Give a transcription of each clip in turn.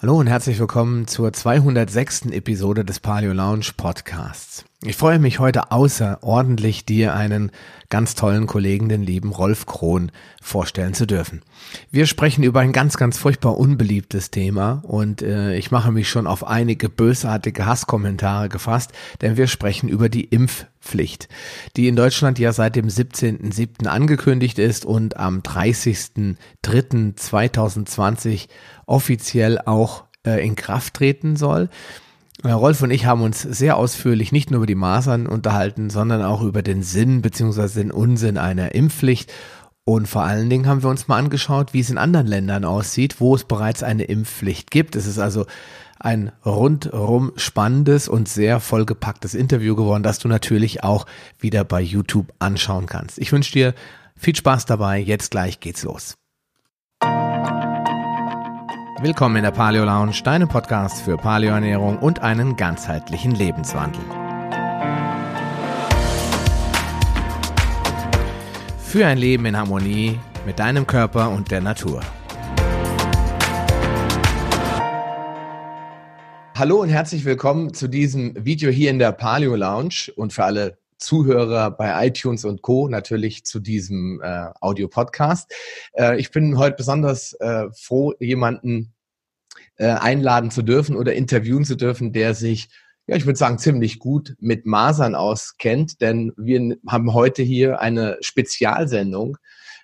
Hallo und herzlich willkommen zur 206. Episode des Paleo Lounge Podcasts. Ich freue mich heute außerordentlich, dir einen ganz tollen Kollegen, den lieben Rolf Krohn, vorstellen zu dürfen. Wir sprechen über ein ganz, ganz furchtbar unbeliebtes Thema und äh, ich mache mich schon auf einige bösartige Hasskommentare gefasst, denn wir sprechen über die Impfpflicht, die in Deutschland ja seit dem 17.07. angekündigt ist und am 30.03.2020 offiziell auch äh, in Kraft treten soll. Rolf und ich haben uns sehr ausführlich nicht nur über die Masern unterhalten, sondern auch über den Sinn bzw. den Unsinn einer Impfpflicht. Und vor allen Dingen haben wir uns mal angeschaut, wie es in anderen Ländern aussieht, wo es bereits eine Impfpflicht gibt. Es ist also ein rundrum spannendes und sehr vollgepacktes Interview geworden, das du natürlich auch wieder bei YouTube anschauen kannst. Ich wünsche dir viel Spaß dabei. Jetzt gleich geht's los. Willkommen in der Paleo Lounge, deinem Podcast für Paleoernährung und einen ganzheitlichen Lebenswandel. Für ein Leben in Harmonie mit deinem Körper und der Natur. Hallo und herzlich willkommen zu diesem Video hier in der Paleo Lounge und für alle Zuhörer bei iTunes und Co. natürlich zu diesem äh, Audio-Podcast. Äh, ich bin heute besonders äh, froh, jemanden äh, einladen zu dürfen oder interviewen zu dürfen, der sich, ja, ich würde sagen, ziemlich gut mit Masern auskennt, denn wir haben heute hier eine Spezialsendung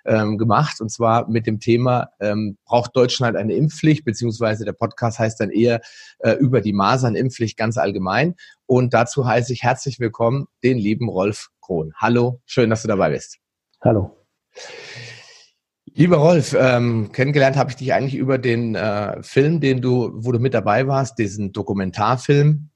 ähm, gemacht und zwar mit dem Thema, ähm, braucht Deutschland eine Impfpflicht, beziehungsweise der Podcast heißt dann eher äh, über die Masernimpfpflicht ganz allgemein. Und dazu heiße ich herzlich willkommen den lieben Rolf Krohn. Hallo, schön, dass du dabei bist. Hallo. Lieber Rolf, ähm, kennengelernt habe ich dich eigentlich über den äh, Film, den du, wo du mit dabei warst, diesen Dokumentarfilm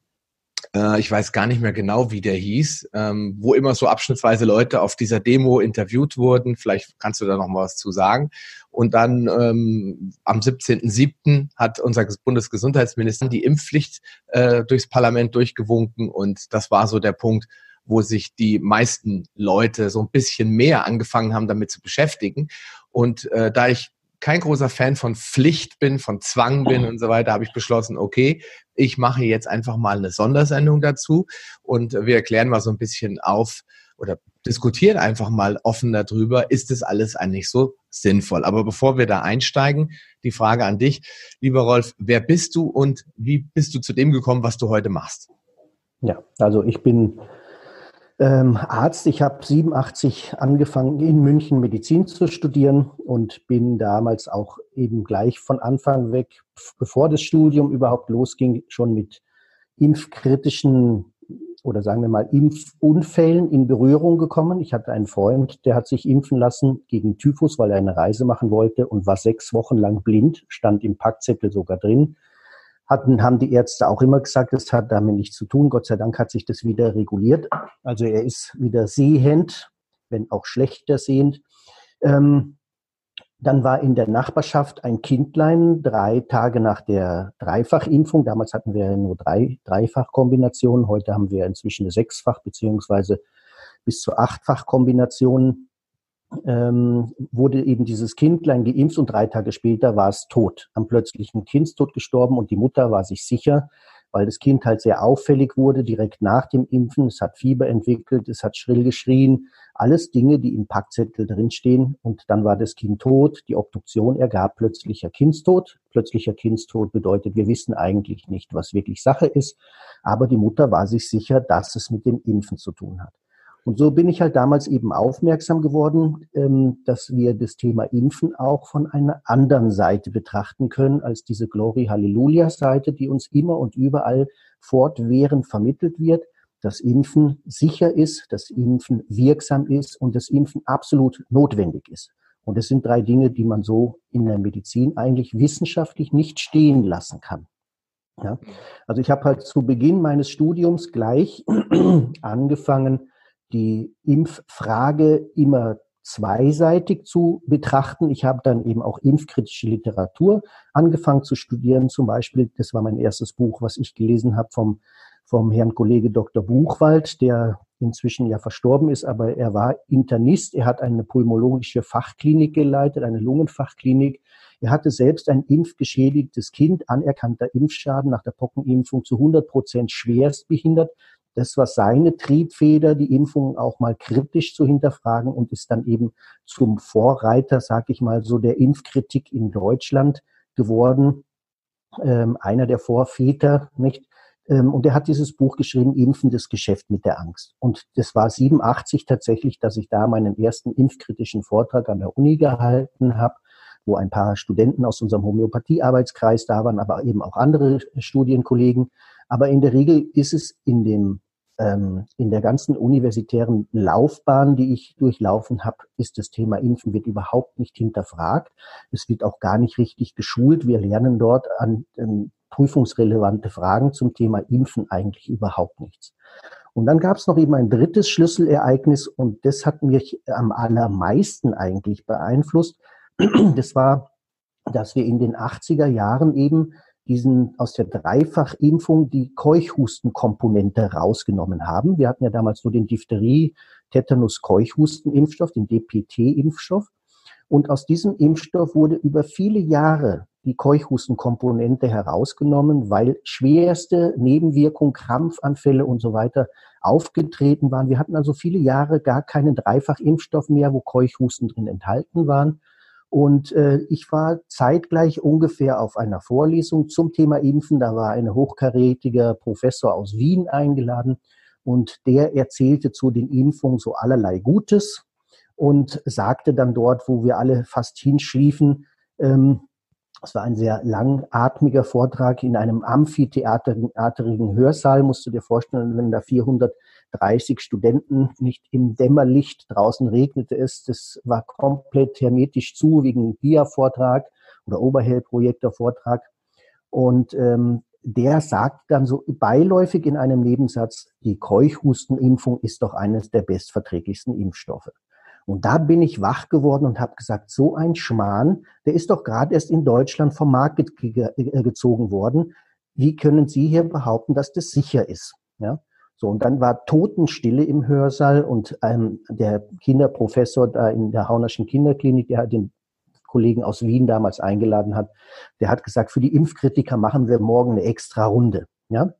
äh, ich weiß gar nicht mehr genau, wie der hieß, ähm, wo immer so abschnittsweise Leute auf dieser Demo interviewt wurden. Vielleicht kannst du da noch mal was zu sagen. Und dann ähm, am 17.07. hat unser Bundesgesundheitsminister die Impfpflicht äh, durchs Parlament durchgewunken und das war so der Punkt, wo sich die meisten Leute so ein bisschen mehr angefangen haben, damit zu beschäftigen. Und äh, da ich kein großer Fan von Pflicht bin, von Zwang bin und so weiter, habe ich beschlossen, okay, ich mache jetzt einfach mal eine Sondersendung dazu und wir erklären mal so ein bisschen auf oder diskutieren einfach mal offen darüber, ist das alles eigentlich so sinnvoll? Aber bevor wir da einsteigen, die Frage an dich, lieber Rolf, wer bist du und wie bist du zu dem gekommen, was du heute machst? Ja, also ich bin ähm, Arzt. Ich habe 87 angefangen, in München Medizin zu studieren und bin damals auch eben gleich von Anfang weg, bevor das Studium überhaupt losging, schon mit impfkritischen oder sagen wir mal Impfunfällen in Berührung gekommen. Ich hatte einen Freund, der hat sich impfen lassen gegen Typhus, weil er eine Reise machen wollte und war sechs Wochen lang blind, stand im Packzettel sogar drin hatten, haben die Ärzte auch immer gesagt, das hat damit nichts zu tun. Gott sei Dank hat sich das wieder reguliert. Also er ist wieder sehend, wenn auch schlechter sehend. Ähm, dann war in der Nachbarschaft ein Kindlein drei Tage nach der Dreifachimpfung. Damals hatten wir nur drei Dreifachkombinationen. Heute haben wir inzwischen eine Sechsfach- beziehungsweise bis zu Achtfachkombinationen ähm, wurde eben dieses Kindlein geimpft und drei Tage später war es tot, am plötzlichen Kindstod gestorben und die Mutter war sich sicher, weil das Kind halt sehr auffällig wurde direkt nach dem Impfen. Es hat Fieber entwickelt, es hat schrill geschrien, alles Dinge, die im Packzettel drinstehen. Und dann war das Kind tot. Die Obduktion ergab plötzlicher Kindstod. Plötzlicher Kindstod bedeutet, wir wissen eigentlich nicht, was wirklich Sache ist. Aber die Mutter war sich sicher, dass es mit dem Impfen zu tun hat. Und so bin ich halt damals eben aufmerksam geworden, ähm, dass wir das Thema Impfen auch von einer anderen Seite betrachten können als diese Glory Hallelujah Seite, die uns immer und überall fortwährend vermittelt wird, dass Impfen sicher ist, dass Impfen wirksam ist und dass Impfen absolut notwendig ist. Und das sind drei Dinge, die man so in der Medizin eigentlich wissenschaftlich nicht stehen lassen kann. Ja? Also ich habe halt zu Beginn meines Studiums gleich angefangen, die Impffrage immer zweiseitig zu betrachten. Ich habe dann eben auch impfkritische Literatur angefangen zu studieren. Zum Beispiel, das war mein erstes Buch, was ich gelesen habe vom, vom Herrn Kollege Dr. Buchwald, der inzwischen ja verstorben ist, aber er war Internist. Er hat eine pulmologische Fachklinik geleitet, eine Lungenfachklinik Er hatte selbst ein impfgeschädigtes Kind, anerkannter Impfschaden nach der Pockenimpfung zu 100 Prozent schwerst behindert. Das war seine Triebfeder, die Impfung auch mal kritisch zu hinterfragen und ist dann eben zum Vorreiter, sag ich mal so, der Impfkritik in Deutschland geworden. Ähm, einer der Vorväter, nicht? Ähm, und er hat dieses Buch geschrieben, Impfen, das Geschäft mit der Angst. Und das war 87 tatsächlich, dass ich da meinen ersten impfkritischen Vortrag an der Uni gehalten habe, wo ein paar Studenten aus unserem Homöopathiearbeitskreis da waren, aber eben auch andere Studienkollegen. Aber in der Regel ist es in dem ähm, in der ganzen universitären Laufbahn, die ich durchlaufen habe, ist das Thema Impfen wird überhaupt nicht hinterfragt. Es wird auch gar nicht richtig geschult. Wir lernen dort an ähm, prüfungsrelevante Fragen zum Thema Impfen eigentlich überhaupt nichts. Und dann gab es noch eben ein drittes Schlüsselereignis und das hat mich am allermeisten eigentlich beeinflusst. Das war, dass wir in den 80er Jahren eben diesen aus der Dreifachimpfung die Keuchhustenkomponente rausgenommen haben. Wir hatten ja damals nur den Diphtherie, Tetanus, Keuchhustenimpfstoff, den DPT-Impfstoff. Und aus diesem Impfstoff wurde über viele Jahre die Keuchhustenkomponente herausgenommen, weil schwerste Nebenwirkungen, Krampfanfälle und so weiter aufgetreten waren. Wir hatten also viele Jahre gar keinen Dreifachimpfstoff mehr, wo Keuchhusten drin enthalten waren. Und äh, ich war zeitgleich ungefähr auf einer Vorlesung zum Thema Impfen. Da war ein hochkarätiger Professor aus Wien eingeladen und der erzählte zu den Impfungen so allerlei Gutes und sagte dann dort, wo wir alle fast hinschliefen, ähm, es war ein sehr langatmiger Vortrag in einem amphitheaterigen Hörsaal, musst du dir vorstellen, wenn da 430 Studenten nicht im Dämmerlicht draußen regnete es. Das war komplett hermetisch zu wegen BIA-Vortrag oder Oberhellprojektor-Vortrag. Und ähm, der sagt dann so beiläufig in einem Nebensatz, die Keuchhustenimpfung ist doch eines der bestverträglichsten Impfstoffe. Und da bin ich wach geworden und habe gesagt, so ein Schmarrn, der ist doch gerade erst in Deutschland vom Markt ge gezogen worden. Wie können Sie hier behaupten, dass das sicher ist? Ja? So, und dann war Totenstille im Hörsaal und ähm, der Kinderprofessor da in der Haunerschen Kinderklinik, der den Kollegen aus Wien damals eingeladen hat, der hat gesagt, für die Impfkritiker machen wir morgen eine extra Runde. Ja?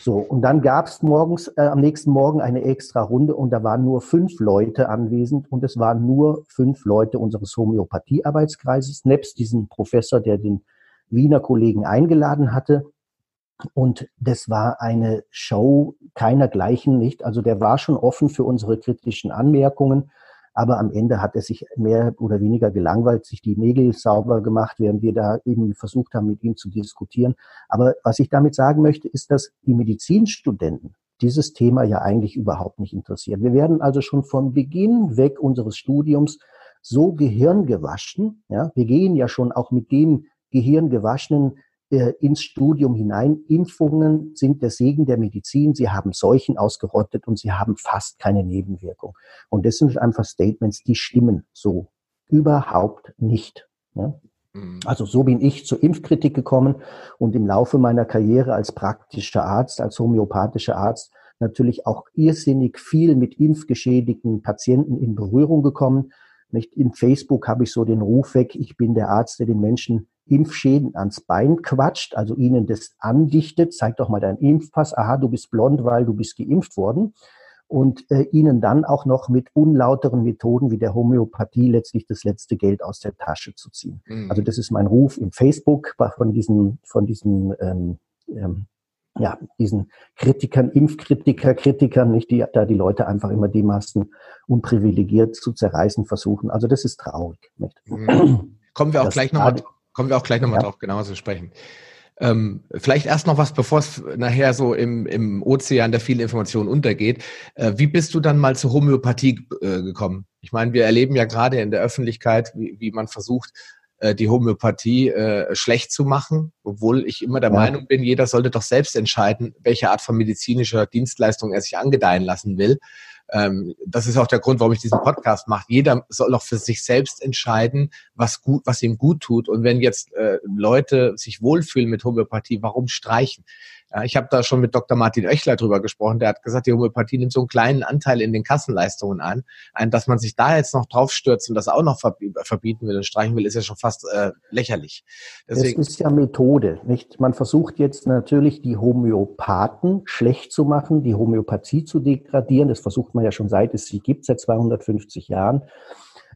So, und dann gab es morgens, äh, am nächsten Morgen eine extra Runde und da waren nur fünf Leute anwesend und es waren nur fünf Leute unseres Homöopathiearbeitskreises, nebst diesem Professor, der den Wiener Kollegen eingeladen hatte. Und das war eine Show keinergleichen nicht. Also der war schon offen für unsere kritischen Anmerkungen aber am Ende hat er sich mehr oder weniger gelangweilt, sich die Nägel sauber gemacht, während wir da eben versucht haben, mit ihm zu diskutieren. Aber was ich damit sagen möchte, ist, dass die Medizinstudenten dieses Thema ja eigentlich überhaupt nicht interessieren. Wir werden also schon von Beginn weg unseres Studiums so gehirngewaschen. Ja, wir gehen ja schon auch mit dem gehirngewaschenen äh, ins Studium hinein. Impfungen sind der Segen der Medizin. Sie haben Seuchen ausgerottet und sie haben fast keine Nebenwirkung. Und das sind einfach Statements, die stimmen so überhaupt nicht. Ja? Mhm. Also so bin ich zur Impfkritik gekommen und im Laufe meiner Karriere als praktischer Arzt, als homöopathischer Arzt natürlich auch irrsinnig viel mit impfgeschädigten Patienten in Berührung gekommen. Nicht in Facebook habe ich so den Ruf weg, ich bin der Arzt, der den Menschen Impfschäden ans Bein quatscht, also ihnen das andichtet, zeig doch mal deinen Impfpass, aha, du bist blond, weil du bist geimpft worden und äh, ihnen dann auch noch mit unlauteren Methoden wie der Homöopathie letztlich das letzte Geld aus der Tasche zu ziehen. Mhm. Also das ist mein Ruf im Facebook von diesen, von diesen ähm, ähm, ja, diesen Kritikern, Impfkritiker, Kritikern, nicht die da die Leute einfach immer dermaßen unprivilegiert zu zerreißen versuchen. Also das ist traurig. Nicht? Mhm. Kommen wir auch das gleich nochmal Kommen wir auch gleich nochmal ja. drauf genauer zu sprechen. Ähm, vielleicht erst noch was, bevor es nachher so im, im Ozean der vielen Informationen untergeht. Äh, wie bist du dann mal zur Homöopathie äh, gekommen? Ich meine, wir erleben ja gerade in der Öffentlichkeit, wie, wie man versucht, äh, die Homöopathie äh, schlecht zu machen, obwohl ich immer der ja. Meinung bin, jeder sollte doch selbst entscheiden, welche Art von medizinischer Dienstleistung er sich angedeihen lassen will ähm, das ist auch der Grund, warum ich diesen Podcast mache. Jeder soll auch für sich selbst entscheiden, was gut, was ihm gut tut. Und wenn jetzt äh, Leute sich wohlfühlen mit Homöopathie, warum streichen? Ja, ich habe da schon mit Dr. Martin Oechler drüber gesprochen. Der hat gesagt, die Homöopathie nimmt so einen kleinen Anteil in den Kassenleistungen an. Ein, dass man sich da jetzt noch draufstürzt und das auch noch verbieten will und streichen will, ist ja schon fast äh, lächerlich. Deswegen, es ist ja Methode, nicht? Man versucht jetzt natürlich die Homöopathen schlecht zu machen, die Homöopathie zu degradieren. Das versucht man ja schon seit es sie gibt, seit 250 Jahren.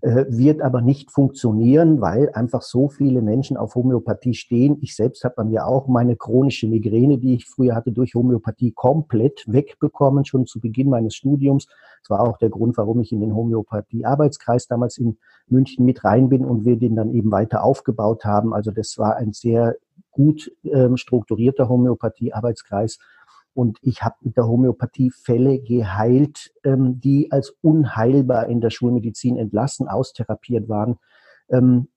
Äh, wird aber nicht funktionieren, weil einfach so viele Menschen auf Homöopathie stehen. Ich selbst habe bei mir auch meine chronische Migräne, die ich früher hatte, durch Homöopathie komplett wegbekommen, schon zu Beginn meines Studiums. Das war auch der Grund, warum ich in den Homöopathie-Arbeitskreis damals in München mit rein bin und wir den dann eben weiter aufgebaut haben. Also das war ein sehr gut ähm, strukturierter Homöopathie-Arbeitskreis und ich habe mit der Homöopathie Fälle geheilt, ähm, die als unheilbar in der Schulmedizin entlassen, austherapiert waren. Ähm,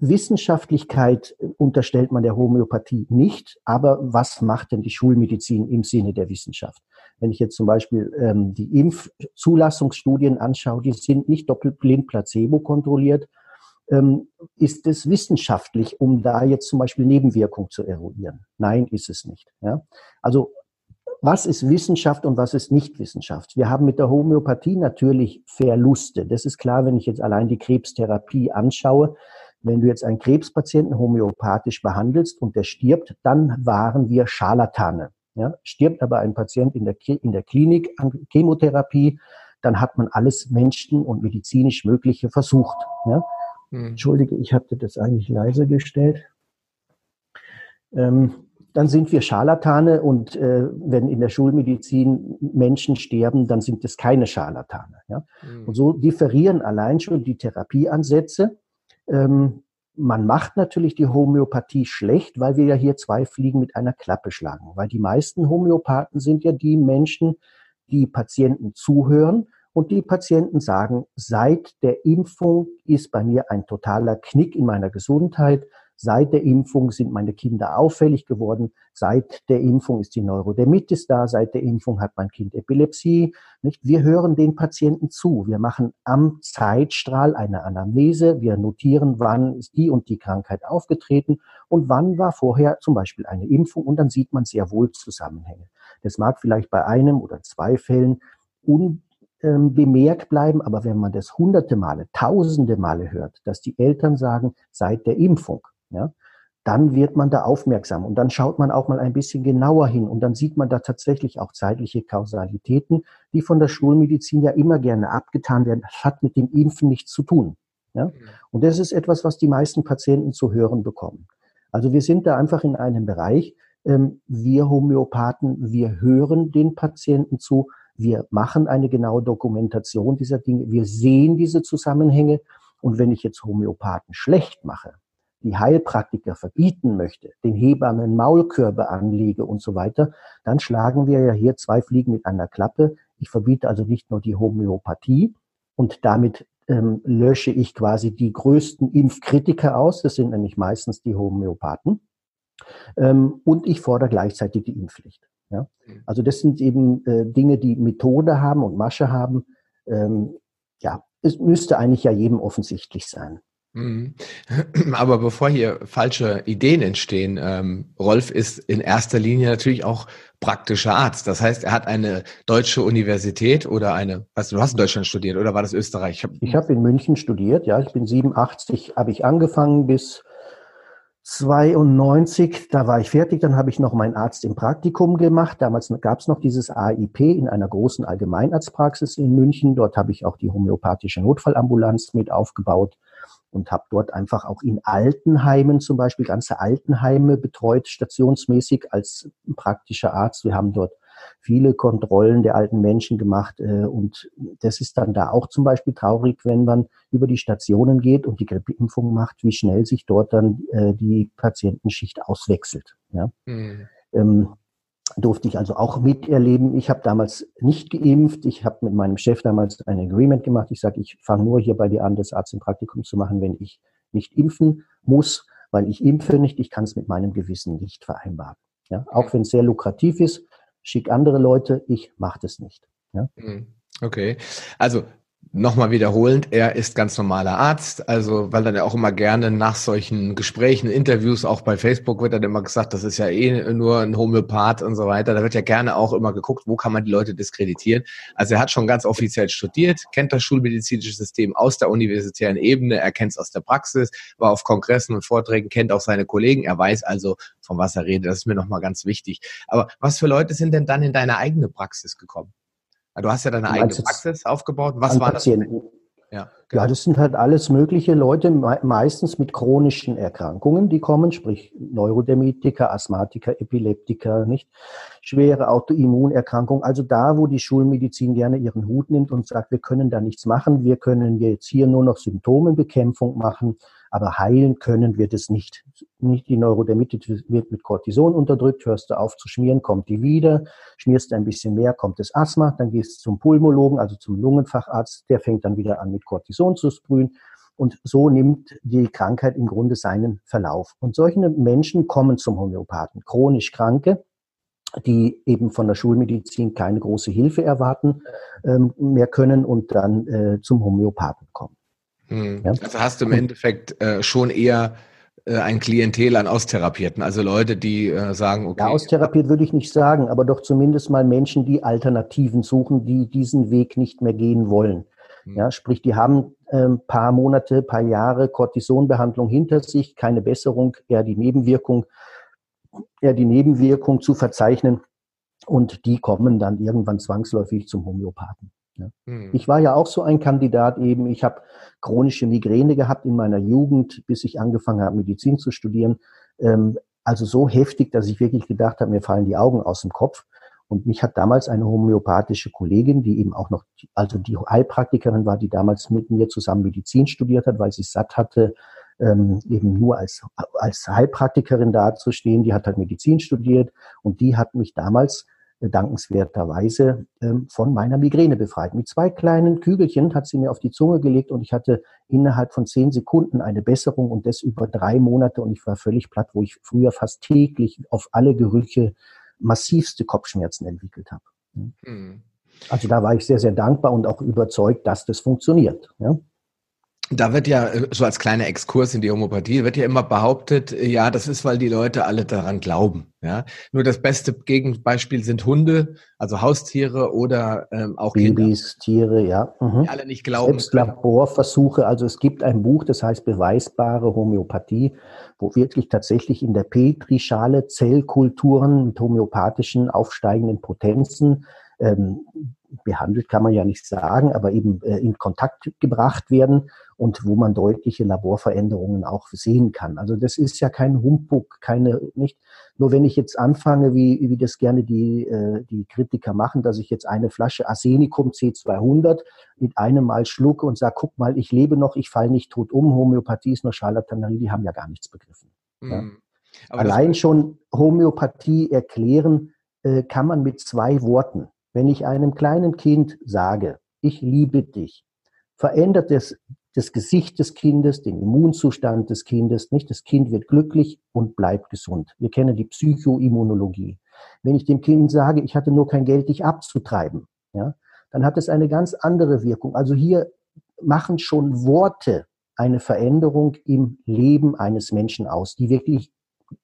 Wissenschaftlichkeit unterstellt man der Homöopathie nicht, aber was macht denn die Schulmedizin im Sinne der Wissenschaft? Wenn ich jetzt zum Beispiel ähm, die Impfzulassungsstudien anschaue, die sind nicht doppelblind placebo kontrolliert, ähm, ist es wissenschaftlich, um da jetzt zum Beispiel Nebenwirkung zu eruieren? Nein, ist es nicht. Ja? Also was ist Wissenschaft und was ist nicht Wissenschaft? Wir haben mit der Homöopathie natürlich Verluste. Das ist klar, wenn ich jetzt allein die Krebstherapie anschaue. Wenn du jetzt einen Krebspatienten homöopathisch behandelst und der stirbt, dann waren wir Scharlatane. Ja, stirbt aber ein Patient in der, in der Klinik an Chemotherapie, dann hat man alles Menschen- und medizinisch Mögliche versucht. Ja. Hm. Entschuldige, ich hatte das eigentlich leise gestellt. Ähm, dann sind wir Scharlatane und äh, wenn in der Schulmedizin Menschen sterben, dann sind es keine Scharlatane. Ja? Mhm. Und so differieren allein schon die Therapieansätze. Ähm, man macht natürlich die Homöopathie schlecht, weil wir ja hier zwei Fliegen mit einer Klappe schlagen. Weil die meisten Homöopathen sind ja die Menschen, die Patienten zuhören und die Patienten sagen, seit der Impfung ist bei mir ein totaler Knick in meiner Gesundheit. Seit der Impfung sind meine Kinder auffällig geworden. Seit der Impfung ist die Neurodermitis da. Seit der Impfung hat mein Kind Epilepsie. Nicht? Wir hören den Patienten zu. Wir machen am Zeitstrahl eine Anamnese. Wir notieren, wann ist die und die Krankheit aufgetreten und wann war vorher zum Beispiel eine Impfung. Und dann sieht man sehr wohl Zusammenhänge. Das mag vielleicht bei einem oder zwei Fällen un bemerkt bleiben, aber wenn man das hunderte Male, tausende Male hört, dass die Eltern sagen, seit der Impfung, ja, dann wird man da aufmerksam und dann schaut man auch mal ein bisschen genauer hin und dann sieht man da tatsächlich auch zeitliche Kausalitäten, die von der Schulmedizin ja immer gerne abgetan werden. Das hat mit dem Impfen nichts zu tun. Ja? Mhm. Und das ist etwas, was die meisten Patienten zu hören bekommen. Also wir sind da einfach in einem Bereich, ähm, wir Homöopathen, wir hören den Patienten zu, wir machen eine genaue Dokumentation dieser Dinge, wir sehen diese Zusammenhänge und wenn ich jetzt Homöopathen schlecht mache, die Heilpraktiker verbieten möchte, den Hebammen Maulkörbe anlege und so weiter, dann schlagen wir ja hier zwei Fliegen mit einer Klappe. Ich verbiete also nicht nur die Homöopathie und damit ähm, lösche ich quasi die größten Impfkritiker aus. Das sind nämlich meistens die Homöopathen. Ähm, und ich fordere gleichzeitig die Impfpflicht. Ja? Also das sind eben äh, Dinge, die Methode haben und Masche haben. Ähm, ja, es müsste eigentlich ja jedem offensichtlich sein. Mhm. Aber bevor hier falsche Ideen entstehen, ähm, Rolf ist in erster Linie natürlich auch praktischer Arzt. Das heißt, er hat eine deutsche Universität oder eine, weißt du, du hast in Deutschland studiert oder war das Österreich? Ich habe hab in München studiert, ja. Ich bin 87, habe ich angefangen bis 92, da war ich fertig, dann habe ich noch meinen Arzt im Praktikum gemacht. Damals gab es noch dieses AIP in einer großen Allgemeinarztpraxis in München. Dort habe ich auch die homöopathische Notfallambulanz mit aufgebaut und habe dort einfach auch in Altenheimen zum Beispiel ganze Altenheime betreut, stationsmäßig als praktischer Arzt. Wir haben dort viele Kontrollen der alten Menschen gemacht äh, und das ist dann da auch zum Beispiel traurig, wenn man über die Stationen geht und die Grippeimpfung macht, wie schnell sich dort dann äh, die Patientenschicht auswechselt. Ja. Mhm. Ähm, durfte ich also auch miterleben. Ich habe damals nicht geimpft. Ich habe mit meinem Chef damals ein Agreement gemacht. Ich sage, ich fange nur hier bei dir an, das Arzt im Praktikum zu machen, wenn ich nicht impfen muss, weil ich impfe nicht. Ich kann es mit meinem Gewissen nicht vereinbaren. Ja? Auch wenn es sehr lukrativ ist, schick andere Leute, ich mache das nicht. Ja? Mhm. Okay, also Nochmal wiederholend, er ist ganz normaler Arzt, also weil dann ja auch immer gerne nach solchen Gesprächen, Interviews, auch bei Facebook wird dann immer gesagt, das ist ja eh nur ein Homöopath und so weiter. Da wird ja gerne auch immer geguckt, wo kann man die Leute diskreditieren. Also er hat schon ganz offiziell studiert, kennt das schulmedizinische System aus der universitären Ebene, er kennt es aus der Praxis, war auf Kongressen und Vorträgen, kennt auch seine Kollegen, er weiß also, von was er redet. Das ist mir nochmal ganz wichtig. Aber was für Leute sind denn dann in deine eigene Praxis gekommen? Du hast ja deine eigene Praxis aufgebaut. Was war Patienten. das? Ja, genau. ja, das sind halt alles mögliche Leute, meistens mit chronischen Erkrankungen, die kommen, sprich Neurodermitiker, Asthmatiker, Epileptiker, nicht? Schwere Autoimmunerkrankungen. Also da, wo die Schulmedizin gerne ihren Hut nimmt und sagt, wir können da nichts machen, wir können jetzt hier nur noch Symptomenbekämpfung machen aber heilen können wir das nicht. Nicht die Neurodermitis wird mit Cortison unterdrückt, hörst du auf zu schmieren, kommt die wieder, schmierst ein bisschen mehr, kommt das Asthma, dann gehst du zum Pulmologen, also zum Lungenfacharzt, der fängt dann wieder an mit Cortison zu sprühen. Und so nimmt die Krankheit im Grunde seinen Verlauf. Und solche Menschen kommen zum Homöopathen. Chronisch Kranke, die eben von der Schulmedizin keine große Hilfe erwarten ähm, mehr können und dann äh, zum Homöopathen kommen. Hm. Ja? Also hast du im Endeffekt äh, schon eher äh, ein Klientel an Austherapierten, also Leute, die äh, sagen, okay. Ja, austherapiert würde ich nicht sagen, aber doch zumindest mal Menschen, die Alternativen suchen, die diesen Weg nicht mehr gehen wollen. Hm. Ja, sprich, die haben ein ähm, paar Monate, paar Jahre Cortisonbehandlung hinter sich, keine Besserung, eher die Nebenwirkung, eher die Nebenwirkung zu verzeichnen und die kommen dann irgendwann zwangsläufig zum Homöopathen. Ja. Hm. Ich war ja auch so ein Kandidat eben. Ich habe chronische Migräne gehabt in meiner Jugend, bis ich angefangen habe, Medizin zu studieren. Ähm, also so heftig, dass ich wirklich gedacht habe, mir fallen die Augen aus dem Kopf. Und mich hat damals eine homöopathische Kollegin, die eben auch noch, also die Heilpraktikerin war, die damals mit mir zusammen Medizin studiert hat, weil sie satt hatte, ähm, eben nur als, als Heilpraktikerin dazustehen. Die hat halt Medizin studiert und die hat mich damals dankenswerterweise ähm, von meiner Migräne befreit. Mit zwei kleinen Kügelchen hat sie mir auf die Zunge gelegt und ich hatte innerhalb von zehn Sekunden eine Besserung und das über drei Monate und ich war völlig platt, wo ich früher fast täglich auf alle Gerüche massivste Kopfschmerzen entwickelt habe. Hm. Also da war ich sehr, sehr dankbar und auch überzeugt, dass das funktioniert. Ja? Da wird ja, äh, so als kleiner Exkurs in die Homöopathie, wird ja immer behauptet, äh, ja, das ist, weil die Leute alle daran glauben. Ja, nur das beste Gegenbeispiel sind Hunde, also Haustiere oder ähm, auch Babys, Kinder. Tiere, ja. Mhm. Die alle nicht glauben. Selbst Laborversuche, also es gibt ein Buch, das heißt Beweisbare Homöopathie, wo wirklich tatsächlich in der Petrischale Zellkulturen mit homöopathischen aufsteigenden Potenzen ähm, behandelt kann man ja nicht sagen, aber eben äh, in Kontakt gebracht werden und wo man deutliche Laborveränderungen auch sehen kann. Also das ist ja kein Humbug, keine nicht. Nur wenn ich jetzt anfange, wie, wie das gerne die, äh, die Kritiker machen, dass ich jetzt eine Flasche Arsenicum C200 mit einem Mal schlucke und sage, guck mal, ich lebe noch, ich falle nicht tot um, Homöopathie ist nur Scharlatanerie, die haben ja gar nichts begriffen. Mhm. Ja. Allein schon Homöopathie erklären äh, kann man mit zwei Worten. Wenn ich einem kleinen Kind sage, ich liebe dich, verändert es das Gesicht des Kindes, den Immunzustand des Kindes, nicht? Das Kind wird glücklich und bleibt gesund. Wir kennen die Psychoimmunologie. Wenn ich dem Kind sage, ich hatte nur kein Geld, dich abzutreiben, ja, dann hat es eine ganz andere Wirkung. Also hier machen schon Worte eine Veränderung im Leben eines Menschen aus, die wirklich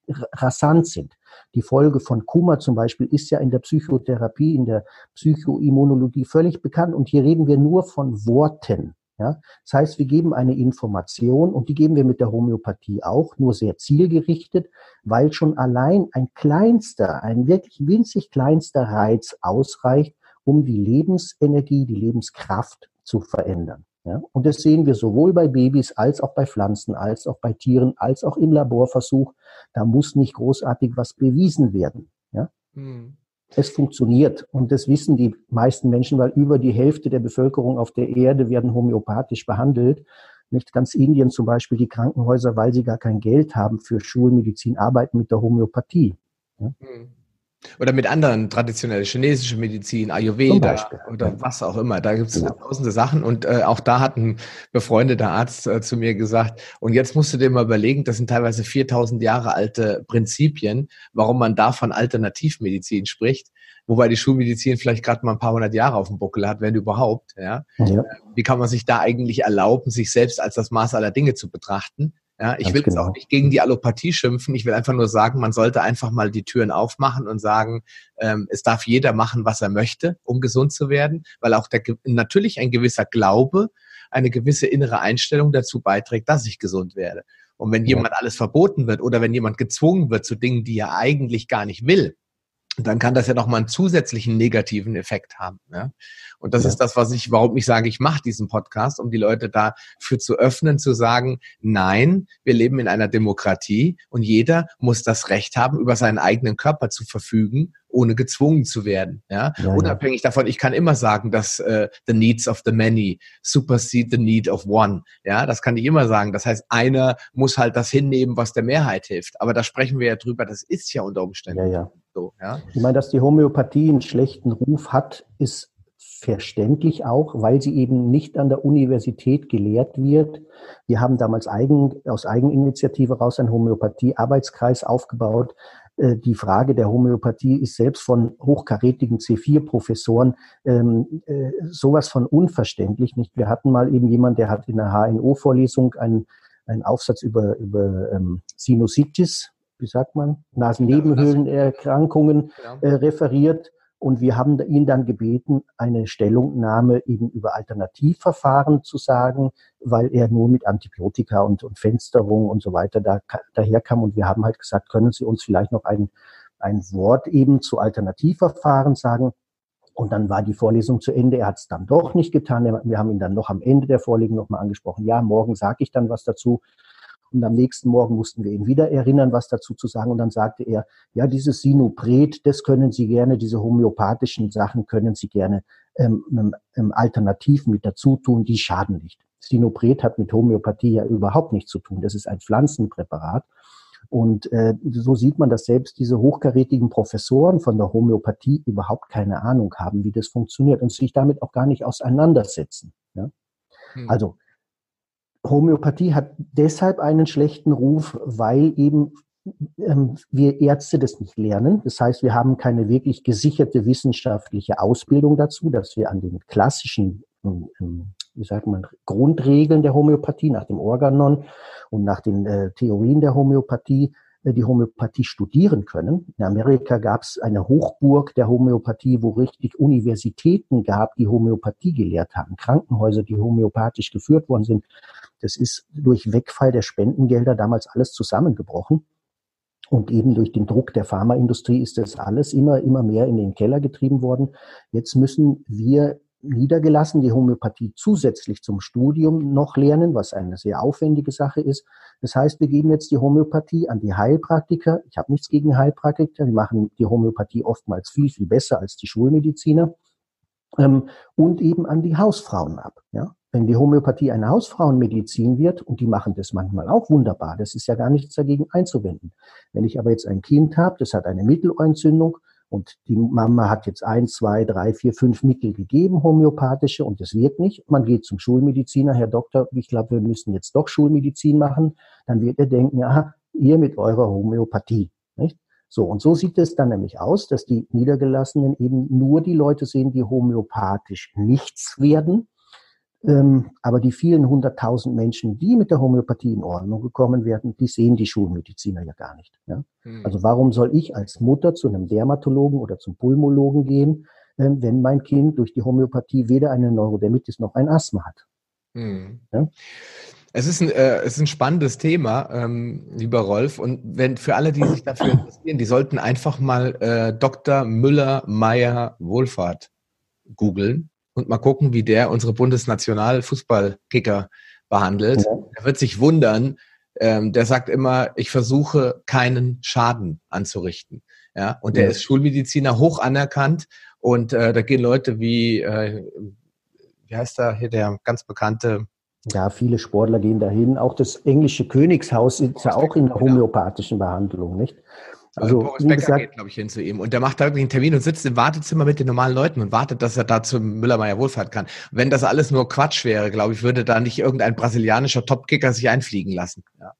rasant sind. Die Folge von Kummer zum Beispiel ist ja in der Psychotherapie, in der Psychoimmunologie völlig bekannt. Und hier reden wir nur von Worten. Ja? Das heißt, wir geben eine Information und die geben wir mit der Homöopathie auch, nur sehr zielgerichtet, weil schon allein ein kleinster, ein wirklich winzig kleinster Reiz ausreicht, um die Lebensenergie, die Lebenskraft zu verändern. Ja? Und das sehen wir sowohl bei Babys als auch bei Pflanzen, als auch bei Tieren, als auch im Laborversuch. Da muss nicht großartig was bewiesen werden. Ja? Hm. Es funktioniert und das wissen die meisten Menschen, weil über die Hälfte der Bevölkerung auf der Erde werden homöopathisch behandelt. Nicht ganz Indien zum Beispiel, die Krankenhäuser, weil sie gar kein Geld haben für Schulmedizin, arbeiten mit der Homöopathie. Ja? Hm. Oder mit anderen traditionellen chinesische Medizin, Ayurveda oder was auch immer. Da gibt es ja. tausende Sachen. Und äh, auch da hat ein befreundeter Arzt äh, zu mir gesagt, und jetzt musst du dir mal überlegen, das sind teilweise 4000 Jahre alte Prinzipien, warum man da von Alternativmedizin spricht. Wobei die Schulmedizin vielleicht gerade mal ein paar hundert Jahre auf dem Buckel hat, wenn überhaupt. Ja? ja. Wie kann man sich da eigentlich erlauben, sich selbst als das Maß aller Dinge zu betrachten? Ja, ich will genau. jetzt auch nicht gegen die Allopathie schimpfen. Ich will einfach nur sagen, man sollte einfach mal die Türen aufmachen und sagen, ähm, es darf jeder machen, was er möchte, um gesund zu werden, weil auch der, natürlich ein gewisser Glaube, eine gewisse innere Einstellung dazu beiträgt, dass ich gesund werde. Und wenn ja. jemand alles verboten wird oder wenn jemand gezwungen wird zu Dingen, die er eigentlich gar nicht will, dann kann das ja noch mal einen zusätzlichen negativen Effekt haben. Ja? Und das ja. ist das, was ich, warum ich sage, ich mache diesen Podcast, um die Leute dafür zu öffnen, zu sagen, nein, wir leben in einer Demokratie und jeder muss das Recht haben, über seinen eigenen Körper zu verfügen, ohne gezwungen zu werden. Ja? ja Unabhängig davon, ich kann immer sagen, dass äh, the needs of the many supersede the need of one. Ja, das kann ich immer sagen. Das heißt, einer muss halt das hinnehmen, was der Mehrheit hilft. Aber da sprechen wir ja drüber, das ist ja unter Umständen. Ja, ja. So, ja? Ich meine, dass die Homöopathie einen schlechten Ruf hat, ist verständlich auch, weil sie eben nicht an der Universität gelehrt wird. Wir haben damals eigen, aus Eigeninitiative raus einen Homöopathie-Arbeitskreis aufgebaut. Äh, die Frage der Homöopathie ist selbst von hochkarätigen C4-Professoren ähm, äh, sowas von unverständlich. Nicht? Wir hatten mal eben jemand, der hat in der HNO-Vorlesung einen, einen Aufsatz über, über ähm, Sinusitis wie sagt man, Nasennebenhöhlenerkrankungen äh, referiert. Und wir haben ihn dann gebeten, eine Stellungnahme eben über Alternativverfahren zu sagen, weil er nur mit Antibiotika und, und Fensterung und so weiter da, daherkam. Und wir haben halt gesagt, können Sie uns vielleicht noch ein, ein Wort eben zu Alternativverfahren sagen? Und dann war die Vorlesung zu Ende. Er hat es dann doch nicht getan. Wir haben ihn dann noch am Ende der Vorlesung nochmal angesprochen. Ja, morgen sage ich dann was dazu. Und am nächsten Morgen mussten wir ihn wieder erinnern, was dazu zu sagen. Und dann sagte er, ja, dieses Sinopret, das können Sie gerne, diese homöopathischen Sachen können Sie gerne ähm, ähm, ähm, alternativ mit dazu tun, die schaden nicht. Sinopret hat mit Homöopathie ja überhaupt nichts zu tun. Das ist ein Pflanzenpräparat. Und äh, so sieht man, dass selbst diese hochkarätigen Professoren von der Homöopathie überhaupt keine Ahnung haben, wie das funktioniert und sich damit auch gar nicht auseinandersetzen. Ja? Hm. Also Homöopathie hat deshalb einen schlechten Ruf, weil eben ähm, wir Ärzte das nicht lernen. Das heißt, wir haben keine wirklich gesicherte wissenschaftliche Ausbildung dazu, dass wir an den klassischen, ähm, ähm, wie sagt man, Grundregeln der Homöopathie, nach dem Organon und nach den äh, Theorien der Homöopathie die Homöopathie studieren können. In Amerika gab es eine Hochburg der Homöopathie, wo richtig Universitäten gab, die Homöopathie gelehrt haben, Krankenhäuser, die homöopathisch geführt worden sind. Das ist durch Wegfall der Spendengelder damals alles zusammengebrochen. Und eben durch den Druck der Pharmaindustrie ist das alles immer, immer mehr in den Keller getrieben worden. Jetzt müssen wir niedergelassen die Homöopathie zusätzlich zum Studium noch lernen, was eine sehr aufwendige Sache ist. Das heißt, wir geben jetzt die Homöopathie an die Heilpraktiker. Ich habe nichts gegen Heilpraktiker, die machen die Homöopathie oftmals viel, viel besser als die Schulmediziner. Ähm, und eben an die Hausfrauen ab. Ja? Wenn die Homöopathie eine Hausfrauenmedizin wird, und die machen das manchmal auch wunderbar, das ist ja gar nichts dagegen einzuwenden. Wenn ich aber jetzt ein Kind habe, das hat eine Mittelohrentzündung und die Mama hat jetzt ein, zwei, drei, vier, fünf Mittel gegeben, homöopathische, und das wird nicht. Man geht zum Schulmediziner, Herr Doktor, ich glaube, wir müssen jetzt doch Schulmedizin machen. Dann wird er denken, ja, ihr mit eurer Homöopathie. Nicht? So, und so sieht es dann nämlich aus, dass die Niedergelassenen eben nur die Leute sehen, die homöopathisch nichts werden aber die vielen hunderttausend Menschen, die mit der Homöopathie in Ordnung gekommen werden, die sehen die Schulmediziner ja gar nicht. Ja? Mhm. Also warum soll ich als Mutter zu einem Dermatologen oder zum Pulmologen gehen, äh, wenn mein Kind durch die Homöopathie weder eine Neurodermitis noch ein Asthma hat? Mhm. Ja? Es ist ein, äh, es ist ein spannendes Thema, ähm, lieber Rolf. Und wenn für alle, die sich dafür interessieren, die sollten einfach mal äh, Dr. Müller Meyer Wohlfahrt googeln und mal gucken, wie der unsere Bundesnationalfußballkicker behandelt. Ja. Er wird sich wundern. Ähm, der sagt immer, ich versuche keinen Schaden anzurichten. Ja, und der ja. ist Schulmediziner hoch anerkannt und äh, da gehen Leute wie, äh, wie heißt da hier der ganz bekannte ja, viele Sportler gehen dahin. Auch das englische Königshaus ist ja auch in der homöopathischen Behandlung, nicht? Also, also Boris Becker gesagt, geht, glaube ich, hin zu ihm. Und der macht da wirklich einen Termin und sitzt im Wartezimmer mit den normalen Leuten und wartet, dass er da zum Müller-Meyer Wohlfahrt kann. wenn das alles nur Quatsch wäre, glaube ich, würde da nicht irgendein brasilianischer Topkicker sich einfliegen lassen. Ja.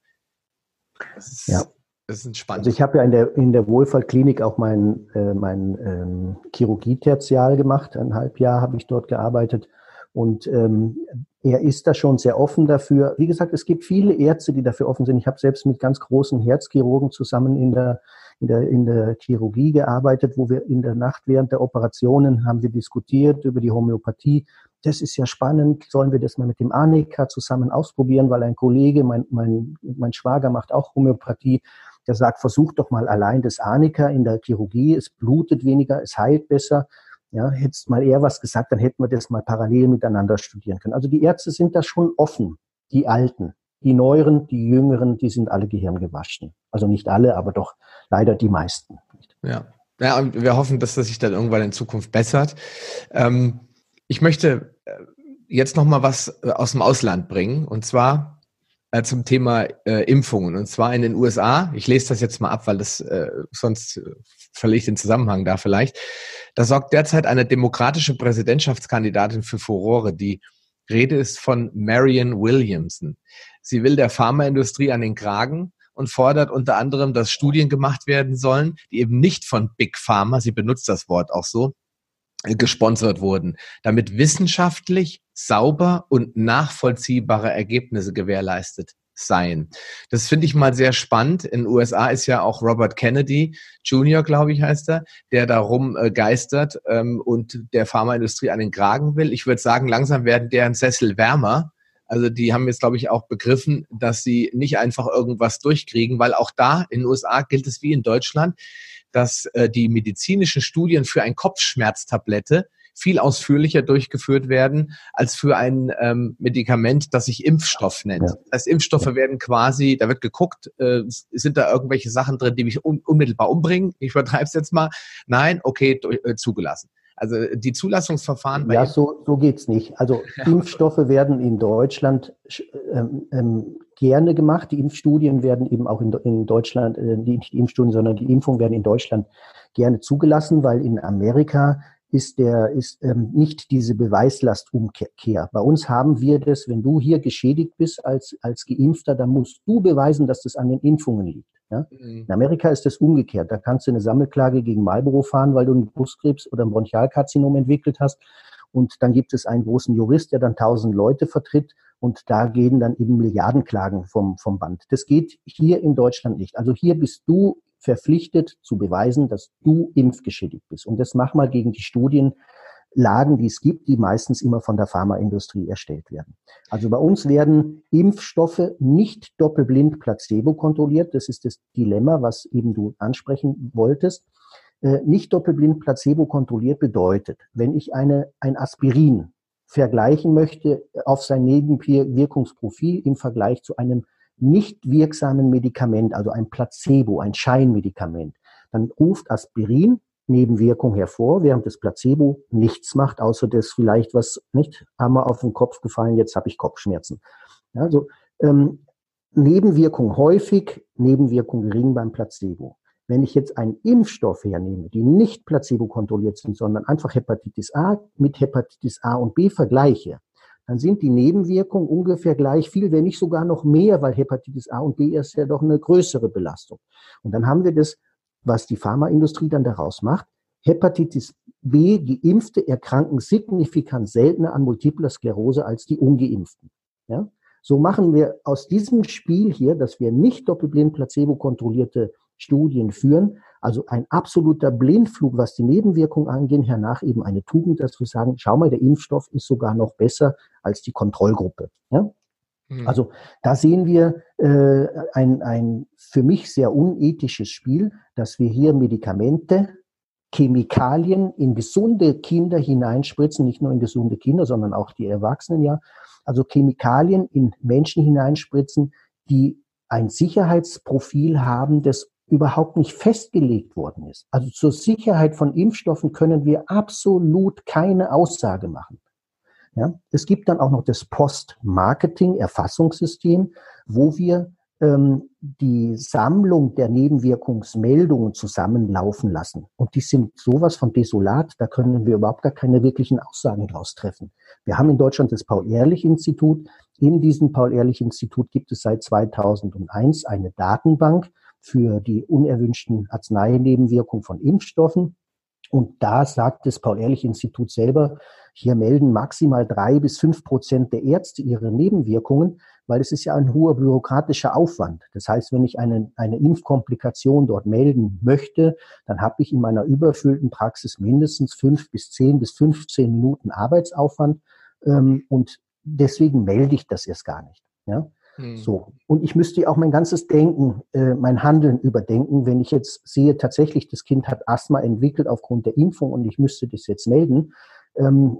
Das ist, ja. das ist spannend. Also ich habe ja in der, in der Wohlfahrtklinik auch mein, äh, mein ähm, Chirurgie-Tertial gemacht. Ein halb Jahr habe ich dort gearbeitet. Und ähm, er ist da schon sehr offen dafür. Wie gesagt, es gibt viele Ärzte, die dafür offen sind. Ich habe selbst mit ganz großen Herzchirurgen zusammen in der, in der, in der Chirurgie gearbeitet, wo wir in der Nacht während der Operationen haben wir diskutiert über die Homöopathie. Das ist ja spannend. Sollen wir das mal mit dem Annika zusammen ausprobieren? Weil ein Kollege, mein, mein, mein Schwager macht auch Homöopathie. Der sagt, versuch doch mal allein das Anika in der Chirurgie. Es blutet weniger, es heilt besser. Ja, hättest mal eher was gesagt, dann hätten wir das mal parallel miteinander studieren können. Also die Ärzte sind da schon offen, die Alten. Die Neueren, die Jüngeren, die sind alle gehirngewaschen. Also nicht alle, aber doch leider die meisten. Ja. Ja, und wir hoffen, dass das sich dann irgendwann in Zukunft bessert. Ähm, ich möchte äh, jetzt noch mal was äh, aus dem Ausland bringen, und zwar äh, zum Thema äh, Impfungen. Und zwar in den USA. Ich lese das jetzt mal ab, weil das äh, sonst verliere ich den Zusammenhang da vielleicht. Da sorgt derzeit eine demokratische Präsidentschaftskandidatin für Furore. Die Rede ist von Marion Williamson. Sie will der Pharmaindustrie an den Kragen und fordert unter anderem, dass Studien gemacht werden sollen, die eben nicht von Big Pharma, sie benutzt das Wort auch so, gesponsert wurden, damit wissenschaftlich sauber und nachvollziehbare Ergebnisse gewährleistet sein. Das finde ich mal sehr spannend. In den USA ist ja auch Robert Kennedy Jr., glaube ich, heißt er, der darum äh, geistert ähm, und der Pharmaindustrie an den Kragen will. Ich würde sagen, langsam werden deren Sessel wärmer. Also die haben jetzt, glaube ich, auch begriffen, dass sie nicht einfach irgendwas durchkriegen, weil auch da in den USA gilt es wie in Deutschland, dass äh, die medizinischen Studien für ein Kopfschmerztablette viel ausführlicher durchgeführt werden als für ein ähm, Medikament, das sich Impfstoff nennt. Ja. Das heißt, Impfstoffe ja. werden quasi, da wird geguckt, äh, sind da irgendwelche Sachen drin, die mich un unmittelbar umbringen? Ich übertreibe es jetzt mal. Nein, okay, äh, zugelassen. Also die Zulassungsverfahren. ja, so, so geht's nicht. Also Impfstoffe werden in Deutschland ähm, ähm, gerne gemacht. Die Impfstudien werden eben auch in, in Deutschland, äh, die, nicht die Impfstudien, sondern die Impfungen werden in Deutschland gerne zugelassen, weil in Amerika ist der ist ähm, nicht diese Beweislastumkehr. Bei uns haben wir das, wenn du hier geschädigt bist als als Geimpfter, dann musst du beweisen, dass das an den Impfungen liegt. Ja? Mhm. In Amerika ist das umgekehrt. Da kannst du eine Sammelklage gegen Marlboro fahren, weil du einen Brustkrebs oder ein Bronchialkarzinom entwickelt hast. Und dann gibt es einen großen Jurist, der dann tausend Leute vertritt. Und da gehen dann eben Milliardenklagen vom, vom Band. Das geht hier in Deutschland nicht. Also hier bist du verpflichtet zu beweisen, dass du impfgeschädigt bist. Und das mach mal gegen die Studienlagen, die es gibt, die meistens immer von der Pharmaindustrie erstellt werden. Also bei uns werden Impfstoffe nicht doppelblind placebo kontrolliert. Das ist das Dilemma, was eben du ansprechen wolltest. Äh, nicht doppelblind placebo kontrolliert bedeutet, wenn ich eine, ein Aspirin vergleichen möchte auf sein Nebenwirkungsprofil im Vergleich zu einem nicht wirksamen Medikament, also ein Placebo, ein Scheinmedikament, dann ruft Aspirin Nebenwirkung hervor, während das Placebo nichts macht, außer das vielleicht was nicht Hammer auf den Kopf gefallen, jetzt habe ich Kopfschmerzen. Also ähm, Nebenwirkung häufig, Nebenwirkung gering beim Placebo. Wenn ich jetzt einen Impfstoff hernehme, die nicht placebo kontrolliert sind, sondern einfach Hepatitis A mit Hepatitis A und B vergleiche, dann sind die Nebenwirkungen ungefähr gleich viel, wenn nicht sogar noch mehr, weil Hepatitis A und B ist ja doch eine größere Belastung. Und dann haben wir das, was die Pharmaindustrie dann daraus macht. Hepatitis B, Geimpfte erkranken signifikant seltener an multipler Sklerose als die Ungeimpften. Ja? So machen wir aus diesem Spiel hier, dass wir nicht doppelblind placebo kontrollierte Studien führen, also ein absoluter Blindflug, was die Nebenwirkungen angeht, hernach eben eine Tugend, dass wir sagen, schau mal, der Impfstoff ist sogar noch besser als die Kontrollgruppe. Ja? Mhm. Also da sehen wir äh, ein, ein für mich sehr unethisches Spiel, dass wir hier Medikamente, Chemikalien in gesunde Kinder hineinspritzen, nicht nur in gesunde Kinder, sondern auch die Erwachsenen ja. Also Chemikalien in Menschen hineinspritzen, die ein Sicherheitsprofil haben, das überhaupt nicht festgelegt worden ist. Also zur Sicherheit von Impfstoffen können wir absolut keine Aussage machen. Ja, es gibt dann auch noch das Post-Marketing-Erfassungssystem, wo wir ähm, die Sammlung der Nebenwirkungsmeldungen zusammenlaufen lassen. Und die sind sowas von desolat, da können wir überhaupt gar keine wirklichen Aussagen draus treffen. Wir haben in Deutschland das Paul-Ehrlich-Institut. In diesem Paul-Ehrlich-Institut gibt es seit 2001 eine Datenbank für die unerwünschten Arzneinebenwirkungen von Impfstoffen. Und da sagt das Paul-Ehrlich-Institut selber, hier melden maximal drei bis fünf Prozent der Ärzte ihre Nebenwirkungen weil es ist ja ein hoher bürokratischer Aufwand. Das heißt, wenn ich eine, eine Impfkomplikation dort melden möchte, dann habe ich in meiner überfüllten Praxis mindestens fünf bis zehn bis 15 Minuten Arbeitsaufwand ähm, und deswegen melde ich das erst gar nicht. Ja? Hm. So. Und ich müsste auch mein ganzes Denken, äh, mein Handeln überdenken, wenn ich jetzt sehe, tatsächlich, das Kind hat Asthma entwickelt aufgrund der Impfung und ich müsste das jetzt melden. Ähm,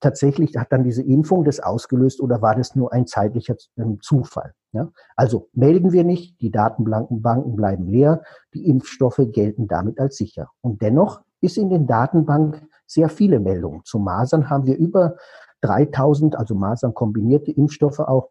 tatsächlich hat dann diese Impfung das ausgelöst oder war das nur ein zeitlicher ähm, Zufall? Ja? Also melden wir nicht, die Datenbanken bleiben leer, die Impfstoffe gelten damit als sicher. Und dennoch ist in den Datenbanken sehr viele Meldungen. Zu Masern haben wir über 3000, also Masern kombinierte Impfstoffe auch,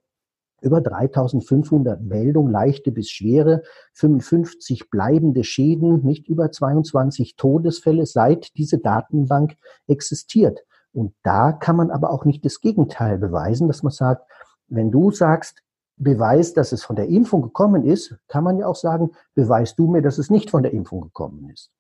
über 3500 Meldungen, leichte bis schwere, 55 bleibende Schäden, nicht über 22 Todesfälle, seit diese Datenbank existiert. Und da kann man aber auch nicht das Gegenteil beweisen, dass man sagt, wenn du sagst, beweis, dass es von der Impfung gekommen ist, kann man ja auch sagen, beweist du mir, dass es nicht von der Impfung gekommen ist.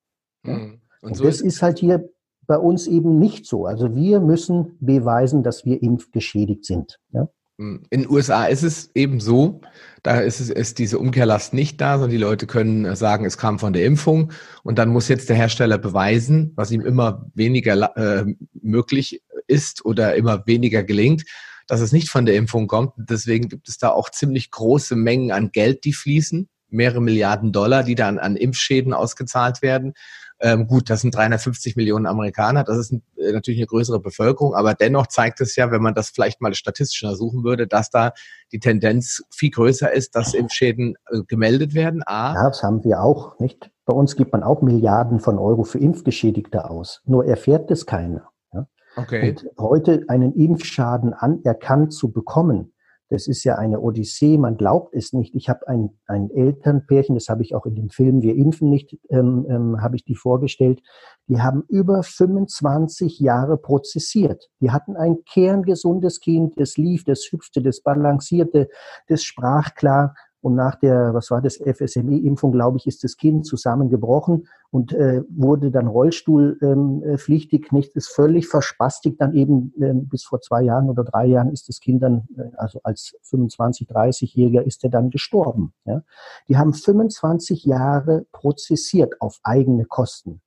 Mhm. Und, Und so das ist, ist halt hier bei uns eben nicht so. Also wir müssen beweisen, dass wir impfgeschädigt sind. Ja? In den USA ist es eben so, da ist es ist diese Umkehrlast nicht da, sondern die Leute können sagen, es kam von der Impfung und dann muss jetzt der Hersteller beweisen, was ihm immer weniger äh, möglich ist oder immer weniger gelingt, dass es nicht von der Impfung kommt. Deswegen gibt es da auch ziemlich große Mengen an Geld, die fließen, mehrere Milliarden Dollar, die dann an Impfschäden ausgezahlt werden. Ähm, gut, das sind 350 Millionen Amerikaner, das ist äh, natürlich eine größere Bevölkerung, aber dennoch zeigt es ja, wenn man das vielleicht mal statistisch untersuchen würde, dass da die Tendenz viel größer ist, dass Impfschäden äh, gemeldet werden. A. Ja, das haben wir auch, nicht? Bei uns gibt man auch Milliarden von Euro für Impfgeschädigte aus. Nur erfährt es keiner. Ja? Okay. Und heute einen Impfschaden anerkannt zu bekommen, das ist ja eine Odyssee, man glaubt es nicht. Ich habe ein, ein Elternpärchen, das habe ich auch in dem Film Wir impfen nicht, ähm, ähm, habe ich die vorgestellt. Die haben über 25 Jahre prozessiert. Die hatten ein kerngesundes Kind, das lief, das hüpfte, das balancierte, das sprach klar. Und nach der, was war das, FSME-Impfung, glaube ich, ist das Kind zusammengebrochen und äh, wurde dann rollstuhlpflichtig, ähm, nicht, ist völlig verspastigt dann eben äh, bis vor zwei Jahren oder drei Jahren ist das Kind dann, äh, also als 25, 30-Jähriger ist er dann gestorben. Ja? Die haben 25 Jahre prozessiert auf eigene Kosten.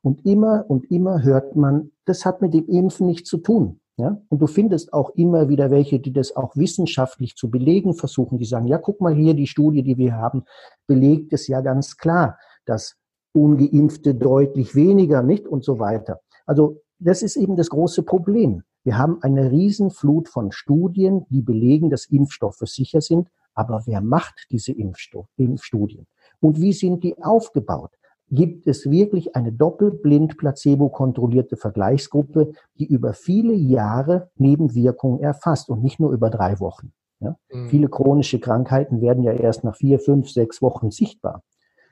Und immer und immer hört man, das hat mit dem Impfen nichts zu tun. Ja? Und du findest auch immer wieder welche, die das auch wissenschaftlich zu belegen versuchen, die sagen, ja, guck mal hier, die Studie, die wir haben, belegt es ja ganz klar, dass ungeimpfte deutlich weniger, nicht? Und so weiter. Also, das ist eben das große Problem. Wir haben eine Riesenflut von Studien, die belegen, dass Impfstoffe sicher sind. Aber wer macht diese Impfstudien? Und wie sind die aufgebaut? Gibt es wirklich eine doppelblind placebo-kontrollierte Vergleichsgruppe, die über viele Jahre Nebenwirkungen erfasst und nicht nur über drei Wochen. Ja? Mhm. Viele chronische Krankheiten werden ja erst nach vier, fünf, sechs Wochen sichtbar.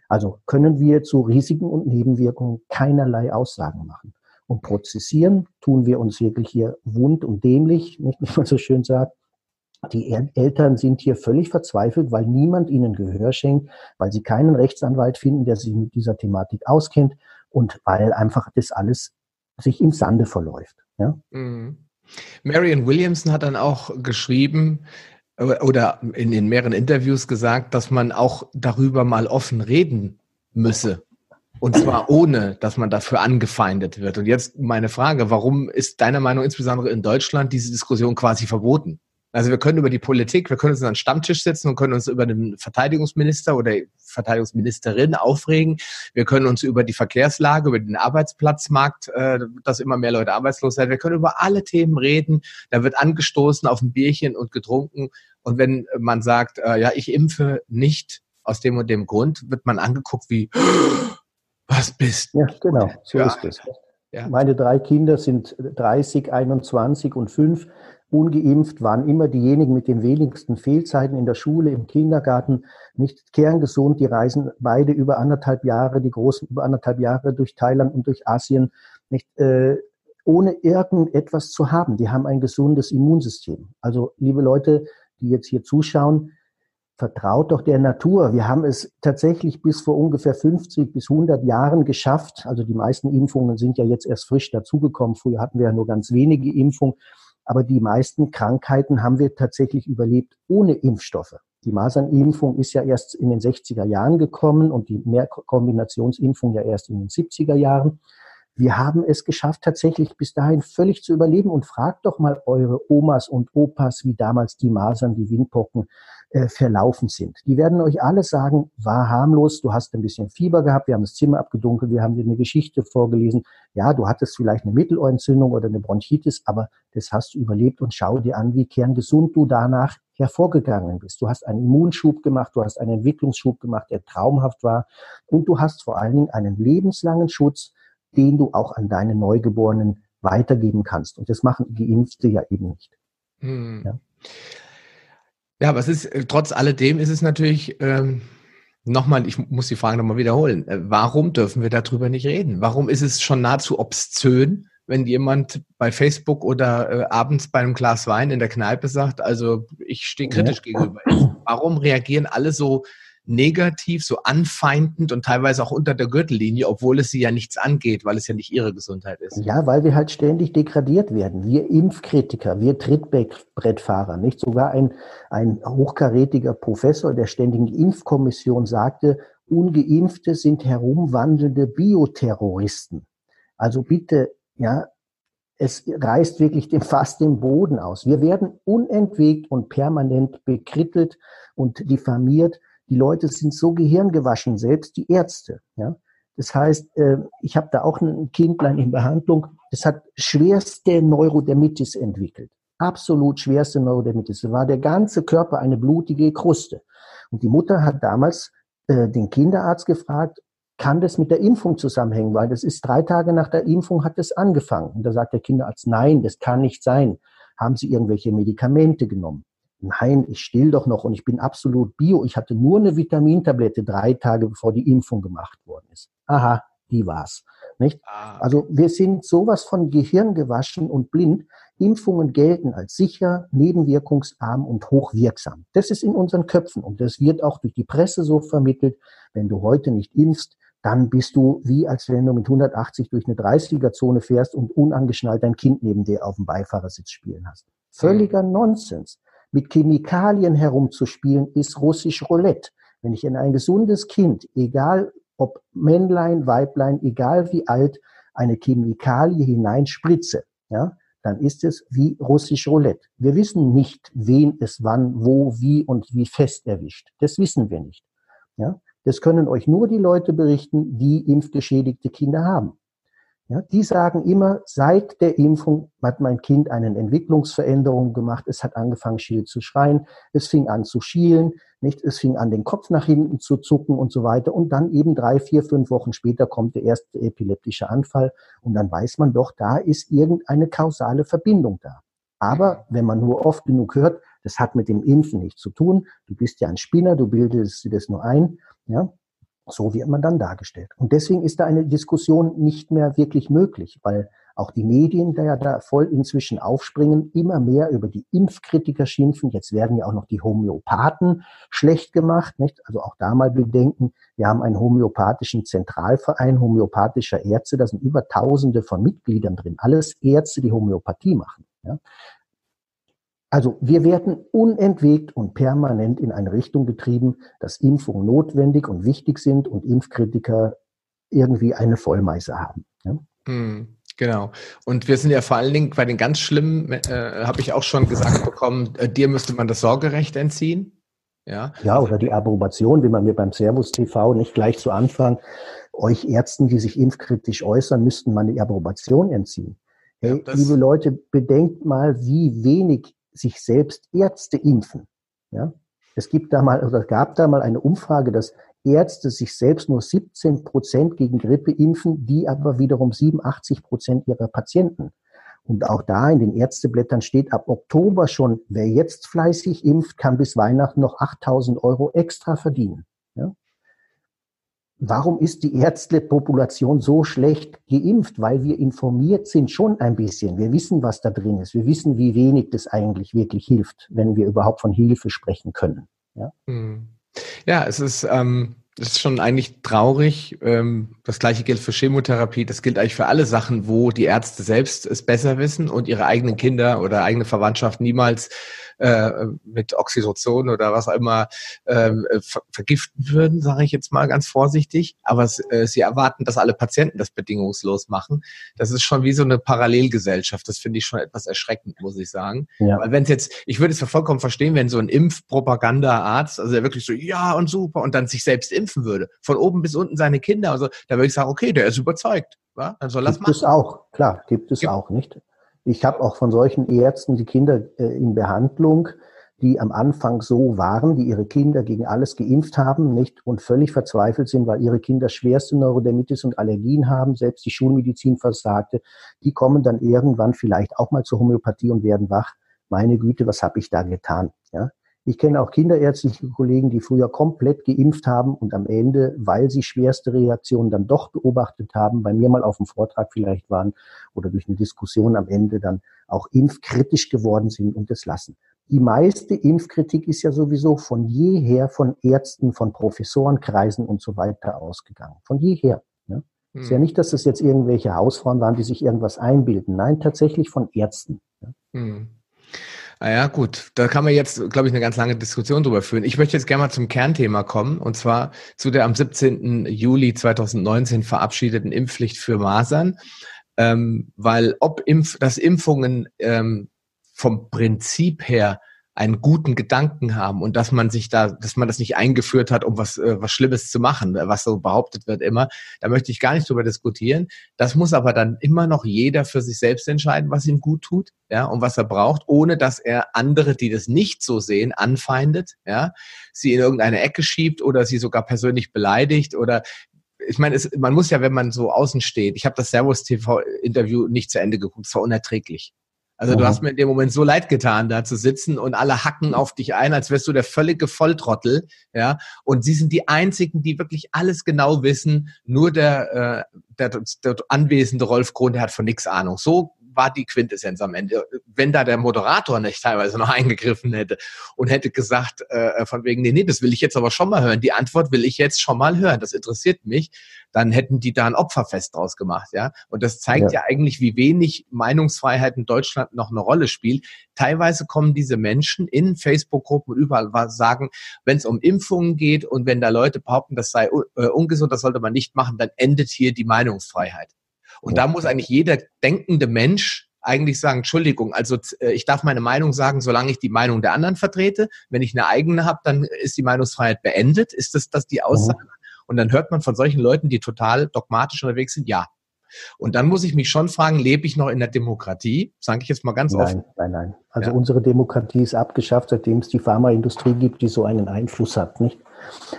Also können wir zu Risiken und Nebenwirkungen keinerlei Aussagen machen. Und prozessieren tun wir uns wirklich hier wund und dämlich, nicht, wie man so schön sagt. Die Eltern sind hier völlig verzweifelt, weil niemand ihnen Gehör schenkt, weil sie keinen Rechtsanwalt finden, der sich mit dieser Thematik auskennt und weil einfach das alles sich im Sande verläuft. Ja? Mhm. Marion Williamson hat dann auch geschrieben oder in den mehreren Interviews gesagt, dass man auch darüber mal offen reden müsse. Und zwar ohne, dass man dafür angefeindet wird. Und jetzt meine Frage, warum ist deiner Meinung insbesondere in Deutschland diese Diskussion quasi verboten? Also wir können über die Politik, wir können uns an einen Stammtisch setzen und können uns über den Verteidigungsminister oder Verteidigungsministerin aufregen. Wir können uns über die Verkehrslage, über den Arbeitsplatzmarkt, äh, dass immer mehr Leute arbeitslos sind. Wir können über alle Themen reden. Da wird angestoßen auf ein Bierchen und getrunken. Und wenn man sagt, äh, ja, ich impfe nicht aus dem und dem Grund, wird man angeguckt wie, was bist du? Ja, genau, so ja. ist es. Ja. Meine drei Kinder sind 30, 21 und 5. Ungeimpft waren immer diejenigen mit den wenigsten Fehlzeiten in der Schule, im Kindergarten, nicht kerngesund. Die reisen beide über anderthalb Jahre, die Großen über anderthalb Jahre durch Thailand und durch Asien, nicht äh, ohne irgendetwas zu haben. Die haben ein gesundes Immunsystem. Also, liebe Leute, die jetzt hier zuschauen, vertraut doch der Natur. Wir haben es tatsächlich bis vor ungefähr 50 bis 100 Jahren geschafft. Also die meisten Impfungen sind ja jetzt erst frisch dazugekommen. Früher hatten wir ja nur ganz wenige Impfungen. Aber die meisten Krankheiten haben wir tatsächlich überlebt ohne Impfstoffe. Die Masernimpfung ist ja erst in den 60er Jahren gekommen und die Mehrkombinationsimpfung ja erst in den 70er Jahren. Wir haben es geschafft, tatsächlich bis dahin völlig zu überleben. Und fragt doch mal eure Omas und Opas, wie damals die Masern, die Windpocken äh, verlaufen sind. Die werden euch alle sagen, war harmlos, du hast ein bisschen Fieber gehabt, wir haben das Zimmer abgedunkelt, wir haben dir eine Geschichte vorgelesen. Ja, du hattest vielleicht eine Mittelohrentzündung oder eine Bronchitis, aber das hast du überlebt und schau dir an, wie kerngesund du danach hervorgegangen bist. Du hast einen Immunschub gemacht, du hast einen Entwicklungsschub gemacht, der traumhaft war und du hast vor allen Dingen einen lebenslangen Schutz den du auch an deine Neugeborenen weitergeben kannst. Und das machen Geimpfte ja eben nicht. Hm. Ja. Ja, aber es ist, äh, trotz alledem ist es natürlich, ähm, nochmal, ich muss die Frage nochmal wiederholen. Äh, warum dürfen wir darüber nicht reden? Warum ist es schon nahezu obszön, wenn jemand bei Facebook oder äh, abends bei einem Glas Wein in der Kneipe sagt, also ich stehe kritisch ja. gegenüber. Warum reagieren alle so negativ, so anfeindend und teilweise auch unter der Gürtellinie, obwohl es sie ja nichts angeht, weil es ja nicht ihre Gesundheit ist. Ja, weil wir halt ständig degradiert werden. Wir Impfkritiker, wir Trittbrettfahrer, nicht sogar ein, ein hochkarätiger Professor der ständigen Impfkommission sagte, Ungeimpfte sind herumwandelnde Bioterroristen. Also bitte, ja, es reißt wirklich dem fast den Boden aus. Wir werden unentwegt und permanent bekrittelt und diffamiert die Leute sind so gehirngewaschen, selbst die Ärzte. Ja? Das heißt, äh, ich habe da auch ein Kindlein in Behandlung, das hat schwerste Neurodermitis entwickelt. Absolut schwerste Neurodermitis. Da war der ganze Körper eine blutige Kruste. Und die Mutter hat damals äh, den Kinderarzt gefragt, kann das mit der Impfung zusammenhängen? Weil das ist drei Tage nach der Impfung hat es angefangen. Und da sagt der Kinderarzt, nein, das kann nicht sein. Haben Sie irgendwelche Medikamente genommen? Nein, ich still doch noch und ich bin absolut bio. Ich hatte nur eine Vitamintablette drei Tage bevor die Impfung gemacht worden ist. Aha, die war's. Nicht? Ah. Also wir sind sowas von Gehirn gewaschen und blind. Impfungen gelten als sicher, nebenwirkungsarm und hochwirksam. Das ist in unseren Köpfen und das wird auch durch die Presse so vermittelt. Wenn du heute nicht impfst, dann bist du wie als wenn du mit 180 durch eine 30er-Zone fährst und unangeschnallt dein Kind neben dir auf dem Beifahrersitz spielen hast. Völliger Nonsens. Mit Chemikalien herumzuspielen ist russisch Roulette. Wenn ich in ein gesundes Kind, egal ob Männlein, Weiblein, egal wie alt, eine Chemikalie hineinspritze, ja, dann ist es wie russisch Roulette. Wir wissen nicht, wen es wann, wo, wie und wie fest erwischt. Das wissen wir nicht. Ja, das können euch nur die Leute berichten, die impfgeschädigte Kinder haben. Ja, die sagen immer, seit der Impfung hat mein Kind eine Entwicklungsveränderung gemacht. Es hat angefangen, schiel zu schreien. Es fing an zu schielen. Nicht? Es fing an, den Kopf nach hinten zu zucken und so weiter. Und dann eben drei, vier, fünf Wochen später kommt der erste epileptische Anfall. Und dann weiß man doch, da ist irgendeine kausale Verbindung da. Aber wenn man nur oft genug hört, das hat mit dem Impfen nichts zu tun. Du bist ja ein Spinner, du bildest dir das nur ein. Ja, so wird man dann dargestellt. Und deswegen ist da eine Diskussion nicht mehr wirklich möglich, weil auch die Medien da ja da voll inzwischen aufspringen, immer mehr über die Impfkritiker schimpfen. Jetzt werden ja auch noch die Homöopathen schlecht gemacht, nicht? Also auch da mal bedenken, wir haben einen homöopathischen Zentralverein homöopathischer Ärzte, da sind über Tausende von Mitgliedern drin, alles Ärzte, die Homöopathie machen. Ja? Also wir werden unentwegt und permanent in eine Richtung getrieben, dass Impfungen notwendig und wichtig sind und Impfkritiker irgendwie eine Vollmeise haben. Ja? Hm, genau. Und wir sind ja vor allen Dingen bei den ganz schlimmen, äh, habe ich auch schon gesagt bekommen, äh, dir müsste man das Sorgerecht entziehen. Ja, ja oder die Approbation, wie man mir beim Servus TV nicht gleich zu Anfang, euch Ärzten, die sich impfkritisch äußern, müssten man die Approbation entziehen. Hey, ja, liebe Leute, bedenkt mal, wie wenig sich selbst Ärzte impfen. Ja? Es gibt da mal, oder gab da mal eine Umfrage, dass Ärzte sich selbst nur 17 Prozent gegen Grippe impfen, die aber wiederum 87 Prozent ihrer Patienten. Und auch da in den Ärzteblättern steht ab Oktober schon, wer jetzt fleißig impft, kann bis Weihnachten noch 8000 Euro extra verdienen. Ja? Warum ist die Ärztepopulation so schlecht geimpft? Weil wir informiert sind schon ein bisschen. Wir wissen, was da drin ist. Wir wissen, wie wenig das eigentlich wirklich hilft, wenn wir überhaupt von Hilfe sprechen können. Ja, hm. ja es ist, ähm, das ist schon eigentlich traurig. Ähm, das gleiche gilt für Chemotherapie. Das gilt eigentlich für alle Sachen, wo die Ärzte selbst es besser wissen und ihre eigenen Kinder oder eigene Verwandtschaft niemals äh, mit Oxytocin oder was auch immer ähm, äh, ver vergiften würden, sage ich jetzt mal ganz vorsichtig. Aber äh, sie erwarten, dass alle Patienten das bedingungslos machen. Das ist schon wie so eine Parallelgesellschaft. Das finde ich schon etwas erschreckend, muss ich sagen. Ja. Weil wenn es jetzt, ich würde es vollkommen verstehen, wenn so ein Impfpropaganda-Arzt, also der wirklich so, ja und super, und dann sich selbst impfen würde, von oben bis unten seine Kinder, also da würde ich sagen, okay, der ist überzeugt. Ja? Dann soll das machen. Gibt es auch, klar, gibt es gibt, auch, nicht? Ich habe auch von solchen Ärzten die Kinder äh, in Behandlung, die am Anfang so waren, die ihre Kinder gegen alles geimpft haben, nicht und völlig verzweifelt sind, weil ihre Kinder schwerste Neurodermitis und Allergien haben, selbst die Schulmedizin versagte. Die kommen dann irgendwann vielleicht auch mal zur Homöopathie und werden wach. Meine Güte, was habe ich da getan? Ja? Ich kenne auch kinderärztliche Kollegen, die früher komplett geimpft haben und am Ende, weil sie schwerste Reaktionen dann doch beobachtet haben, bei mir mal auf dem Vortrag vielleicht waren oder durch eine Diskussion am Ende dann auch impfkritisch geworden sind und es lassen. Die meiste Impfkritik ist ja sowieso von jeher von Ärzten, von Professorenkreisen und so weiter ausgegangen. Von jeher. Ne? Hm. Ist ja nicht, dass es jetzt irgendwelche Hausfrauen waren, die sich irgendwas einbilden. Nein, tatsächlich von Ärzten. Ne? Hm. Ah ja, gut. Da kann man jetzt, glaube ich, eine ganz lange Diskussion drüber führen. Ich möchte jetzt gerne mal zum Kernthema kommen, und zwar zu der am 17. Juli 2019 verabschiedeten Impfpflicht für Masern. Ähm, weil ob Impf, dass Impfungen ähm, vom Prinzip her einen guten Gedanken haben und dass man sich da, dass man das nicht eingeführt hat, um was, äh, was Schlimmes zu machen, was so behauptet wird immer. Da möchte ich gar nicht drüber diskutieren. Das muss aber dann immer noch jeder für sich selbst entscheiden, was ihm gut tut, ja, und was er braucht, ohne dass er andere, die das nicht so sehen, anfeindet, ja, sie in irgendeine Ecke schiebt oder sie sogar persönlich beleidigt oder ich meine, es, man muss ja, wenn man so außen steht, ich habe das Servus TV-Interview nicht zu Ende geguckt, es war unerträglich. Also du hast mir in dem Moment so leid getan, da zu sitzen und alle hacken auf dich ein, als wärst du der völlige Volltrottel, ja. Und sie sind die einzigen, die wirklich alles genau wissen. Nur der, äh, der, der anwesende Rolf Krohn, der hat von nichts Ahnung. So war die Quintessenz am Ende. Wenn da der Moderator nicht teilweise noch eingegriffen hätte und hätte gesagt, äh, von wegen, nee, nee, das will ich jetzt aber schon mal hören. Die Antwort will ich jetzt schon mal hören. Das interessiert mich. Dann hätten die da ein Opferfest draus gemacht, ja. Und das zeigt ja, ja eigentlich, wie wenig Meinungsfreiheit in Deutschland noch eine Rolle spielt. Teilweise kommen diese Menschen in Facebook-Gruppen überall sagen, wenn es um Impfungen geht und wenn da Leute behaupten, das sei äh, ungesund, das sollte man nicht machen, dann endet hier die Meinungsfreiheit. Und da muss eigentlich jeder denkende Mensch eigentlich sagen, Entschuldigung, also äh, ich darf meine Meinung sagen, solange ich die Meinung der anderen vertrete. Wenn ich eine eigene habe, dann ist die Meinungsfreiheit beendet. Ist das, das die Aussage? Mhm. Und dann hört man von solchen Leuten, die total dogmatisch unterwegs sind, ja, und dann muss ich mich schon fragen, lebe ich noch in der Demokratie? Sage ich jetzt mal ganz nein, offen. Nein, nein, nein. Also ja. unsere Demokratie ist abgeschafft, seitdem es die Pharmaindustrie gibt, die so einen Einfluss hat, nicht?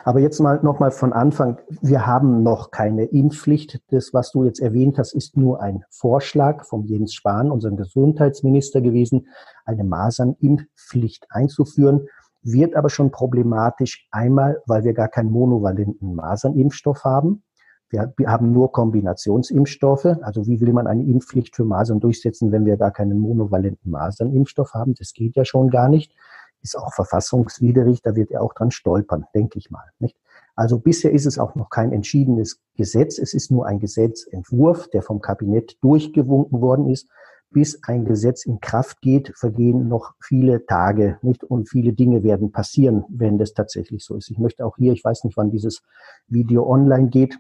Aber jetzt mal nochmal von Anfang. Wir haben noch keine Impfpflicht. Das, was du jetzt erwähnt hast, ist nur ein Vorschlag von Jens Spahn, unserem Gesundheitsminister gewesen, eine Masernimpfpflicht einzuführen. Wird aber schon problematisch. Einmal, weil wir gar keinen monovalenten Masernimpfstoff haben. Wir, haben nur Kombinationsimpfstoffe. Also wie will man eine Impfpflicht für Masern durchsetzen, wenn wir gar keinen monovalenten Masernimpfstoff haben? Das geht ja schon gar nicht. Ist auch verfassungswidrig. Da wird er auch dran stolpern, denke ich mal. Nicht? Also bisher ist es auch noch kein entschiedenes Gesetz. Es ist nur ein Gesetzentwurf, der vom Kabinett durchgewunken worden ist. Bis ein Gesetz in Kraft geht, vergehen noch viele Tage, nicht? Und viele Dinge werden passieren, wenn das tatsächlich so ist. Ich möchte auch hier, ich weiß nicht, wann dieses Video online geht,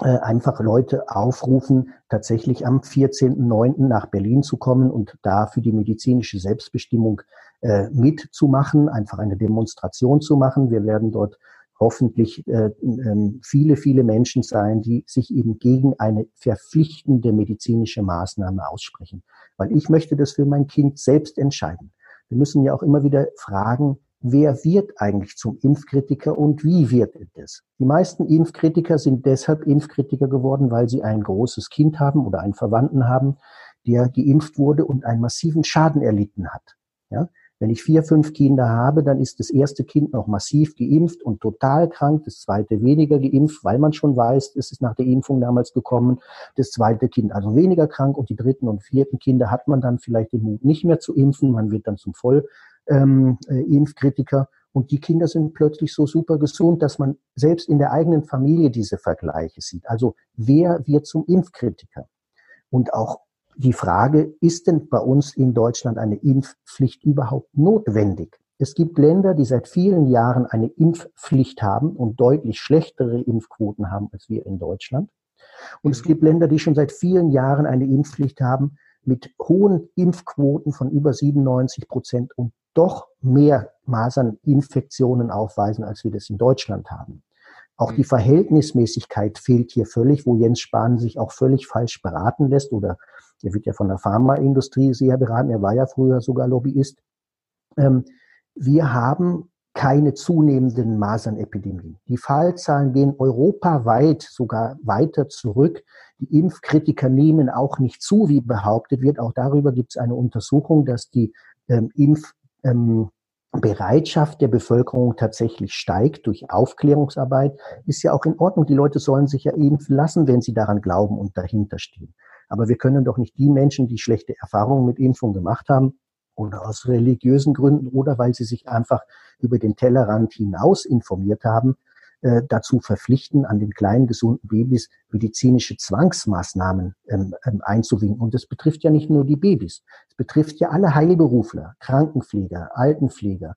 äh, einfach Leute aufrufen, tatsächlich am 14.09. nach Berlin zu kommen und da für die medizinische Selbstbestimmung äh, mitzumachen, einfach eine Demonstration zu machen. Wir werden dort hoffentlich äh, äh, viele, viele Menschen sein, die sich eben gegen eine verpflichtende medizinische Maßnahme aussprechen. Weil ich möchte das für mein Kind selbst entscheiden. Wir müssen ja auch immer wieder fragen, wer wird eigentlich zum Impfkritiker und wie wird es? Die meisten Impfkritiker sind deshalb Impfkritiker geworden, weil sie ein großes Kind haben oder einen Verwandten haben, der geimpft wurde und einen massiven Schaden erlitten hat. Ja? Wenn ich vier, fünf Kinder habe, dann ist das erste Kind noch massiv geimpft und total krank, das zweite weniger geimpft, weil man schon weiß, es ist nach der Impfung damals gekommen, das zweite Kind also weniger krank und die dritten und vierten Kinder hat man dann vielleicht den Mut nicht mehr zu impfen, man wird dann zum Voll ähm, äh. Und die Kinder sind plötzlich so super gesund, dass man selbst in der eigenen Familie diese Vergleiche sieht. Also wer wird zum Impfkritiker? Und auch die Frage, ist denn bei uns in Deutschland eine Impfpflicht überhaupt notwendig? Es gibt Länder, die seit vielen Jahren eine Impfpflicht haben und deutlich schlechtere Impfquoten haben als wir in Deutschland. Und es gibt Länder, die schon seit vielen Jahren eine Impfpflicht haben mit hohen Impfquoten von über 97 Prozent und doch mehr Maserninfektionen aufweisen, als wir das in Deutschland haben. Auch die mhm. Verhältnismäßigkeit fehlt hier völlig, wo Jens Spahn sich auch völlig falsch beraten lässt oder er wird ja von der Pharmaindustrie sehr beraten, er war ja früher sogar Lobbyist. Ähm, wir haben keine zunehmenden Masernepidemien. Die Fallzahlen gehen europaweit sogar weiter zurück. Die Impfkritiker nehmen auch nicht zu, wie behauptet wird. Auch darüber gibt es eine Untersuchung, dass die ähm, Impf ähm, der Bevölkerung tatsächlich steigt durch Aufklärungsarbeit, ist ja auch in Ordnung. Die Leute sollen sich ja impfen lassen, wenn sie daran glauben und dahinter stehen. Aber wir können doch nicht die Menschen, die schlechte Erfahrungen mit Impfung gemacht haben, oder aus religiösen Gründen oder weil sie sich einfach über den Tellerrand hinaus informiert haben, äh, dazu verpflichten, an den kleinen gesunden Babys medizinische Zwangsmaßnahmen ähm, ähm, einzuwinken. Und das betrifft ja nicht nur die Babys. Es betrifft ja alle Heilberufler, Krankenpfleger, Altenpfleger,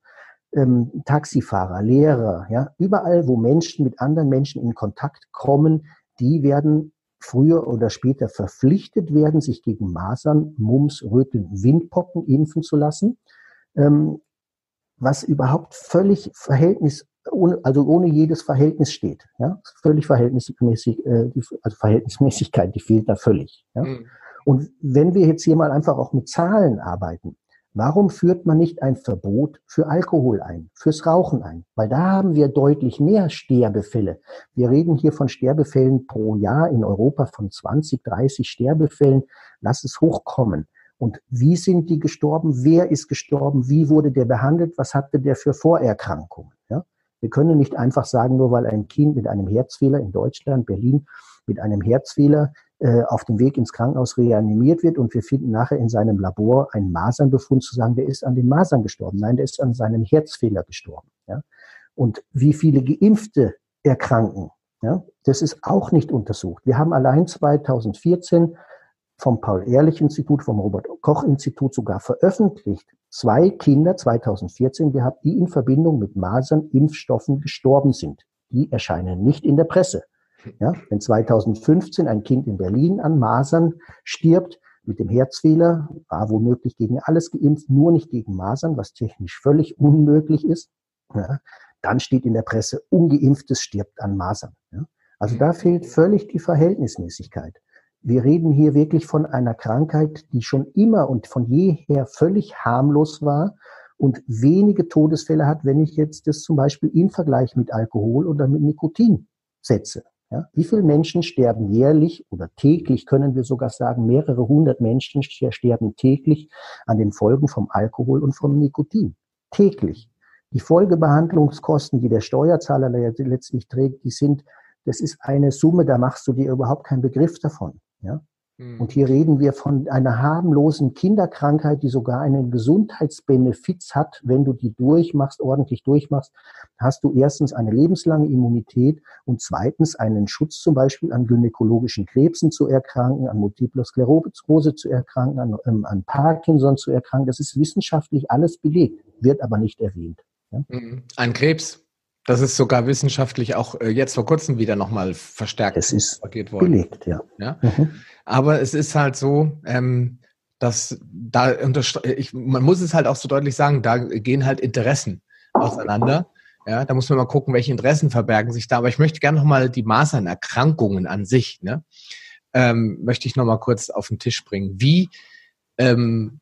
ähm, Taxifahrer, Lehrer, ja, überall, wo Menschen mit anderen Menschen in Kontakt kommen, die werden früher oder später verpflichtet werden, sich gegen Masern, Mumps, Röteln, Windpocken impfen zu lassen, ähm, was überhaupt völlig Verhältnis ohne, also ohne jedes Verhältnis steht. Ja? Völlig verhältnismäßig, äh, die, also Verhältnismäßigkeit, die fehlt da völlig. Ja? Mhm. Und wenn wir jetzt hier mal einfach auch mit Zahlen arbeiten, warum führt man nicht ein Verbot für Alkohol ein, fürs Rauchen ein? Weil da haben wir deutlich mehr Sterbefälle. Wir reden hier von Sterbefällen pro Jahr in Europa von 20, 30 Sterbefällen. Lass es hochkommen. Und wie sind die gestorben? Wer ist gestorben? Wie wurde der behandelt? Was hatte der für Vorerkrankungen? Ja? Wir können nicht einfach sagen, nur weil ein Kind mit einem Herzfehler in Deutschland, Berlin, mit einem Herzfehler äh, auf dem Weg ins Krankenhaus reanimiert wird und wir finden nachher in seinem Labor einen Masernbefund zu sagen, der ist an den Masern gestorben. Nein, der ist an seinem Herzfehler gestorben. Ja? Und wie viele Geimpfte erkranken, ja, das ist auch nicht untersucht. Wir haben allein 2014 vom Paul-Ehrlich-Institut, vom Robert-Koch-Institut sogar veröffentlicht, zwei Kinder 2014 gehabt, die in Verbindung mit Masernimpfstoffen gestorben sind. Die erscheinen nicht in der Presse. Ja, wenn 2015 ein Kind in Berlin an Masern stirbt, mit dem Herzfehler, war womöglich gegen alles geimpft, nur nicht gegen Masern, was technisch völlig unmöglich ist, ja, dann steht in der Presse, ungeimpftes stirbt an Masern. Ja. Also da fehlt völlig die Verhältnismäßigkeit. Wir reden hier wirklich von einer Krankheit, die schon immer und von jeher völlig harmlos war und wenige Todesfälle hat, wenn ich jetzt das zum Beispiel im Vergleich mit Alkohol oder mit Nikotin setze. Ja, wie viele Menschen sterben jährlich oder täglich, können wir sogar sagen, mehrere hundert Menschen sterben täglich an den Folgen vom Alkohol und vom Nikotin. Täglich. Die Folgebehandlungskosten, die der Steuerzahler letztlich trägt, die sind, das ist eine Summe, da machst du dir überhaupt keinen Begriff davon. Ja? Mhm. Und hier reden wir von einer harmlosen Kinderkrankheit, die sogar einen Gesundheitsbenefiz hat. Wenn du die durchmachst, ordentlich durchmachst, hast du erstens eine lebenslange Immunität und zweitens einen Schutz zum Beispiel an gynäkologischen Krebsen zu erkranken, an Multiple Sklerose zu erkranken, an, ähm, an Parkinson zu erkranken. Das ist wissenschaftlich alles belegt, wird aber nicht erwähnt. Ja? Mhm. Ein Krebs? Das ist sogar wissenschaftlich auch äh, jetzt vor kurzem wieder nochmal verstärkt es ist worden. belegt, ja. ja? Mhm. Aber es ist halt so, ähm, dass da ich, man muss es halt auch so deutlich sagen, da gehen halt Interessen auseinander. Ja, da muss man mal gucken, welche Interessen verbergen sich da. Aber ich möchte gerne nochmal die Masernerkrankungen an sich, ne, ähm, möchte ich nochmal kurz auf den Tisch bringen. Wie ähm,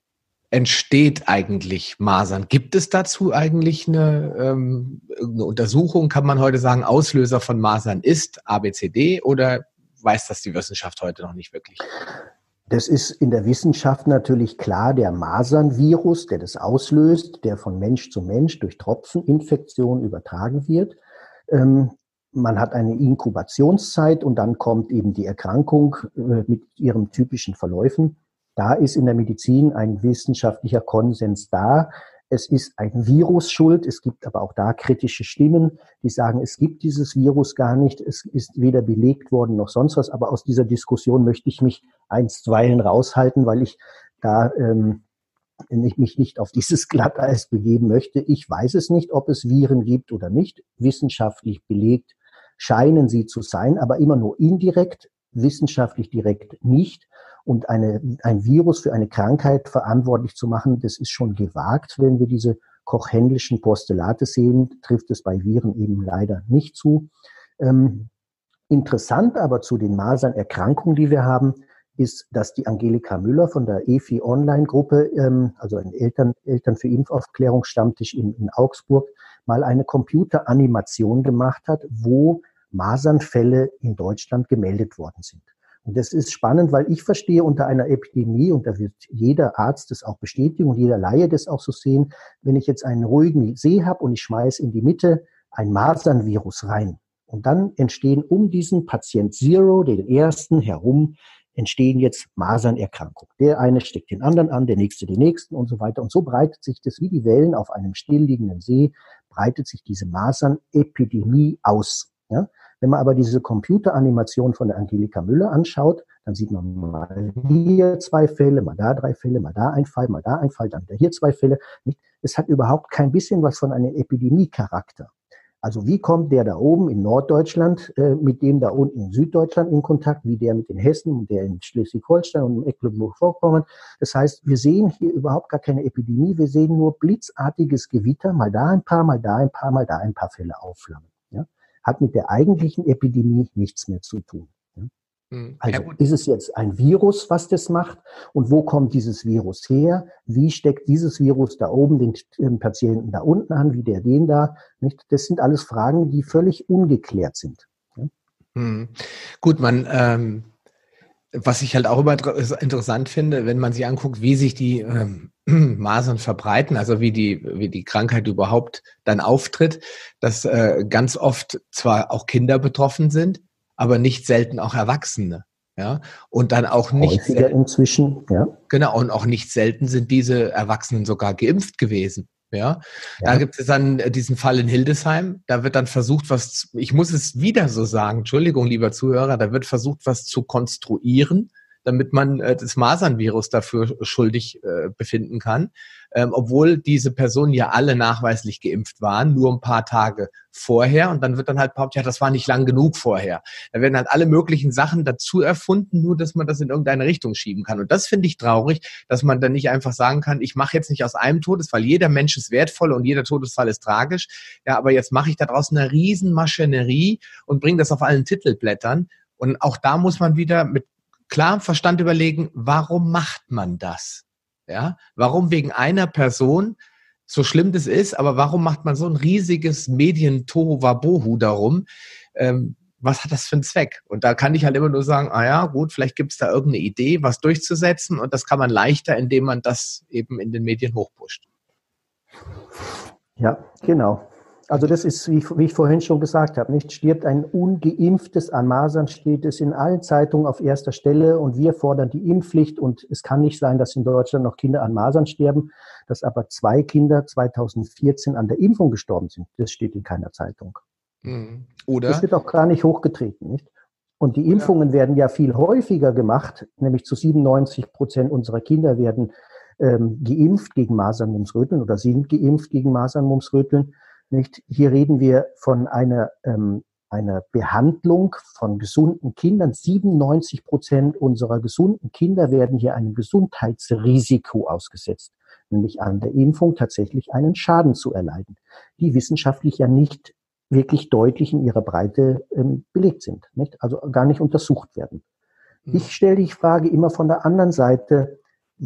entsteht eigentlich Masern? Gibt es dazu eigentlich eine, ähm, eine Untersuchung? Kann man heute sagen, Auslöser von Masern ist ABCD oder weiß das die Wissenschaft heute noch nicht wirklich? Das ist in der Wissenschaft natürlich klar, der Masernvirus, der das auslöst, der von Mensch zu Mensch durch Tropfeninfektion übertragen wird. Ähm, man hat eine Inkubationszeit und dann kommt eben die Erkrankung äh, mit ihren typischen Verläufen. Da ist in der Medizin ein wissenschaftlicher Konsens da. Es ist ein Virus schuld. Es gibt aber auch da kritische Stimmen, die sagen, es gibt dieses Virus gar nicht. Es ist weder belegt worden noch sonst was. Aber aus dieser Diskussion möchte ich mich einstweilen raushalten, weil ich da ähm, ich mich nicht auf dieses Glatteis begeben möchte. Ich weiß es nicht, ob es Viren gibt oder nicht. Wissenschaftlich belegt scheinen sie zu sein, aber immer nur indirekt, wissenschaftlich direkt nicht. Und eine, ein Virus für eine Krankheit verantwortlich zu machen, das ist schon gewagt, wenn wir diese kochhändlischen Postulate sehen, trifft es bei Viren eben leider nicht zu. Ähm, interessant aber zu den Masernerkrankungen, die wir haben, ist, dass die Angelika Müller von der EFI Online-Gruppe, ähm, also ein Eltern, Eltern für Impfaufklärung Stammtisch in, in Augsburg, mal eine Computeranimation gemacht hat, wo Masernfälle in Deutschland gemeldet worden sind. Und das ist spannend, weil ich verstehe unter einer Epidemie, und da wird jeder Arzt das auch bestätigen und jeder Laie das auch so sehen, wenn ich jetzt einen ruhigen See habe und ich schmeiße in die Mitte ein Masernvirus rein. Und dann entstehen um diesen Patient Zero, den ersten herum, entstehen jetzt Masernerkrankungen. Der eine steckt den anderen an, der nächste den nächsten und so weiter. Und so breitet sich das wie die Wellen auf einem stillliegenden See, breitet sich diese Masernepidemie aus. Ja? Wenn man aber diese Computeranimation von der Angelika Müller anschaut, dann sieht man mal hier zwei Fälle, mal da drei Fälle, mal da ein Fall, mal da ein Fall, dann wieder hier zwei Fälle. Es hat überhaupt kein bisschen was von einem Epidemiecharakter. Also wie kommt der da oben in Norddeutschland äh, mit dem da unten in Süddeutschland in Kontakt, wie der mit den Hessen und der in Schleswig-Holstein und Mecklenburg-Vorpommern? Das heißt, wir sehen hier überhaupt gar keine Epidemie, wir sehen nur blitzartiges Gewitter, mal da ein paar, mal da ein paar, mal da ein paar Fälle aufflammen hat mit der eigentlichen Epidemie nichts mehr zu tun. Hm. Also ist es jetzt ein Virus, was das macht? Und wo kommt dieses Virus her? Wie steckt dieses Virus da oben den, den Patienten da unten an? Wie der den da? Nicht? Das sind alles Fragen, die völlig ungeklärt sind. Hm. Gut, man ähm, was ich halt auch immer interessant finde, wenn man sich anguckt, wie sich die ähm, Masern verbreiten, also wie die, wie die Krankheit überhaupt dann auftritt, dass äh, ganz oft zwar auch Kinder betroffen sind, aber nicht selten auch Erwachsene. Ja, und dann auch nicht Häufiger inzwischen, ja. Genau, und auch nicht selten sind diese Erwachsenen sogar geimpft gewesen. Ja, ja. da gibt es dann diesen Fall in Hildesheim. Da wird dann versucht, was, ich muss es wieder so sagen, Entschuldigung, lieber Zuhörer, da wird versucht, was zu konstruieren, damit man äh, das Masernvirus dafür schuldig äh, befinden kann, ähm, obwohl diese Personen ja alle nachweislich geimpft waren, nur ein paar Tage vorher. Und dann wird dann halt behauptet, ja, das war nicht lang genug vorher. Da werden halt alle möglichen Sachen dazu erfunden, nur dass man das in irgendeine Richtung schieben kann. Und das finde ich traurig, dass man dann nicht einfach sagen kann, ich mache jetzt nicht aus einem Todesfall, jeder Mensch ist wertvoll und jeder Todesfall ist tragisch. Ja, aber jetzt mache ich da draußen eine Riesenmaschinerie und bringe das auf allen Titelblättern. Und auch da muss man wieder mit klarem Verstand überlegen, warum macht man das? Ja, warum wegen einer Person, so schlimm das ist, aber warum macht man so ein riesiges Medien-Tohu-Wabohu darum? Ähm, was hat das für einen Zweck? Und da kann ich halt immer nur sagen, ah ja, gut, vielleicht gibt es da irgendeine Idee, was durchzusetzen und das kann man leichter, indem man das eben in den Medien hochpusht. Ja, genau. Also das ist, wie, wie, ich vorhin schon gesagt habe, nicht stirbt ein ungeimpftes an Masern, steht es in allen Zeitungen auf erster Stelle und wir fordern die Impfpflicht und es kann nicht sein, dass in Deutschland noch Kinder an Masern sterben, dass aber zwei Kinder 2014 an der Impfung gestorben sind. Das steht in keiner Zeitung. Mhm. Oder? Das wird auch gar nicht hochgetreten, nicht? Und die Impfungen ja. werden ja viel häufiger gemacht, nämlich zu 97 Prozent unserer Kinder werden ähm, geimpft gegen Masern, Mumps, Röteln oder sind geimpft gegen Masern, Mumps, Röteln. Nicht? Hier reden wir von einer, ähm, einer Behandlung von gesunden Kindern. 97 Prozent unserer gesunden Kinder werden hier einem Gesundheitsrisiko ausgesetzt, nämlich an der Impfung tatsächlich einen Schaden zu erleiden, die wissenschaftlich ja nicht wirklich deutlich in ihrer Breite ähm, belegt sind, nicht? also gar nicht untersucht werden. Mhm. Ich stelle die Frage immer von der anderen Seite,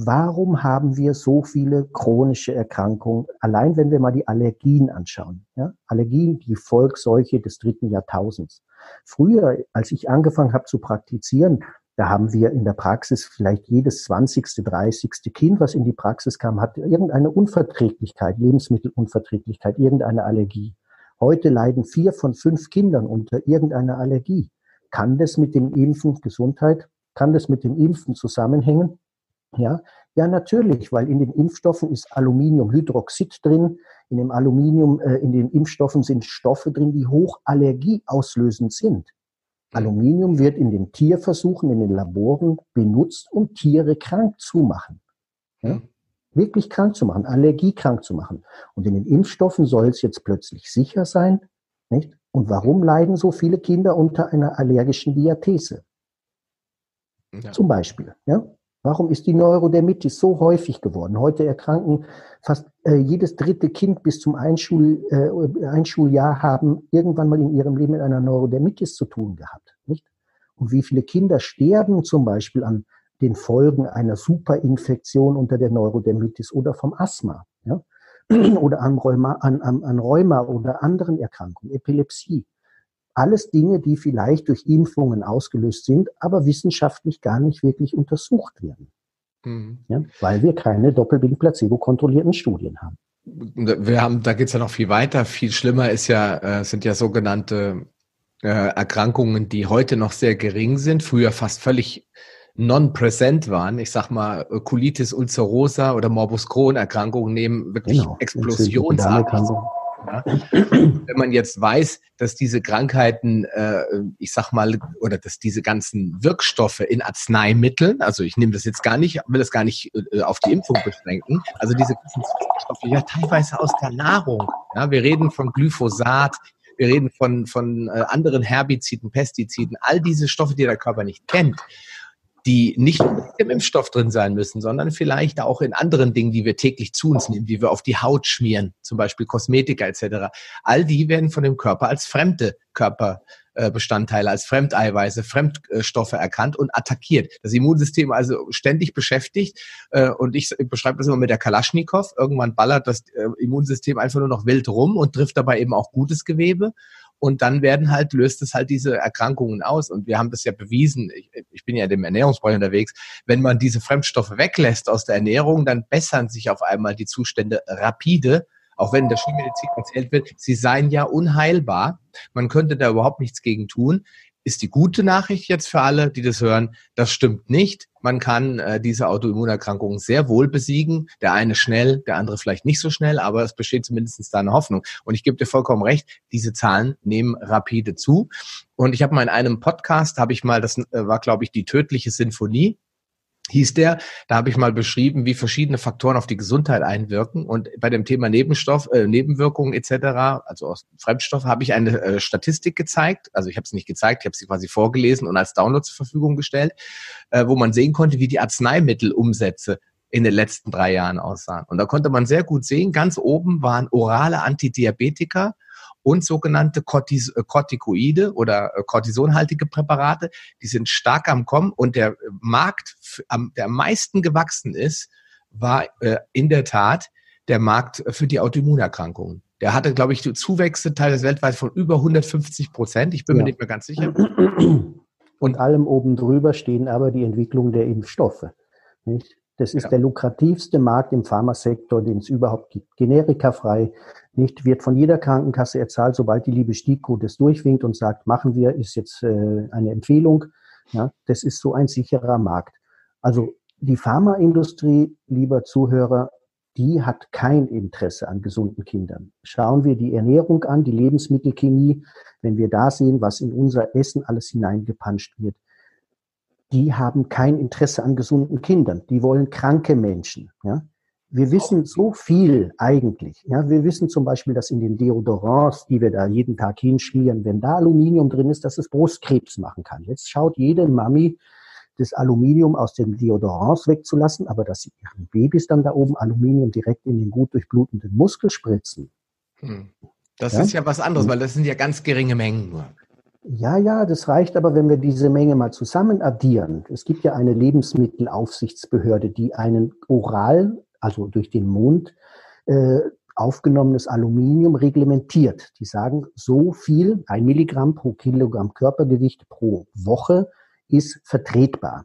warum haben wir so viele chronische Erkrankungen? Allein wenn wir mal die Allergien anschauen. Ja? Allergien, die Volksseuche des dritten Jahrtausends. Früher, als ich angefangen habe zu praktizieren, da haben wir in der Praxis vielleicht jedes 20., 30. Kind, was in die Praxis kam, hat irgendeine Unverträglichkeit, Lebensmittelunverträglichkeit, irgendeine Allergie. Heute leiden vier von fünf Kindern unter irgendeiner Allergie. Kann das mit dem Impfen Gesundheit, kann das mit dem Impfen zusammenhängen? Ja, ja, natürlich, weil in den Impfstoffen ist Aluminiumhydroxid drin. In dem Aluminium, äh, in den Impfstoffen sind Stoffe drin, die hochallergieauslösend sind. Aluminium wird in den Tierversuchen, in den Laboren benutzt, um Tiere krank zu machen. Ja? Hm. Wirklich krank zu machen, allergiekrank zu machen. Und in den Impfstoffen soll es jetzt plötzlich sicher sein. Nicht? Und warum leiden so viele Kinder unter einer allergischen Diathese? Ja. Zum Beispiel. Ja? Warum ist die Neurodermitis so häufig geworden? Heute erkranken fast äh, jedes dritte Kind bis zum Einschul, äh, Einschuljahr haben irgendwann mal in ihrem Leben mit einer Neurodermitis zu tun gehabt. Nicht? Und wie viele Kinder sterben zum Beispiel an den Folgen einer Superinfektion unter der Neurodermitis oder vom Asthma ja? oder an Rheuma, an, an, an Rheuma oder anderen Erkrankungen, Epilepsie. Alles Dinge, die vielleicht durch Impfungen ausgelöst sind, aber wissenschaftlich gar nicht wirklich untersucht werden. Mhm. Ja, weil wir keine doppelblind placebo-kontrollierten Studien haben. Wir haben, da geht es ja noch viel weiter. Viel schlimmer ist ja, äh, sind ja sogenannte äh, Erkrankungen, die heute noch sehr gering sind, früher fast völlig non-präsent waren. Ich sag mal, Colitis ulcerosa oder Morbus Crohn Erkrankungen nehmen wirklich genau. explosionsartig ja? Wenn man jetzt weiß, dass diese Krankheiten, äh, ich sag mal, oder dass diese ganzen Wirkstoffe in Arzneimitteln, also ich nehme das jetzt gar nicht, will das gar nicht äh, auf die Impfung beschränken, also diese ganzen Wirkstoffe ja teilweise aus der Nahrung. Ja? Wir reden von Glyphosat, wir reden von, von äh, anderen Herbiziden, Pestiziden, all diese Stoffe, die der Körper nicht kennt die nicht im Impfstoff drin sein müssen, sondern vielleicht auch in anderen Dingen, die wir täglich zu uns nehmen, die wir auf die Haut schmieren, zum Beispiel Kosmetika etc. All die werden von dem Körper als fremde Körperbestandteile, als Fremdeiweiße, Fremdstoffe erkannt und attackiert. Das Immunsystem also ständig beschäftigt äh, und ich beschreibe das immer mit der Kalaschnikow. Irgendwann ballert das äh, Immunsystem einfach nur noch wild rum und trifft dabei eben auch gutes Gewebe und dann werden halt, löst es halt diese Erkrankungen aus. Und wir haben das ja bewiesen, ich, ich bin ja dem Ernährungsbereich unterwegs, wenn man diese Fremdstoffe weglässt aus der Ernährung, dann bessern sich auf einmal die Zustände rapide auch wenn der Schulmedizin erzählt wird, sie seien ja unheilbar. Man könnte da überhaupt nichts gegen tun ist die gute Nachricht jetzt für alle, die das hören. Das stimmt nicht. Man kann äh, diese Autoimmunerkrankungen sehr wohl besiegen. Der eine schnell, der andere vielleicht nicht so schnell, aber es besteht zumindest da eine Hoffnung. Und ich gebe dir vollkommen recht, diese Zahlen nehmen rapide zu. Und ich habe mal in einem Podcast, habe ich mal, das äh, war glaube ich die tödliche Sinfonie, hieß der. Da habe ich mal beschrieben, wie verschiedene Faktoren auf die Gesundheit einwirken. Und bei dem Thema Nebenstoff, äh, Nebenwirkungen etc., also aus Fremdstoff, habe ich eine äh, Statistik gezeigt. Also ich habe es nicht gezeigt, ich habe sie quasi vorgelesen und als Download zur Verfügung gestellt, äh, wo man sehen konnte, wie die Arzneimittelumsätze in den letzten drei Jahren aussahen. Und da konnte man sehr gut sehen, ganz oben waren orale Antidiabetika, und sogenannte Cortis äh, Corticoide oder äh, cortisonhaltige Präparate. Die sind stark am Kommen und der Markt, der am meisten gewachsen ist, war äh, in der Tat der Markt für die Autoimmunerkrankungen. Der hatte, glaube ich, Zuwächse teilweise weltweit von über 150 Prozent. Ich bin ja. mir nicht mehr ganz sicher. Und allem oben drüber stehen aber die Entwicklung der Impfstoffe. Nicht? Das ist ja. der lukrativste Markt im Pharmasektor, den es überhaupt gibt. Generikafrei, nicht, wird von jeder Krankenkasse erzahlt, sobald die liebe STIKO das durchwinkt und sagt, machen wir, ist jetzt äh, eine Empfehlung. Ja, das ist so ein sicherer Markt. Also die Pharmaindustrie, lieber Zuhörer, die hat kein Interesse an gesunden Kindern. Schauen wir die Ernährung an, die Lebensmittelchemie, wenn wir da sehen, was in unser Essen alles hineingepanscht wird, die haben kein Interesse an gesunden Kindern. Die wollen kranke Menschen. Ja? Wir wissen so viel eigentlich. Ja, wir wissen zum Beispiel, dass in den Deodorants, die wir da jeden Tag hinschmieren, wenn da Aluminium drin ist, dass es Brustkrebs machen kann. Jetzt schaut jede Mami, das Aluminium aus den Deodorants wegzulassen, aber dass sie ihren Babys dann da oben Aluminium direkt in den gut durchblutenden Muskel spritzen. Hm. Das ja? ist ja was anderes, weil das sind ja ganz geringe Mengen nur. Ja, ja, das reicht aber, wenn wir diese Menge mal zusammen addieren. Es gibt ja eine Lebensmittelaufsichtsbehörde, die einen oral, also durch den Mund, äh, aufgenommenes Aluminium reglementiert. Die sagen, so viel, ein Milligramm pro Kilogramm Körpergewicht pro Woche ist vertretbar.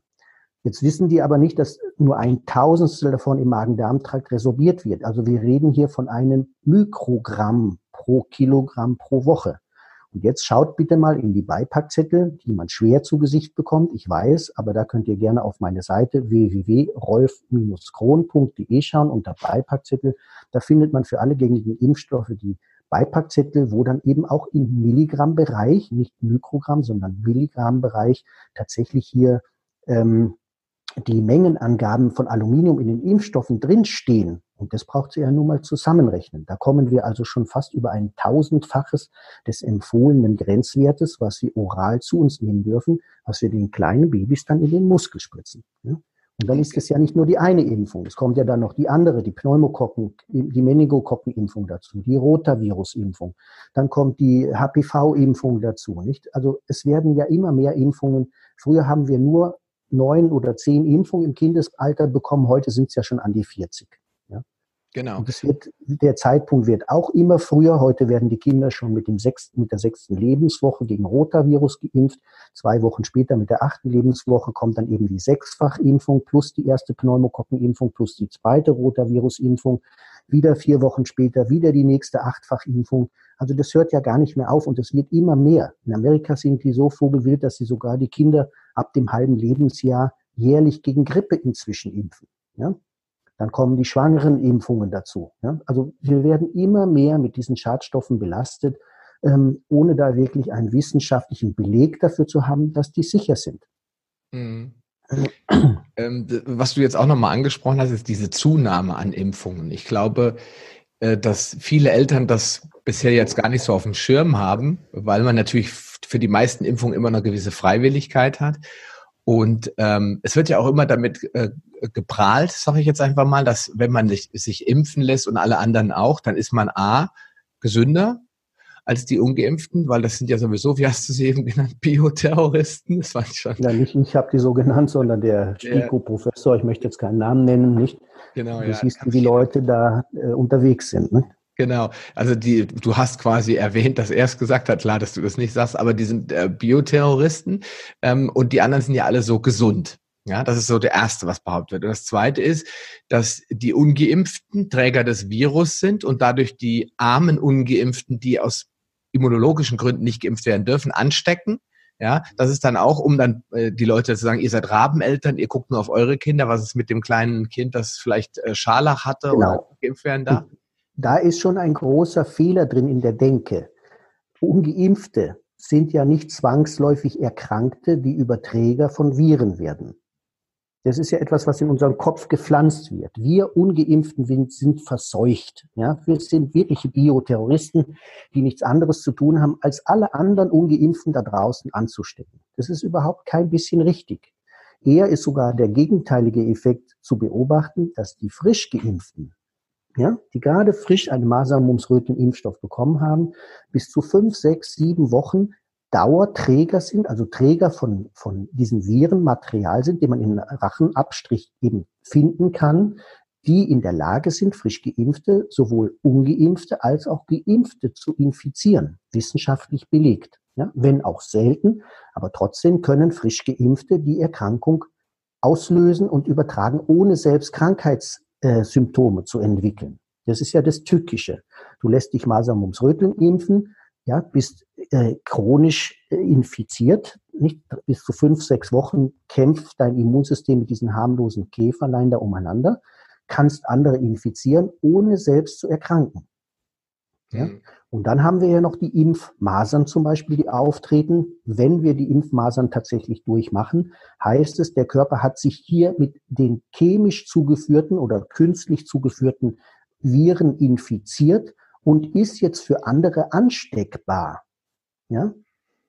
Jetzt wissen die aber nicht, dass nur ein Tausendstel davon im Magen-Darm-Trakt resorbiert wird. Also wir reden hier von einem Mikrogramm pro Kilogramm pro Woche. Und jetzt schaut bitte mal in die Beipackzettel, die man schwer zu Gesicht bekommt. Ich weiß, aber da könnt ihr gerne auf meine Seite www.rolf-kron.de schauen unter Beipackzettel. Da findet man für alle gängigen Impfstoffe die Beipackzettel, wo dann eben auch im Milligrammbereich, nicht Mikrogramm, sondern Milligrammbereich tatsächlich hier ähm, die Mengenangaben von Aluminium in den Impfstoffen drinstehen. Und das braucht sie ja nun mal zusammenrechnen. Da kommen wir also schon fast über ein tausendfaches des empfohlenen Grenzwertes, was wir oral zu uns nehmen dürfen, was wir den kleinen Babys dann in den Muskel spritzen. Und dann ist es ja nicht nur die eine Impfung. Es kommt ja dann noch die andere, die Pneumokokken, die Meningokokken-Impfung dazu, die Rotavirus-Impfung. Dann kommt die HPV-Impfung dazu, nicht? Also es werden ja immer mehr Impfungen. Früher haben wir nur neun oder zehn Impfungen im Kindesalter bekommen. Heute sind es ja schon an die 40. Genau. Und das wird, der Zeitpunkt wird auch immer früher. Heute werden die Kinder schon mit dem sechsten, mit der sechsten Lebenswoche gegen Rotavirus geimpft. Zwei Wochen später mit der achten Lebenswoche kommt dann eben die Sechsfachimpfung plus die erste Pneumokokkenimpfung plus die zweite Rotavirusimpfung. Wieder vier Wochen später wieder die nächste Achtfachimpfung. Also das hört ja gar nicht mehr auf und es wird immer mehr. In Amerika sind die so vogelwild, dass sie sogar die Kinder ab dem halben Lebensjahr jährlich gegen Grippe inzwischen impfen. Ja? Dann kommen die schwangeren Impfungen dazu. Ja? Also wir werden immer mehr mit diesen Schadstoffen belastet, ähm, ohne da wirklich einen wissenschaftlichen Beleg dafür zu haben, dass die sicher sind. Mhm. Ähm, was du jetzt auch nochmal angesprochen hast, ist diese Zunahme an Impfungen. Ich glaube, äh, dass viele Eltern das bisher jetzt gar nicht so auf dem Schirm haben, weil man natürlich für die meisten Impfungen immer eine gewisse Freiwilligkeit hat. Und ähm, es wird ja auch immer damit äh, geprahlt, sage ich jetzt einfach mal, dass wenn man sich, sich impfen lässt und alle anderen auch, dann ist man A, gesünder als die Ungeimpften, weil das sind ja sowieso, wie hast du sie eben genannt, Bioterroristen. Das war schon. Ja, nicht ich habe die so genannt, sondern der STIKO-Professor, ich möchte jetzt keinen Namen nennen, nicht? Genau, du ja. siehst, wie die Leute da äh, unterwegs sind. Ne? Genau, also die, du hast quasi erwähnt, dass er es gesagt hat, klar, dass du das nicht sagst, aber die sind äh, Bioterroristen ähm, und die anderen sind ja alle so gesund. Ja, das ist so der erste, was behauptet wird. Und das zweite ist, dass die Ungeimpften Träger des Virus sind und dadurch die armen Ungeimpften, die aus immunologischen Gründen nicht geimpft werden dürfen, anstecken. Ja, das ist dann auch, um dann äh, die Leute zu sagen, ihr seid Rabeneltern, ihr guckt nur auf eure Kinder, was ist mit dem kleinen Kind, das vielleicht äh, Scharlach hatte genau. oder geimpft werden darf? Da ist schon ein großer Fehler drin in der Denke. Ungeimpfte sind ja nicht zwangsläufig Erkrankte, die Überträger von Viren werden. Das ist ja etwas, was in unserem Kopf gepflanzt wird. Wir Ungeimpften sind, verseucht. Ja? Wir sind wirkliche Bioterroristen, die nichts anderes zu tun haben, als alle anderen Ungeimpften da draußen anzustecken. Das ist überhaupt kein bisschen richtig. Eher ist sogar der gegenteilige Effekt zu beobachten, dass die frisch Geimpften ja, die gerade frisch einen Masern-Mumps-Röteln-Impfstoff bekommen haben, bis zu fünf, sechs, sieben Wochen Dauerträger sind, also Träger von, von diesem Virenmaterial sind, den man in Rachenabstrich eben finden kann, die in der Lage sind, frisch geimpfte, sowohl ungeimpfte als auch geimpfte zu infizieren. Wissenschaftlich belegt. Ja, wenn auch selten, aber trotzdem können frisch geimpfte die Erkrankung auslösen und übertragen, ohne selbst Krankheits äh, Symptome zu entwickeln. Das ist ja das Tückische. Du lässt dich Masern, ums Röteln impfen, ja, bist äh, chronisch äh, infiziert, nicht bis zu fünf, sechs Wochen kämpft dein Immunsystem mit diesen harmlosen Käferlein da umeinander, kannst andere infizieren, ohne selbst zu erkranken. Ja? Mhm. Und dann haben wir ja noch die Impfmasern zum Beispiel, die auftreten. Wenn wir die Impfmasern tatsächlich durchmachen, heißt es, der Körper hat sich hier mit den chemisch zugeführten oder künstlich zugeführten Viren infiziert und ist jetzt für andere ansteckbar. Ja?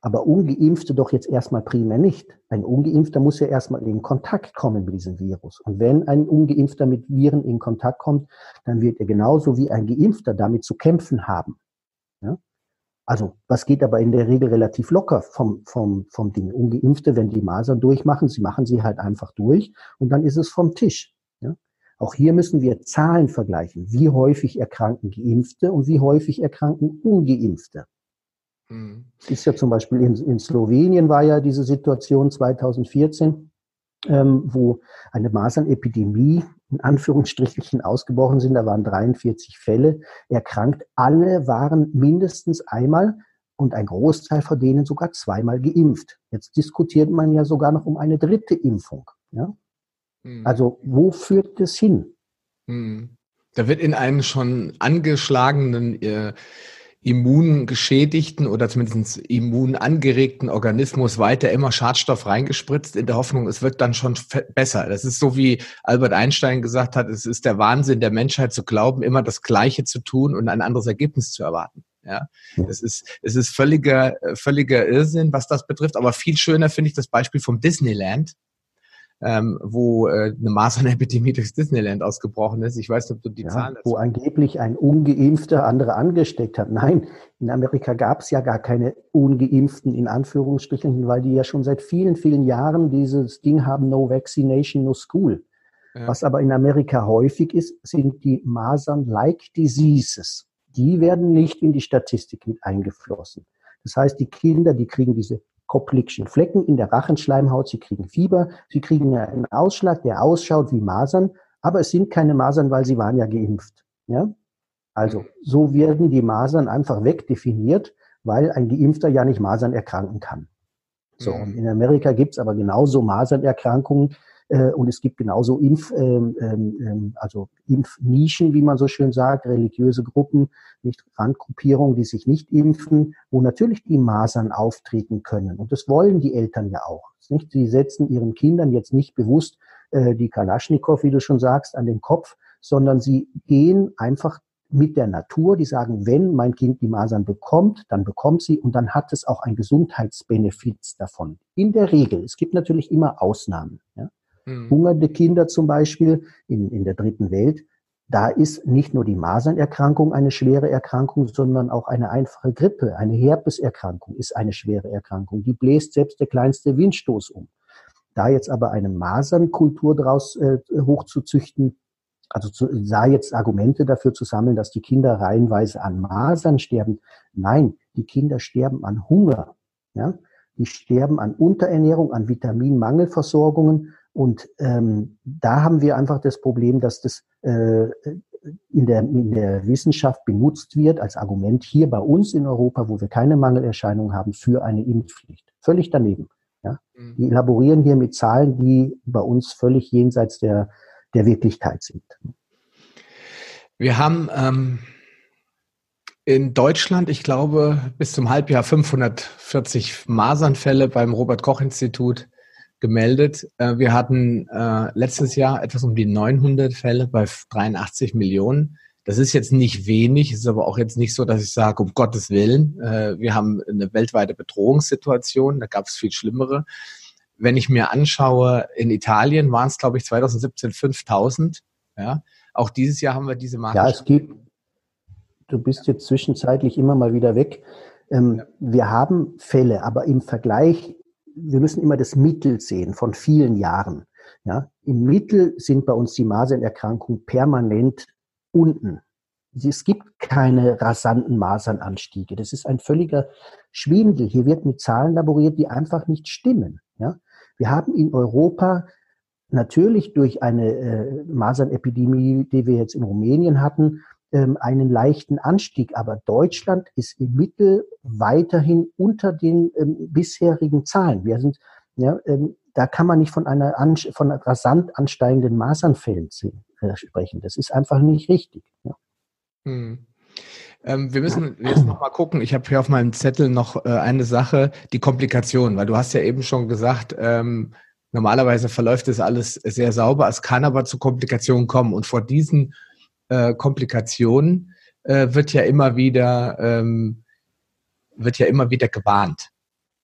Aber Ungeimpfte doch jetzt erstmal primär nicht. Ein Ungeimpfter muss ja erstmal in Kontakt kommen mit diesem Virus. Und wenn ein Ungeimpfter mit Viren in Kontakt kommt, dann wird er genauso wie ein Geimpfter damit zu kämpfen haben. Ja? Also, was geht aber in der Regel relativ locker vom, vom, vom Ding. Ungeimpfte, wenn die Masern durchmachen, sie machen sie halt einfach durch und dann ist es vom Tisch. Ja? Auch hier müssen wir Zahlen vergleichen. Wie häufig erkranken Geimpfte und wie häufig erkranken Ungeimpfte. Mhm. Ist ja zum Beispiel in, in Slowenien war ja diese Situation 2014, ähm, wo eine Masernepidemie in Anführungsstrichen ausgebrochen sind. Da waren 43 Fälle erkrankt. Alle waren mindestens einmal und ein Großteil von denen sogar zweimal geimpft. Jetzt diskutiert man ja sogar noch um eine dritte Impfung. Ja? Mhm. Also wo führt das hin? Mhm. Da wird in einen schon angeschlagenen äh, immungeschädigten oder zumindest immunangeregten Organismus weiter immer Schadstoff reingespritzt, in der Hoffnung, es wird dann schon besser. Das ist so, wie Albert Einstein gesagt hat, es ist der Wahnsinn der Menschheit zu glauben, immer das Gleiche zu tun und ein anderes Ergebnis zu erwarten. Ja, es ist, es ist völliger, völliger Irrsinn, was das betrifft. Aber viel schöner finde ich das Beispiel vom Disneyland ähm, wo äh, eine Masernepidemie durchs Disneyland ausgebrochen ist. Ich weiß nicht, ob du die ja, Zahlen dazu Wo angeblich ein Ungeimpfter andere angesteckt hat. Nein, in Amerika gab es ja gar keine Ungeimpften in Anführungsstrichen, weil die ja schon seit vielen, vielen Jahren dieses Ding haben, no vaccination, no school. Ja. Was aber in Amerika häufig ist, sind die Masern-like Diseases. Die werden nicht in die Statistik mit eingeflossen. Das heißt, die Kinder, die kriegen diese Koplikschen Flecken in der Rachenschleimhaut, sie kriegen Fieber, sie kriegen einen Ausschlag, der ausschaut wie Masern, aber es sind keine Masern, weil sie waren ja geimpft. Ja? Also so werden die Masern einfach wegdefiniert, weil ein Geimpfter ja nicht Masern erkranken kann. So, mhm. und in Amerika gibt's aber genauso Masernerkrankungen, äh, und es gibt genauso Impf, ähm, ähm, ähm, also Impfnischen, wie man so schön sagt, religiöse Gruppen, nicht Randgruppierungen, die sich nicht impfen, wo natürlich die Masern auftreten können. Und das wollen die Eltern ja auch. Nicht? Sie setzen ihren Kindern jetzt nicht bewusst äh, die Kalaschnikow, wie du schon sagst, an den Kopf, sondern sie gehen einfach mit der Natur, die sagen, wenn mein Kind die Masern bekommt, dann bekommt sie und dann hat es auch ein Gesundheitsbenefit davon. In der Regel. Es gibt natürlich immer Ausnahmen. Ja? Mhm. Hungernde Kinder zum Beispiel in, in der dritten Welt, da ist nicht nur die Masernerkrankung eine schwere Erkrankung, sondern auch eine einfache Grippe, eine Herpeserkrankung ist eine schwere Erkrankung. Die bläst selbst der kleinste Windstoß um. Da jetzt aber eine Masernkultur daraus äh, hochzuzüchten, also zu, sah jetzt Argumente dafür zu sammeln, dass die Kinder reihenweise an Masern sterben. Nein, die Kinder sterben an Hunger. Ja? Die sterben an Unterernährung, an Vitaminmangelversorgungen und ähm, da haben wir einfach das Problem, dass das äh, in, der, in der Wissenschaft benutzt wird als Argument hier bei uns in Europa, wo wir keine Mangelerscheinungen haben, für eine Impfpflicht. Völlig daneben. Ja? Mhm. Die elaborieren hier mit Zahlen, die bei uns völlig jenseits der, der Wirklichkeit sind. Wir haben ähm, in Deutschland, ich glaube, bis zum Halbjahr 540 Masernfälle beim Robert Koch Institut gemeldet. Äh, wir hatten äh, letztes Jahr etwas um die 900 Fälle bei 83 Millionen. Das ist jetzt nicht wenig, ist aber auch jetzt nicht so, dass ich sage, um Gottes Willen, äh, wir haben eine weltweite Bedrohungssituation, da gab es viel schlimmere. Wenn ich mir anschaue, in Italien waren es, glaube ich, 2017 5000. Ja, auch dieses Jahr haben wir diese Marke. Ja, es gibt, du bist jetzt zwischenzeitlich immer mal wieder weg. Ähm. Wir haben Fälle, aber im Vergleich wir müssen immer das Mittel sehen von vielen Jahren. Ja, im Mittel sind bei uns die Masernerkrankungen permanent unten. Es gibt keine rasanten Masernanstiege. Das ist ein völliger Schwindel. Hier wird mit Zahlen laboriert, die einfach nicht stimmen. Ja, wir haben in Europa natürlich durch eine äh, Masernepidemie, die wir jetzt in Rumänien hatten, ähm, einen leichten Anstieg. Aber Deutschland ist im Mittel weiterhin unter den ähm, bisherigen Zahlen. Wir sind, ja, ähm, da kann man nicht von einer an, von rasant ansteigenden Masernfällen äh, sprechen. Das ist einfach nicht richtig. Ja. Hm. Ähm, wir müssen jetzt noch mal gucken. Ich habe hier auf meinem Zettel noch äh, eine Sache, die Komplikation, weil du hast ja eben schon gesagt, ähm, normalerweise verläuft das alles sehr sauber. Es kann aber zu Komplikationen kommen. Und vor diesen äh, Komplikationen äh, wird ja immer wieder ähm, wird ja immer wieder gewarnt.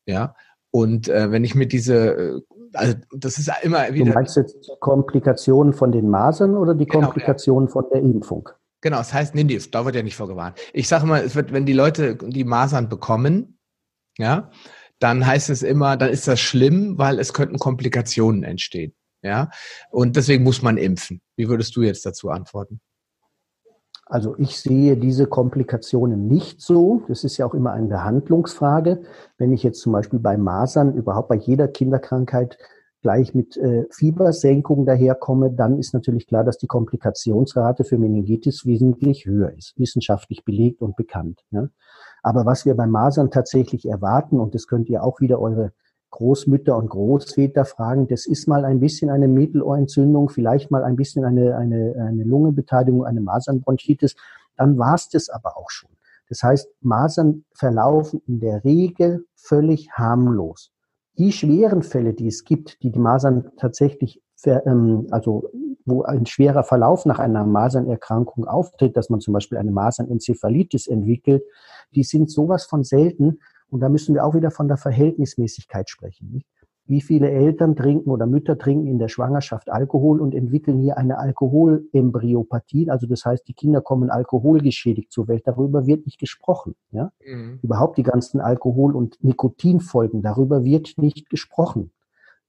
Ja. Und äh, wenn ich mir diese, äh, also das ist immer wieder. Du meinst jetzt die Komplikationen von den Masern oder die genau, Komplikationen ja. von der Impfung? Genau, es heißt, nee, nee, da wird ja nicht vorgewarnt. Ich sage mal, es wird, wenn die Leute die Masern bekommen, ja, dann heißt es immer, dann ist das schlimm, weil es könnten Komplikationen entstehen. Ja, und deswegen muss man impfen. Wie würdest du jetzt dazu antworten? Also ich sehe diese Komplikationen nicht so. Das ist ja auch immer eine Behandlungsfrage. Wenn ich jetzt zum Beispiel bei Masern, überhaupt bei jeder Kinderkrankheit gleich mit äh, Fiebersenkung daherkomme, dann ist natürlich klar, dass die Komplikationsrate für Meningitis wesentlich höher ist, wissenschaftlich belegt und bekannt. Ja. Aber was wir bei Masern tatsächlich erwarten, und das könnt ihr auch wieder eure Großmütter und Großväter fragen, das ist mal ein bisschen eine Mittelohrentzündung, vielleicht mal ein bisschen eine, eine, eine Lungenbeteiligung, eine Masernbronchitis, dann war es das aber auch schon. Das heißt, Masern verlaufen in der Regel völlig harmlos. Die schweren Fälle, die es gibt, die die Masern tatsächlich, ähm, also wo ein schwerer Verlauf nach einer Masernerkrankung auftritt, dass man zum Beispiel eine Masernenzephalitis entwickelt, die sind sowas von selten. Und da müssen wir auch wieder von der Verhältnismäßigkeit sprechen. Nicht? Wie viele Eltern trinken oder Mütter trinken in der Schwangerschaft Alkohol und entwickeln hier eine Alkoholembryopathie? Also das heißt, die Kinder kommen alkoholgeschädigt zur Welt. Darüber wird nicht gesprochen. Ja? Mhm. Überhaupt die ganzen Alkohol- und Nikotinfolgen, darüber wird nicht gesprochen.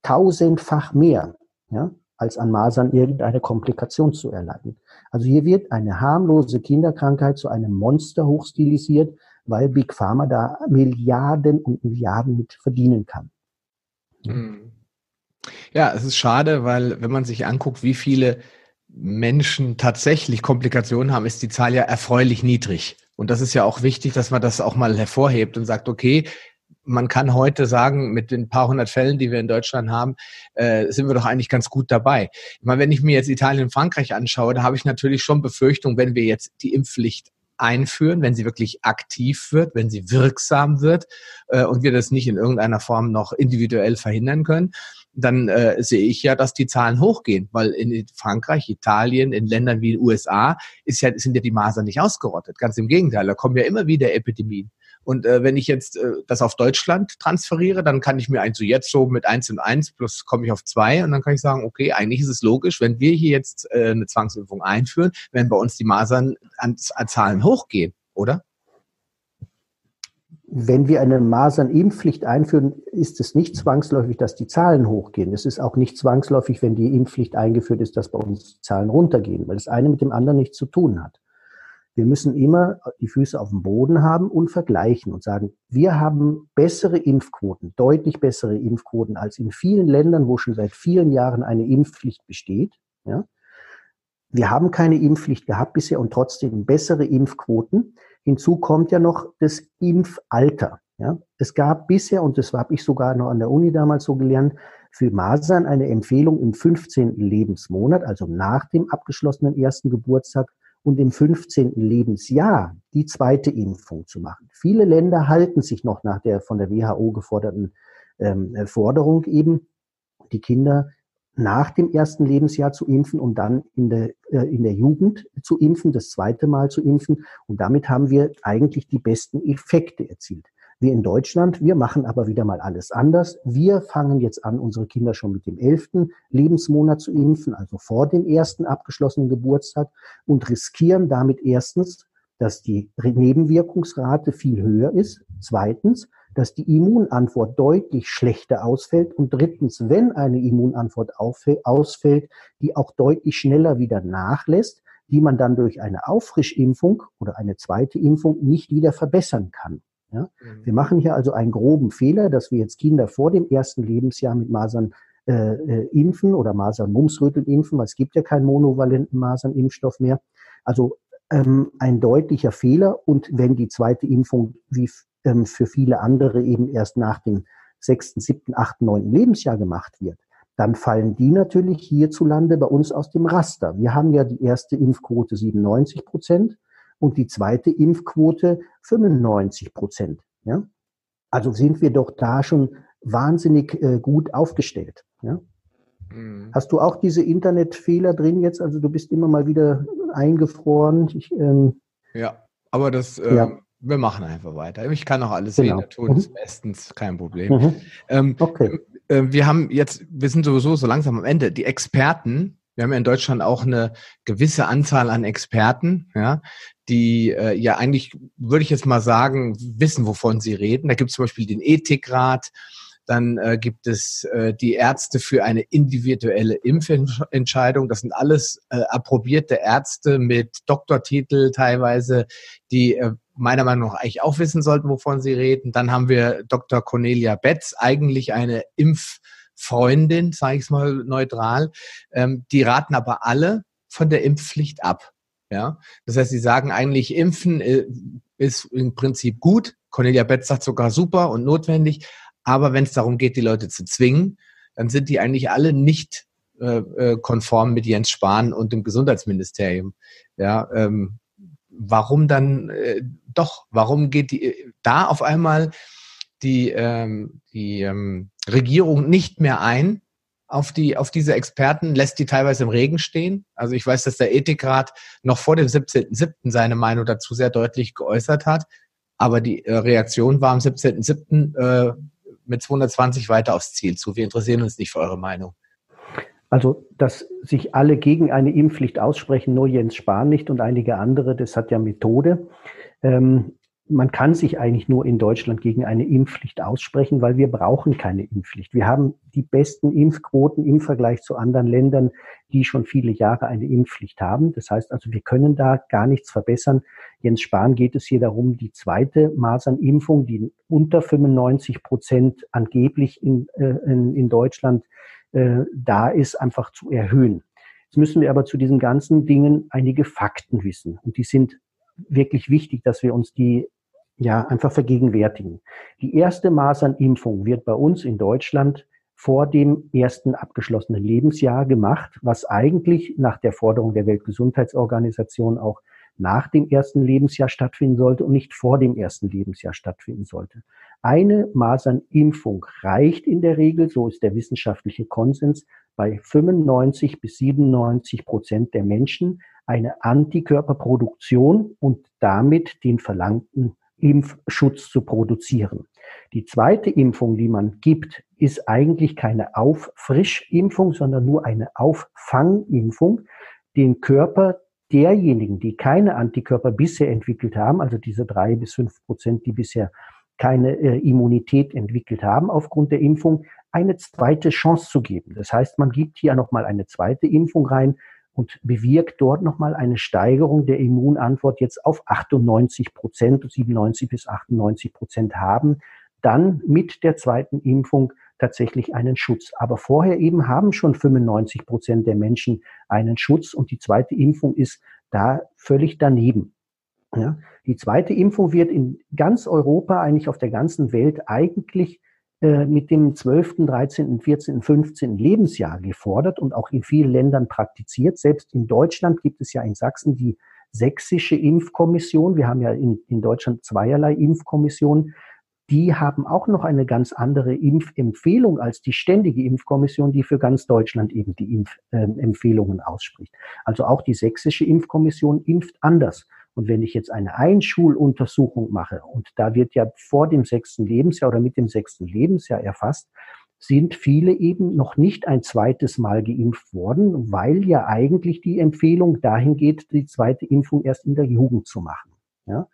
Tausendfach mehr. Ja? als an Masern irgendeine Komplikation zu erleiden. Also hier wird eine harmlose Kinderkrankheit zu einem Monster hochstilisiert, weil Big Pharma da Milliarden und Milliarden mit verdienen kann. Hm. Ja, es ist schade, weil wenn man sich anguckt, wie viele Menschen tatsächlich Komplikationen haben, ist die Zahl ja erfreulich niedrig. Und das ist ja auch wichtig, dass man das auch mal hervorhebt und sagt, okay, man kann heute sagen, mit den paar hundert Fällen, die wir in Deutschland haben, äh, sind wir doch eigentlich ganz gut dabei. Ich meine, wenn ich mir jetzt Italien und Frankreich anschaue, da habe ich natürlich schon Befürchtung, wenn wir jetzt die Impfpflicht einführen, wenn sie wirklich aktiv wird, wenn sie wirksam wird äh, und wir das nicht in irgendeiner Form noch individuell verhindern können, dann äh, sehe ich ja, dass die Zahlen hochgehen, weil in Frankreich, Italien, in Ländern wie den USA ist ja, sind ja die Masern nicht ausgerottet. Ganz im Gegenteil, da kommen ja immer wieder Epidemien. Und äh, wenn ich jetzt äh, das auf Deutschland transferiere, dann kann ich mir eigentlich so jetzt so mit eins und eins plus komme ich auf zwei und dann kann ich sagen, okay, eigentlich ist es logisch, wenn wir hier jetzt äh, eine Zwangsimpfung einführen, wenn bei uns die Masern an, an Zahlen hochgehen, oder? Wenn wir eine Masernimpfpflicht einführen, ist es nicht zwangsläufig, dass die Zahlen hochgehen. Es ist auch nicht zwangsläufig, wenn die Impfpflicht eingeführt ist, dass bei uns Zahlen runtergehen, weil das eine mit dem anderen nichts zu tun hat. Wir müssen immer die Füße auf dem Boden haben und vergleichen und sagen, wir haben bessere Impfquoten, deutlich bessere Impfquoten als in vielen Ländern, wo schon seit vielen Jahren eine Impfpflicht besteht. Ja? Wir haben keine Impfpflicht gehabt bisher und trotzdem bessere Impfquoten. Hinzu kommt ja noch das Impfalter. Ja? Es gab bisher, und das habe ich sogar noch an der Uni damals so gelernt, für Masern eine Empfehlung im 15. Lebensmonat, also nach dem abgeschlossenen ersten Geburtstag, und im 15. Lebensjahr die zweite Impfung zu machen. Viele Länder halten sich noch nach der von der WHO geforderten ähm, Forderung eben, die Kinder nach dem ersten Lebensjahr zu impfen und dann in der, äh, in der Jugend zu impfen, das zweite Mal zu impfen. Und damit haben wir eigentlich die besten Effekte erzielt. Wir in Deutschland, wir machen aber wieder mal alles anders. Wir fangen jetzt an, unsere Kinder schon mit dem elften Lebensmonat zu impfen, also vor dem ersten abgeschlossenen Geburtstag und riskieren damit erstens, dass die Nebenwirkungsrate viel höher ist. Zweitens, dass die Immunantwort deutlich schlechter ausfällt. Und drittens, wenn eine Immunantwort ausfällt, die auch deutlich schneller wieder nachlässt, die man dann durch eine Auffrischimpfung oder eine zweite Impfung nicht wieder verbessern kann. Ja? Mhm. Wir machen hier also einen groben Fehler, dass wir jetzt Kinder vor dem ersten Lebensjahr mit Masern äh, äh, impfen oder Masern-Mumsröteln impfen, weil es gibt ja keinen monovalenten Masernimpfstoff mehr. Also ähm, ein deutlicher Fehler. Und wenn die zweite Impfung wie ähm, für viele andere eben erst nach dem sechsten, siebten, achten, neunten Lebensjahr gemacht wird, dann fallen die natürlich hierzulande bei uns aus dem Raster. Wir haben ja die erste Impfquote 97 Prozent und die zweite Impfquote 95 Prozent. Ja? Also sind wir doch da schon wahnsinnig äh, gut aufgestellt. Ja? Mhm. Hast du auch diese Internetfehler drin jetzt? Also du bist immer mal wieder eingefroren. Ich, ähm, ja, aber das, äh, ja. wir machen einfach weiter. Ich kann auch alles genau. sehen, der Ton mhm. ist bestens, kein Problem. Mhm. Ähm, okay. Äh, wir haben jetzt, wir sind sowieso so langsam am Ende. Die Experten Wir haben ja in Deutschland auch eine gewisse Anzahl an Experten, ja, die äh, ja eigentlich, würde ich jetzt mal sagen, wissen, wovon sie reden. Da gibt es zum Beispiel den Ethikrat, dann äh, gibt es äh, die Ärzte für eine individuelle Impfentscheidung. Das sind alles äh, approbierte Ärzte mit Doktortitel teilweise, die äh, meiner Meinung nach eigentlich auch wissen sollten, wovon sie reden. Dann haben wir Dr. Cornelia Betz, eigentlich eine Impffreundin, sage ich es mal neutral. Ähm, die raten aber alle von der Impfpflicht ab. Ja, das heißt, sie sagen eigentlich, Impfen äh, ist im Prinzip gut. Cornelia Betz sagt sogar super und notwendig. Aber wenn es darum geht, die Leute zu zwingen, dann sind die eigentlich alle nicht äh, äh, konform mit Jens Spahn und dem Gesundheitsministerium. Ja, ähm, warum dann äh, doch? Warum geht die da auf einmal die ähm, die ähm, Regierung nicht mehr ein auf die auf diese Experten, lässt die teilweise im Regen stehen? Also ich weiß, dass der Ethikrat noch vor dem 17.07. seine Meinung dazu sehr deutlich geäußert hat, aber die äh, Reaktion war am 17.07. Äh, mit 220 weiter aufs Ziel zu. Wir interessieren uns nicht für eure Meinung. Also, dass sich alle gegen eine Impfpflicht aussprechen, nur Jens Spahn nicht und einige andere, das hat ja Methode. Ähm, man kann sich eigentlich nur in Deutschland gegen eine Impfpflicht aussprechen, weil wir brauchen keine Impfpflicht. Wir haben die besten Impfquoten im Vergleich zu anderen Ländern, die schon viele Jahre eine Impfpflicht haben. Das heißt also, wir können da gar nichts verbessern. Jens Spahn geht es hier darum, die zweite Masernimpfung, die unter 95 Prozent angeblich in, äh, in, in Deutschland äh, da ist, einfach zu erhöhen. Jetzt müssen wir aber zu diesen ganzen Dingen einige Fakten wissen. Und die sind wirklich wichtig, dass wir uns die ja einfach vergegenwärtigen. Die erste Masernimpfung wird bei uns in Deutschland vor dem ersten abgeschlossenen Lebensjahr gemacht, was eigentlich nach der Forderung der Weltgesundheitsorganisation auch nach dem ersten Lebensjahr stattfinden sollte und nicht vor dem ersten Lebensjahr stattfinden sollte. Eine Masernimpfung reicht in der Regel, so ist der wissenschaftliche Konsens, bei 95 bis 97 Prozent der Menschen eine Antikörperproduktion und damit den verlangten Impfschutz zu produzieren. Die zweite Impfung, die man gibt, ist eigentlich keine Auffrischimpfung, sondern nur eine Auffangimpfung, den Körper derjenigen, die keine Antikörper bisher entwickelt haben, also diese drei bis fünf Prozent, die bisher keine äh, Immunität entwickelt haben aufgrund der Impfung, eine zweite Chance zu geben. Das heißt, man gibt hier nochmal eine zweite Impfung rein, und bewirkt dort nochmal eine Steigerung der Immunantwort jetzt auf 98 Prozent, 97 bis 98 Prozent haben, dann mit der zweiten Impfung tatsächlich einen Schutz. Aber vorher eben haben schon 95 Prozent der Menschen einen Schutz und die zweite Impfung ist da völlig daneben. Ja, die zweite Impfung wird in ganz Europa, eigentlich auf der ganzen Welt eigentlich mit dem 12., 13., 14., 15. Lebensjahr gefordert und auch in vielen Ländern praktiziert. Selbst in Deutschland gibt es ja in Sachsen die sächsische Impfkommission. Wir haben ja in, in Deutschland zweierlei Impfkommissionen. Die haben auch noch eine ganz andere Impfempfehlung als die ständige Impfkommission, die für ganz Deutschland eben die Impfempfehlungen äh, ausspricht. Also auch die sächsische Impfkommission impft anders. Und wenn ich jetzt eine Einschuluntersuchung mache, und da wird ja vor dem sechsten Lebensjahr oder mit dem sechsten Lebensjahr erfasst, sind viele eben noch nicht ein zweites Mal geimpft worden, weil ja eigentlich die Empfehlung dahin geht, die zweite Impfung erst in der Jugend zu machen. Ja?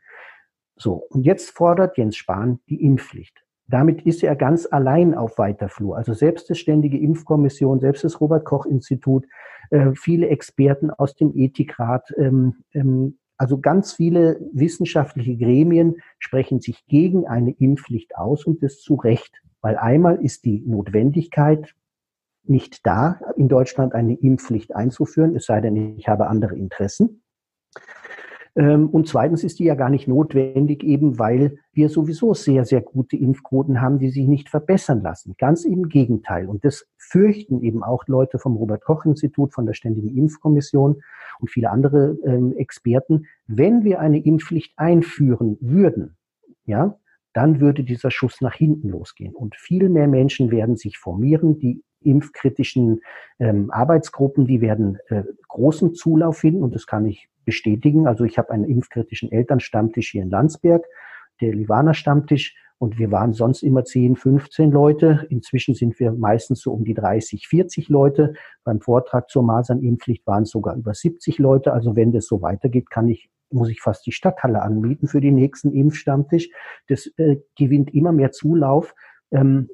So, und jetzt fordert Jens Spahn die Impfpflicht. Damit ist er ganz allein auf weiter Flur. Also selbst die Ständige Impfkommission, selbst das Robert Koch Institut, äh, viele Experten aus dem Ethikrat, ähm, ähm, also ganz viele wissenschaftliche Gremien sprechen sich gegen eine Impfpflicht aus und das zu Recht, weil einmal ist die Notwendigkeit nicht da, in Deutschland eine Impfpflicht einzuführen, es sei denn, ich habe andere Interessen. Ähm, und zweitens ist die ja gar nicht notwendig, eben weil wir sowieso sehr, sehr gute Impfquoten haben, die sich nicht verbessern lassen. Ganz im Gegenteil. Und das fürchten eben auch Leute vom Robert Koch Institut, von der Ständigen Impfkommission und viele andere ähm, Experten. Wenn wir eine Impfpflicht einführen würden, ja, dann würde dieser Schuss nach hinten losgehen. Und viel mehr Menschen werden sich formieren, die impfkritischen ähm, Arbeitsgruppen, die werden äh, großen Zulauf finden und das kann ich bestätigen. Also ich habe einen impfkritischen Elternstammtisch hier in Landsberg, der Livaner Stammtisch Und wir waren sonst immer 10, 15 Leute. Inzwischen sind wir meistens so um die 30, 40 Leute. Beim Vortrag zur Masernimpfpflicht waren es sogar über 70 Leute. Also wenn das so weitergeht, kann ich muss ich fast die Stadthalle anmieten für den nächsten Impfstammtisch. Das äh, gewinnt immer mehr Zulauf. Ähm,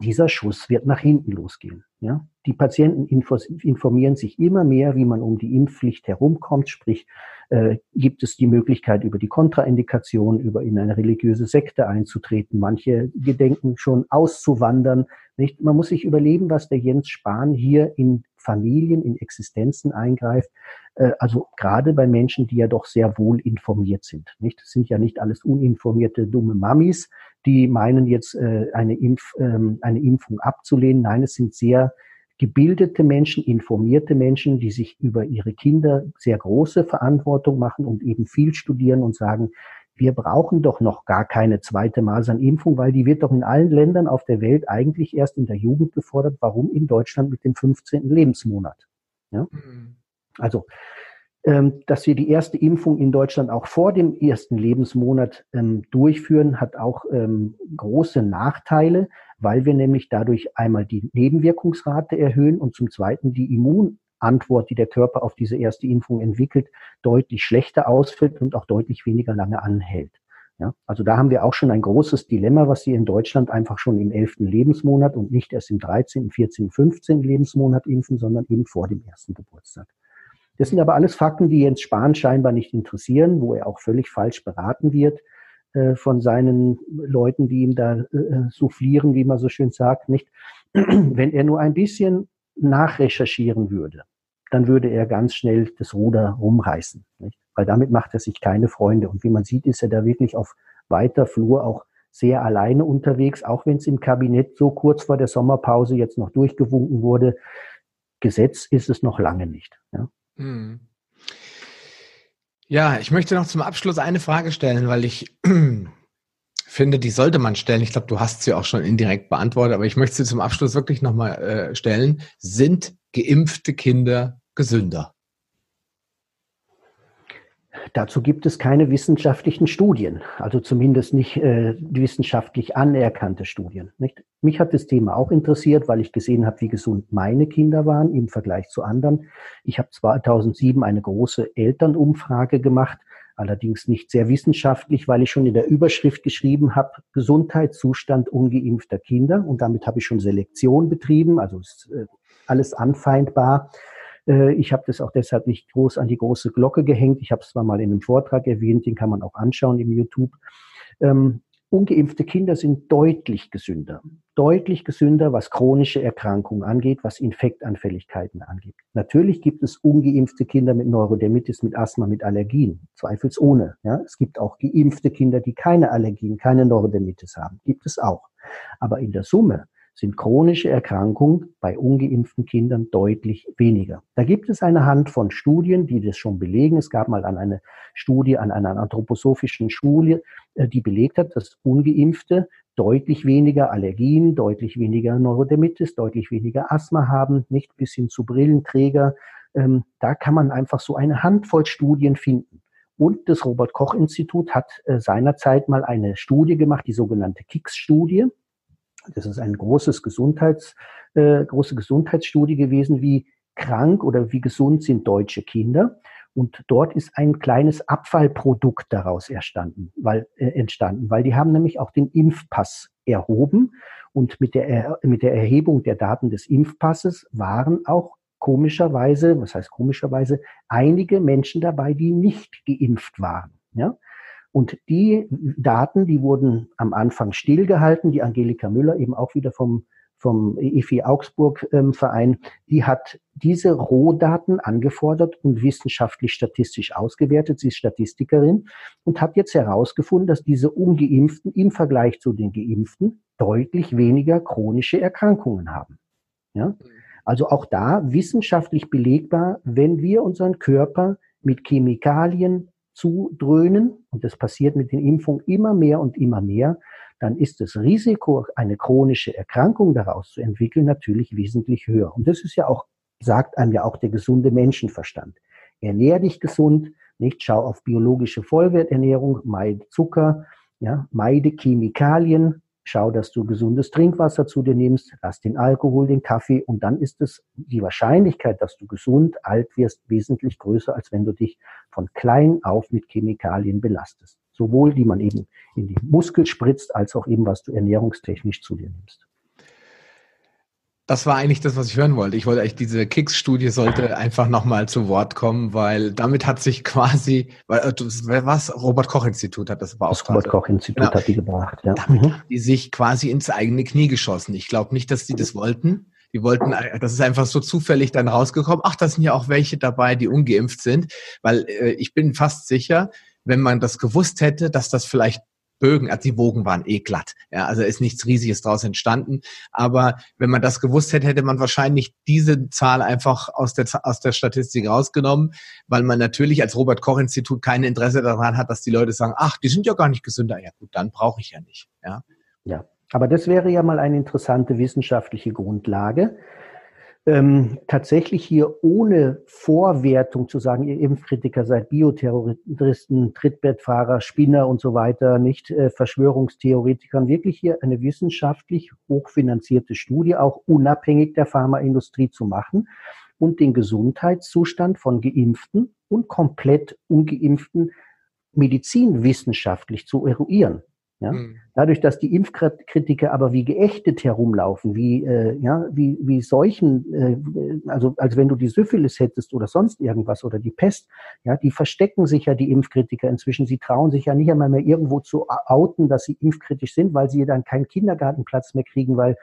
dieser Schuss wird nach hinten losgehen. Ja? Die Patienten informieren sich immer mehr, wie man um die Impfpflicht herumkommt, sprich äh, gibt es die Möglichkeit, über die Kontraindikation, über in eine religiöse Sekte einzutreten. Manche gedenken schon auszuwandern. Nicht? Man muss sich überlegen, was der Jens Spahn hier in Familien, in Existenzen eingreift. Äh, also gerade bei Menschen, die ja doch sehr wohl informiert sind. Nicht? Das sind ja nicht alles uninformierte, dumme Mamis, die meinen jetzt äh, eine, Impf, ähm, eine Impfung abzulehnen. Nein, es sind sehr gebildete Menschen, informierte Menschen, die sich über ihre Kinder sehr große Verantwortung machen und eben viel studieren und sagen, wir brauchen doch noch gar keine zweite Masernimpfung, weil die wird doch in allen Ländern auf der Welt eigentlich erst in der Jugend gefordert. Warum in Deutschland mit dem 15. Lebensmonat? Ja? Mhm. Also, dass wir die erste Impfung in Deutschland auch vor dem ersten Lebensmonat ähm, durchführen, hat auch ähm, große Nachteile weil wir nämlich dadurch einmal die Nebenwirkungsrate erhöhen und zum Zweiten die Immunantwort, die der Körper auf diese erste Impfung entwickelt, deutlich schlechter ausfällt und auch deutlich weniger lange anhält. Ja, also da haben wir auch schon ein großes Dilemma, was Sie in Deutschland einfach schon im elften Lebensmonat und nicht erst im 13., 14., 15. Lebensmonat impfen, sondern eben vor dem ersten Geburtstag. Das sind aber alles Fakten, die Jens Spahn scheinbar nicht interessieren, wo er auch völlig falsch beraten wird. Äh, von seinen Leuten, die ihm da äh, soufflieren, wie man so schön sagt, nicht. Wenn er nur ein bisschen nachrecherchieren würde, dann würde er ganz schnell das Ruder rumreißen, nicht? weil damit macht er sich keine Freunde. Und wie man sieht, ist er da wirklich auf weiter Flur auch sehr alleine unterwegs, auch wenn es im Kabinett so kurz vor der Sommerpause jetzt noch durchgewunken wurde. Gesetz ist es noch lange nicht. Ja. Mhm. Ja, ich möchte noch zum Abschluss eine Frage stellen, weil ich finde, die sollte man stellen. Ich glaube, du hast sie auch schon indirekt beantwortet, aber ich möchte sie zum Abschluss wirklich nochmal äh, stellen. Sind geimpfte Kinder gesünder? Dazu gibt es keine wissenschaftlichen Studien, also zumindest nicht äh, wissenschaftlich anerkannte Studien. Nicht? Mich hat das Thema auch interessiert, weil ich gesehen habe, wie gesund meine Kinder waren im Vergleich zu anderen. Ich habe 2007 eine große Elternumfrage gemacht, allerdings nicht sehr wissenschaftlich, weil ich schon in der Überschrift geschrieben habe, Gesundheitszustand ungeimpfter Kinder. Und damit habe ich schon Selektion betrieben, also ist äh, alles anfeindbar. Äh, ich habe das auch deshalb nicht groß an die große Glocke gehängt. Ich habe es zwar mal in einem Vortrag erwähnt, den kann man auch anschauen im YouTube. Ähm, ungeimpfte Kinder sind deutlich gesünder. Deutlich gesünder, was chronische Erkrankungen angeht, was Infektanfälligkeiten angeht. Natürlich gibt es ungeimpfte Kinder mit Neurodermitis, mit Asthma, mit Allergien. Zweifelsohne. Ja. Es gibt auch geimpfte Kinder, die keine Allergien, keine Neurodermitis haben. Gibt es auch. Aber in der Summe sind chronische Erkrankungen bei ungeimpften Kindern deutlich weniger. Da gibt es eine Hand von Studien, die das schon belegen. Es gab mal eine Studie an einer anthroposophischen Schule, äh, die belegt hat, dass ungeimpfte deutlich weniger Allergien, deutlich weniger Neurodermitis, deutlich weniger Asthma haben, nicht bis hin zu Brillenträger. Ähm, da kann man einfach so eine Handvoll Studien finden. Und das Robert Koch Institut hat äh, seinerzeit mal eine Studie gemacht, die sogenannte KICS-Studie. Das ist eine großes Gesundheits, äh, große Gesundheitsstudie gewesen, wie krank oder wie gesund sind deutsche Kinder. Und dort ist ein kleines Abfallprodukt daraus erstanden, weil, äh, entstanden, weil die haben nämlich auch den Impfpass erhoben. Und mit der, mit der Erhebung der Daten des Impfpasses waren auch komischerweise, was heißt komischerweise, einige Menschen dabei, die nicht geimpft waren. Ja? Und die Daten, die wurden am Anfang stillgehalten. Die Angelika Müller, eben auch wieder vom, vom EFI Augsburg ähm, Verein, die hat diese Rohdaten angefordert und wissenschaftlich statistisch ausgewertet. Sie ist Statistikerin und hat jetzt herausgefunden, dass diese Ungeimpften im Vergleich zu den Geimpften deutlich weniger chronische Erkrankungen haben. Ja? Also auch da wissenschaftlich belegbar, wenn wir unseren Körper mit Chemikalien zudröhnen, und das passiert mit den Impfungen immer mehr und immer mehr, dann ist das Risiko, eine chronische Erkrankung daraus zu entwickeln, natürlich wesentlich höher. Und das ist ja auch, sagt einem ja auch der gesunde Menschenverstand. Ernähr dich gesund, nicht schau auf biologische Vollwerternährung, meid Zucker, Ja, meide Chemikalien, schau, dass du gesundes Trinkwasser zu dir nimmst, lass den Alkohol, den Kaffee und dann ist es die Wahrscheinlichkeit, dass du gesund alt wirst, wesentlich größer, als wenn du dich von klein auf mit Chemikalien belastest. Sowohl die man eben in die Muskel spritzt, als auch eben was du ernährungstechnisch zu dir nimmst. Das war eigentlich das, was ich hören wollte. Ich wollte eigentlich, diese Kicks-Studie sollte einfach nochmal zu Wort kommen, weil damit hat sich quasi, äh, was, Robert-Koch-Institut hat das beauftragt. Das Robert-Koch-Institut genau. hat die gebracht, ja. Damit mhm. haben die sich quasi ins eigene Knie geschossen. Ich glaube nicht, dass die das wollten. Die wollten, äh, das ist einfach so zufällig dann rausgekommen. Ach, da sind ja auch welche dabei, die ungeimpft sind, weil äh, ich bin fast sicher, wenn man das gewusst hätte, dass das vielleicht Bögen, also die Wogen waren eh glatt. Ja, also ist nichts Riesiges daraus entstanden. Aber wenn man das gewusst hätte, hätte man wahrscheinlich diese Zahl einfach aus der, aus der Statistik rausgenommen, weil man natürlich als Robert-Koch-Institut kein Interesse daran hat, dass die Leute sagen, ach, die sind ja gar nicht gesünder. Ja gut, dann brauche ich ja nicht. Ja. ja, aber das wäre ja mal eine interessante wissenschaftliche Grundlage ähm, tatsächlich hier ohne Vorwertung zu sagen, ihr Impfkritiker seid Bioterroristen, Trittbettfahrer, Spinner und so weiter, nicht äh, Verschwörungstheoretikern, wirklich hier eine wissenschaftlich hochfinanzierte Studie, auch unabhängig der Pharmaindustrie zu machen und den Gesundheitszustand von Geimpften und komplett ungeimpften medizinwissenschaftlich zu eruieren. Ja? Mhm. Dadurch, dass die Impfkritiker aber wie geächtet herumlaufen, wie, äh, ja, wie, wie Seuchen, äh, also als wenn du die Syphilis hättest oder sonst irgendwas oder die Pest, ja, die verstecken sich ja die Impfkritiker inzwischen. Sie trauen sich ja nicht einmal mehr irgendwo zu outen, dass sie impfkritisch sind, weil sie dann keinen Kindergartenplatz mehr kriegen, weil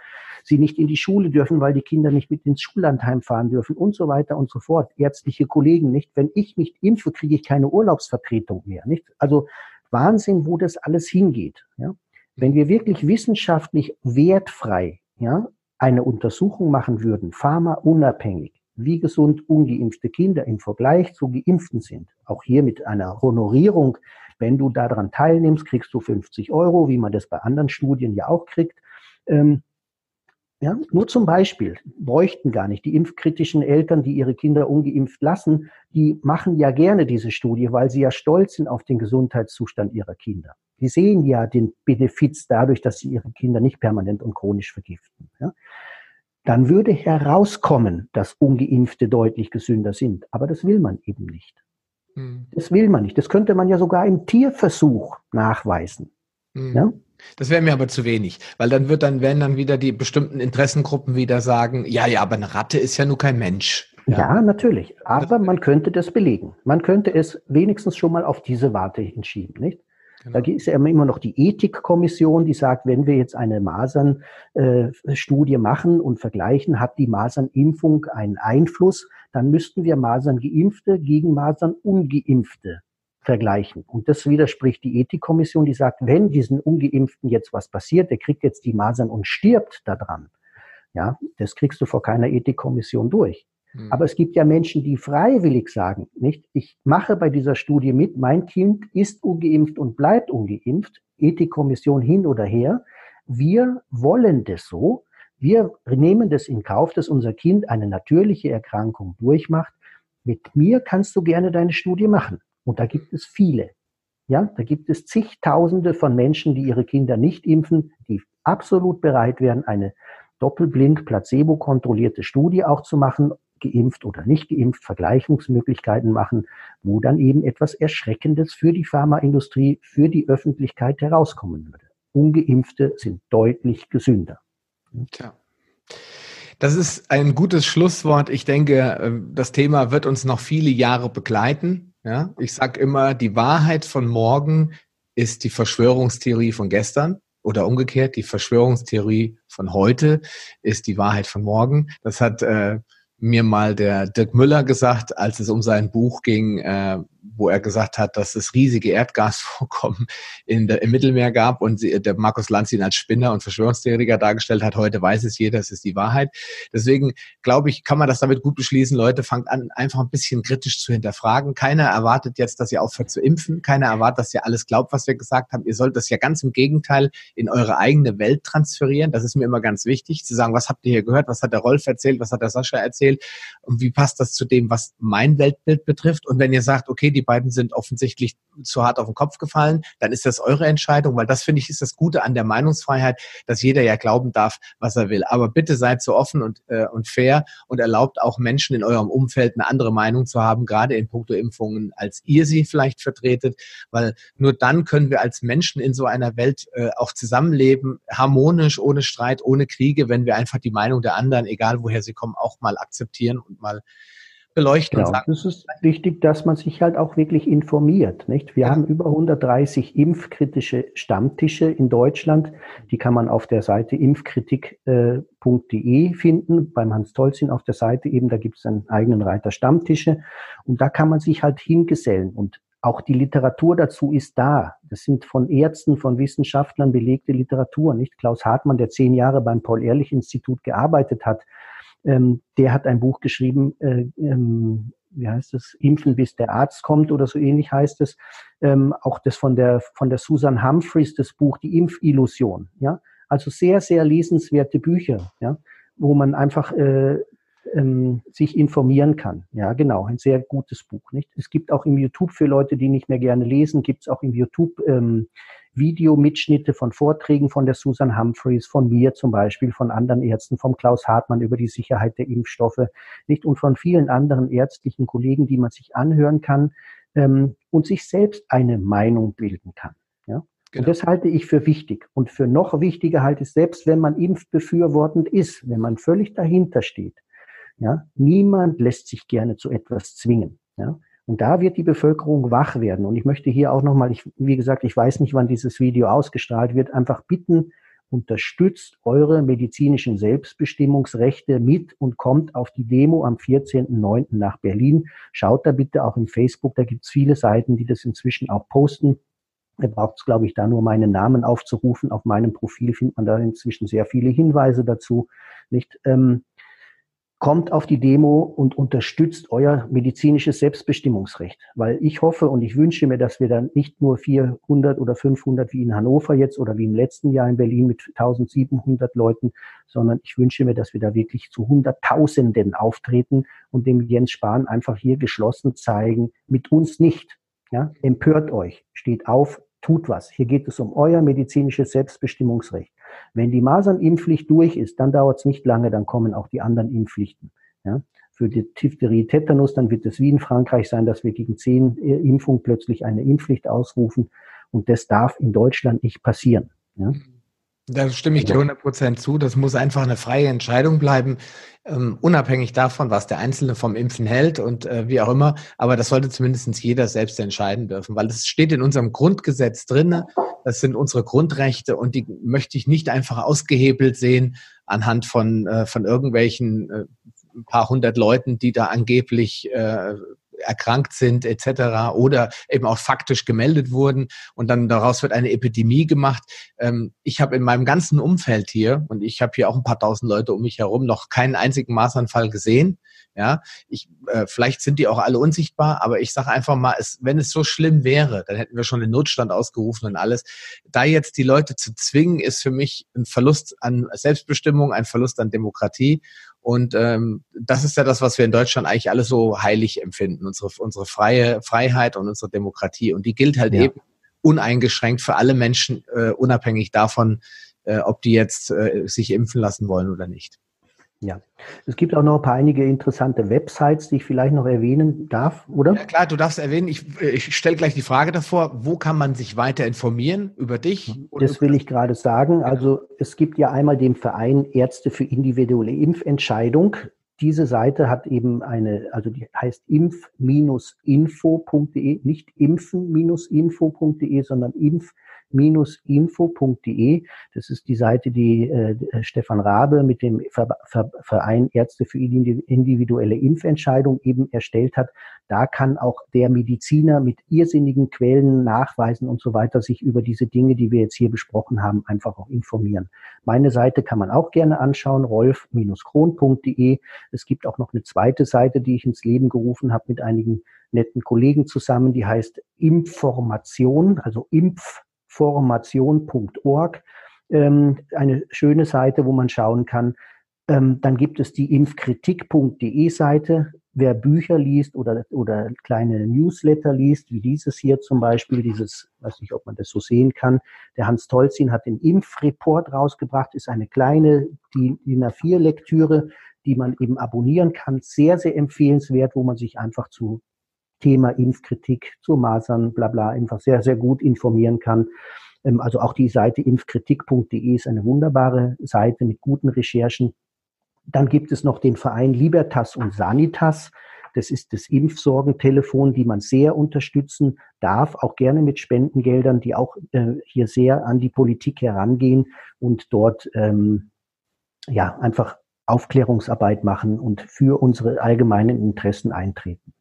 sie nicht in die Schule dürfen, weil die Kinder nicht mit ins Schullandheim fahren dürfen und so weiter und so fort. Ärztliche Kollegen nicht. Wenn ich nicht impfe, kriege ich keine Urlaubsvertretung mehr, nicht? Also Wahnsinn, wo das alles hingeht. Ja? Wenn wir wirklich wissenschaftlich wertfrei ja, eine Untersuchung machen würden, pharmaunabhängig, wie gesund ungeimpfte Kinder im Vergleich zu geimpften sind, auch hier mit einer Honorierung, wenn du daran teilnimmst, kriegst du 50 Euro, wie man das bei anderen Studien ja auch kriegt. Ähm, ja, nur zum Beispiel bräuchten gar nicht die impfkritischen Eltern, die ihre Kinder ungeimpft lassen, die machen ja gerne diese Studie, weil sie ja stolz sind auf den Gesundheitszustand ihrer Kinder. Die sehen ja den Benefiz dadurch, dass sie ihre Kinder nicht permanent und chronisch vergiften. Ja. Dann würde herauskommen, dass ungeimpfte deutlich gesünder sind. Aber das will man eben nicht. Hm. Das will man nicht. Das könnte man ja sogar im Tierversuch nachweisen. Hm. Ja? Das wäre mir aber zu wenig, weil dann wird dann, werden dann wieder die bestimmten Interessengruppen wieder sagen, ja, ja, aber eine Ratte ist ja nur kein Mensch. Ja, ja natürlich. Aber man könnte das belegen. Man könnte es wenigstens schon mal auf diese Warte hinschieben, nicht? Genau. Da ist ja immer noch die Ethikkommission, die sagt, wenn wir jetzt eine Masernstudie äh, machen und vergleichen, hat die Masernimpfung einen Einfluss, dann müssten wir Maserngeimpfte gegen Masernungeimpfte vergleichen. Und das widerspricht die Ethikkommission, die sagt, wenn diesen Ungeimpften jetzt was passiert, der kriegt jetzt die Masern und stirbt daran. Ja, das kriegst du vor keiner Ethikkommission durch. Hm. Aber es gibt ja Menschen, die freiwillig sagen, nicht, ich mache bei dieser Studie mit, mein Kind ist ungeimpft und bleibt ungeimpft, Ethikkommission hin oder her. Wir wollen das so. Wir nehmen das in Kauf, dass unser Kind eine natürliche Erkrankung durchmacht. Mit mir kannst du gerne deine Studie machen. Und da gibt es viele. Ja, da gibt es zigtausende von Menschen, die ihre Kinder nicht impfen, die absolut bereit wären, eine doppelblind, placebo-kontrollierte Studie auch zu machen, geimpft oder nicht geimpft, Vergleichungsmöglichkeiten machen, wo dann eben etwas Erschreckendes für die Pharmaindustrie, für die Öffentlichkeit herauskommen würde. Ungeimpfte sind deutlich gesünder. Tja. Das ist ein gutes Schlusswort. Ich denke, äh, das Thema wird uns noch viele Jahre begleiten. Ja, ich sage immer, die Wahrheit von morgen ist die Verschwörungstheorie von gestern oder umgekehrt, die Verschwörungstheorie von heute ist die Wahrheit von morgen. Das hat äh, mir mal der Dirk Müller gesagt, als es um sein Buch ging, äh, wo er gesagt hat, dass es riesige Erdgasvorkommen in der, im Mittelmeer gab und sie, der Markus Lanz ihn als Spinner und Verschwörungstheoretiker dargestellt hat. Heute weiß es jeder, es ist die Wahrheit. Deswegen glaube ich, kann man das damit gut beschließen. Leute, fangt an, einfach ein bisschen kritisch zu hinterfragen. Keiner erwartet jetzt, dass ihr aufhört zu impfen. Keiner erwartet, dass ihr alles glaubt, was wir gesagt haben. Ihr sollt das ja ganz im Gegenteil in eure eigene Welt transferieren. Das ist mir immer ganz wichtig, zu sagen, was habt ihr hier gehört? Was hat der Rolf erzählt? Was hat der Sascha erzählt? Und wie passt das zu dem, was mein Weltbild betrifft? Und wenn ihr sagt, okay, die beiden sind offensichtlich zu hart auf den Kopf gefallen, dann ist das eure Entscheidung, weil das finde ich ist das Gute an der Meinungsfreiheit, dass jeder ja glauben darf, was er will. Aber bitte seid so offen und, äh, und fair und erlaubt auch Menschen in eurem Umfeld eine andere Meinung zu haben, gerade in puncto Impfungen, als ihr sie vielleicht vertretet, weil nur dann können wir als Menschen in so einer Welt äh, auch zusammenleben, harmonisch, ohne Streit, ohne Kriege, wenn wir einfach die Meinung der anderen, egal woher sie kommen, auch mal akzeptieren und mal beleuchten. Genau. Das ist wichtig, dass man sich halt auch wirklich informiert. Nicht? Wir ja. haben über 130 impfkritische Stammtische in Deutschland. Die kann man auf der Seite impfkritik.de äh, finden, beim Hans Tolzin auf der Seite eben, da gibt es einen eigenen Reiter Stammtische. Und da kann man sich halt hingesellen. Und auch die Literatur dazu ist da. Das sind von Ärzten, von Wissenschaftlern belegte Literatur, nicht? Klaus Hartmann, der zehn Jahre beim Paul-Ehrlich-Institut gearbeitet hat, ähm, der hat ein Buch geschrieben, äh, ähm, wie heißt es, Impfen bis der Arzt kommt oder so ähnlich heißt es. Ähm, auch das von der, von der Susan Humphreys, das Buch Die Impfillusion. Ja? Also sehr, sehr lesenswerte Bücher, ja? wo man einfach äh, ähm, sich informieren kann. Ja, genau, ein sehr gutes Buch. Nicht? Es gibt auch im YouTube für Leute, die nicht mehr gerne lesen, gibt es auch im YouTube ähm, Videomitschnitte von Vorträgen von der Susan Humphreys, von mir zum Beispiel, von anderen Ärzten, vom Klaus Hartmann über die Sicherheit der Impfstoffe, nicht und von vielen anderen ärztlichen Kollegen, die man sich anhören kann ähm, und sich selbst eine Meinung bilden kann. Ja? Genau. Und das halte ich für wichtig. Und für noch wichtiger halte ich, selbst wenn man impfbefürwortend ist, wenn man völlig dahinter steht, ja, niemand lässt sich gerne zu etwas zwingen. Ja. Und da wird die Bevölkerung wach werden. Und ich möchte hier auch nochmal, ich, wie gesagt, ich weiß nicht, wann dieses Video ausgestrahlt wird, einfach bitten, unterstützt eure medizinischen Selbstbestimmungsrechte mit und kommt auf die Demo am 14.09. nach Berlin. Schaut da bitte auch im Facebook, da gibt's viele Seiten, die das inzwischen auch posten. Da braucht es, glaube ich, da nur meinen Namen aufzurufen. Auf meinem Profil findet man da inzwischen sehr viele Hinweise dazu. Nicht? Ähm, kommt auf die Demo und unterstützt euer medizinisches Selbstbestimmungsrecht. Weil ich hoffe und ich wünsche mir, dass wir dann nicht nur 400 oder 500 wie in Hannover jetzt oder wie im letzten Jahr in Berlin mit 1700 Leuten, sondern ich wünsche mir, dass wir da wirklich zu Hunderttausenden auftreten und dem Jens Spahn einfach hier geschlossen zeigen, mit uns nicht. Ja, empört euch, steht auf, tut was. Hier geht es um euer medizinisches Selbstbestimmungsrecht. Wenn die Masernimpfpflicht durch ist, dann dauert es nicht lange, dann kommen auch die anderen Impfpflichten. Ja? Für die Diphtherie Tetanus, dann wird es wie in Frankreich sein, dass wir gegen zehn äh, Impfungen plötzlich eine Impfpflicht ausrufen. Und das darf in Deutschland nicht passieren. Ja? Da stimme ich dir 100 Prozent zu. Das muss einfach eine freie Entscheidung bleiben, ähm, unabhängig davon, was der Einzelne vom Impfen hält und äh, wie auch immer. Aber das sollte zumindest jeder selbst entscheiden dürfen, weil das steht in unserem Grundgesetz drin. Das sind unsere Grundrechte und die möchte ich nicht einfach ausgehebelt sehen anhand von, äh, von irgendwelchen äh, paar hundert Leuten, die da angeblich äh, erkrankt sind etc. oder eben auch faktisch gemeldet wurden und dann daraus wird eine Epidemie gemacht. Ähm, ich habe in meinem ganzen Umfeld hier und ich habe hier auch ein paar tausend Leute um mich herum noch keinen einzigen Maßanfall gesehen. Ja, ich, äh, vielleicht sind die auch alle unsichtbar, aber ich sage einfach mal, es, wenn es so schlimm wäre, dann hätten wir schon den Notstand ausgerufen und alles. Da jetzt die Leute zu zwingen, ist für mich ein Verlust an Selbstbestimmung, ein Verlust an Demokratie. Und ähm, das ist ja das, was wir in Deutschland eigentlich alle so heilig empfinden, unsere, unsere freie Freiheit und unsere Demokratie. Und die gilt halt ja. eben uneingeschränkt für alle Menschen, äh, unabhängig davon, äh, ob die jetzt äh, sich impfen lassen wollen oder nicht. Ja, es gibt auch noch ein paar einige interessante Websites, die ich vielleicht noch erwähnen darf, oder? Ja klar, du darfst erwähnen. Ich, ich stelle gleich die Frage davor, wo kann man sich weiter informieren über dich? Das will ich gerade sagen. Also es gibt ja einmal den Verein Ärzte für individuelle Impfentscheidung. Diese Seite hat eben eine, also die heißt impf-info.de, nicht impfen-info.de, sondern impf info.de. Das ist die Seite, die äh, Stefan Rabe mit dem Ver Ver Verein Ärzte für individuelle Impfentscheidung eben erstellt hat. Da kann auch der Mediziner mit irrsinnigen Quellen, Nachweisen und so weiter sich über diese Dinge, die wir jetzt hier besprochen haben, einfach auch informieren. Meine Seite kann man auch gerne anschauen, rolf-kron.de. Es gibt auch noch eine zweite Seite, die ich ins Leben gerufen habe mit einigen netten Kollegen zusammen, die heißt Information, also Impf formation.org, ähm, eine schöne Seite, wo man schauen kann. Ähm, dann gibt es die impfkritik.de Seite, wer Bücher liest oder, oder kleine Newsletter liest, wie dieses hier zum Beispiel, dieses, weiß nicht, ob man das so sehen kann, der Hans Tolzin hat den Impfreport rausgebracht, ist eine kleine DIN A4-Lektüre, die man eben abonnieren kann. Sehr, sehr empfehlenswert, wo man sich einfach zu Thema Impfkritik, zu Masern, bla bla, einfach sehr, sehr gut informieren kann. Ähm, also auch die Seite impfkritik.de ist eine wunderbare Seite mit guten Recherchen. Dann gibt es noch den Verein Libertas und Sanitas. Das ist das Impfsorgentelefon, die man sehr unterstützen darf, auch gerne mit Spendengeldern, die auch äh, hier sehr an die Politik herangehen und dort ähm, ja einfach Aufklärungsarbeit machen und für unsere allgemeinen Interessen eintreten.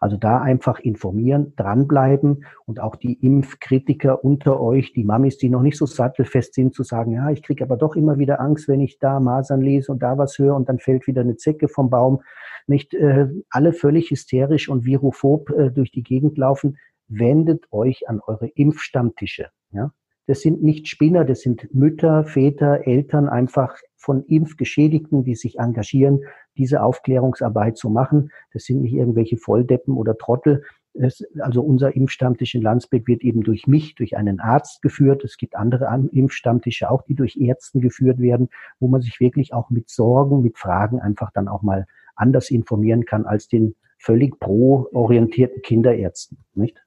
Also da einfach informieren, dranbleiben und auch die Impfkritiker unter euch, die Mamis, die noch nicht so sattelfest sind, zu sagen, ja, ich kriege aber doch immer wieder Angst, wenn ich da Masern lese und da was höre und dann fällt wieder eine Zecke vom Baum. Nicht äh, alle völlig hysterisch und virophob äh, durch die Gegend laufen. Wendet euch an eure Impfstammtische. Ja? Das sind nicht Spinner, das sind Mütter, Väter, Eltern einfach von Impfgeschädigten, die sich engagieren, diese Aufklärungsarbeit zu machen. Das sind nicht irgendwelche Volldeppen oder Trottel. Es, also unser Impfstammtisch in Landsberg wird eben durch mich, durch einen Arzt geführt. Es gibt andere Impfstammtische auch, die durch Ärzten geführt werden, wo man sich wirklich auch mit Sorgen, mit Fragen einfach dann auch mal anders informieren kann als den völlig pro-orientierten Kinderärzten, nicht?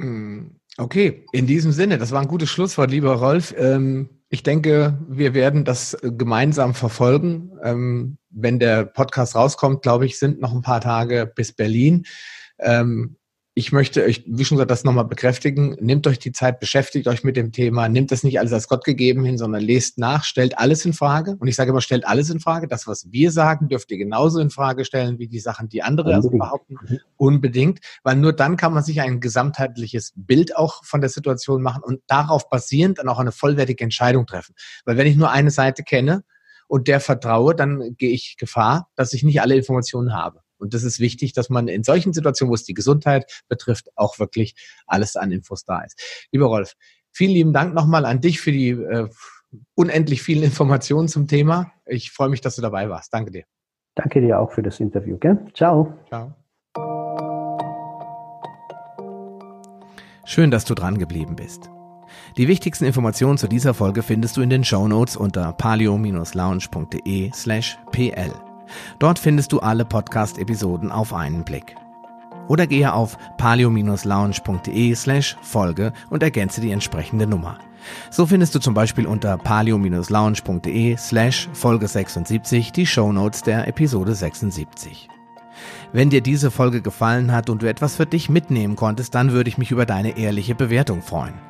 Hm. Okay, in diesem Sinne, das war ein gutes Schlusswort, lieber Rolf. Ähm, ich denke, wir werden das gemeinsam verfolgen. Ähm, wenn der Podcast rauskommt, glaube ich, sind noch ein paar Tage bis Berlin. Ähm, ich möchte euch, wie schon gesagt, das nochmal bekräftigen. Nehmt euch die Zeit, beschäftigt euch mit dem Thema, nehmt das nicht alles als Gott gegeben hin, sondern lest nach, stellt alles in Frage. Und ich sage immer, stellt alles in Frage. Das, was wir sagen, dürft ihr genauso in Frage stellen, wie die Sachen, die andere also behaupten. Unbedingt. Weil nur dann kann man sich ein gesamtheitliches Bild auch von der Situation machen und darauf basierend dann auch eine vollwertige Entscheidung treffen. Weil wenn ich nur eine Seite kenne und der vertraue, dann gehe ich Gefahr, dass ich nicht alle Informationen habe. Und das ist wichtig, dass man in solchen Situationen, wo es die Gesundheit betrifft, auch wirklich alles an Infos da ist. Lieber Rolf, vielen lieben Dank nochmal an dich für die äh, unendlich vielen Informationen zum Thema. Ich freue mich, dass du dabei warst. Danke dir. Danke dir auch für das Interview. Gell? Ciao. Ciao. Schön, dass du dran geblieben bist. Die wichtigsten Informationen zu dieser Folge findest du in den Show Notes unter palio-lounge.de slash pl. Dort findest du alle Podcast-Episoden auf einen Blick. Oder gehe auf palio-lounge.de slash Folge und ergänze die entsprechende Nummer. So findest du zum Beispiel unter palio-lounge.de slash Folge 76 die Shownotes der Episode 76. Wenn dir diese Folge gefallen hat und du etwas für dich mitnehmen konntest, dann würde ich mich über deine ehrliche Bewertung freuen.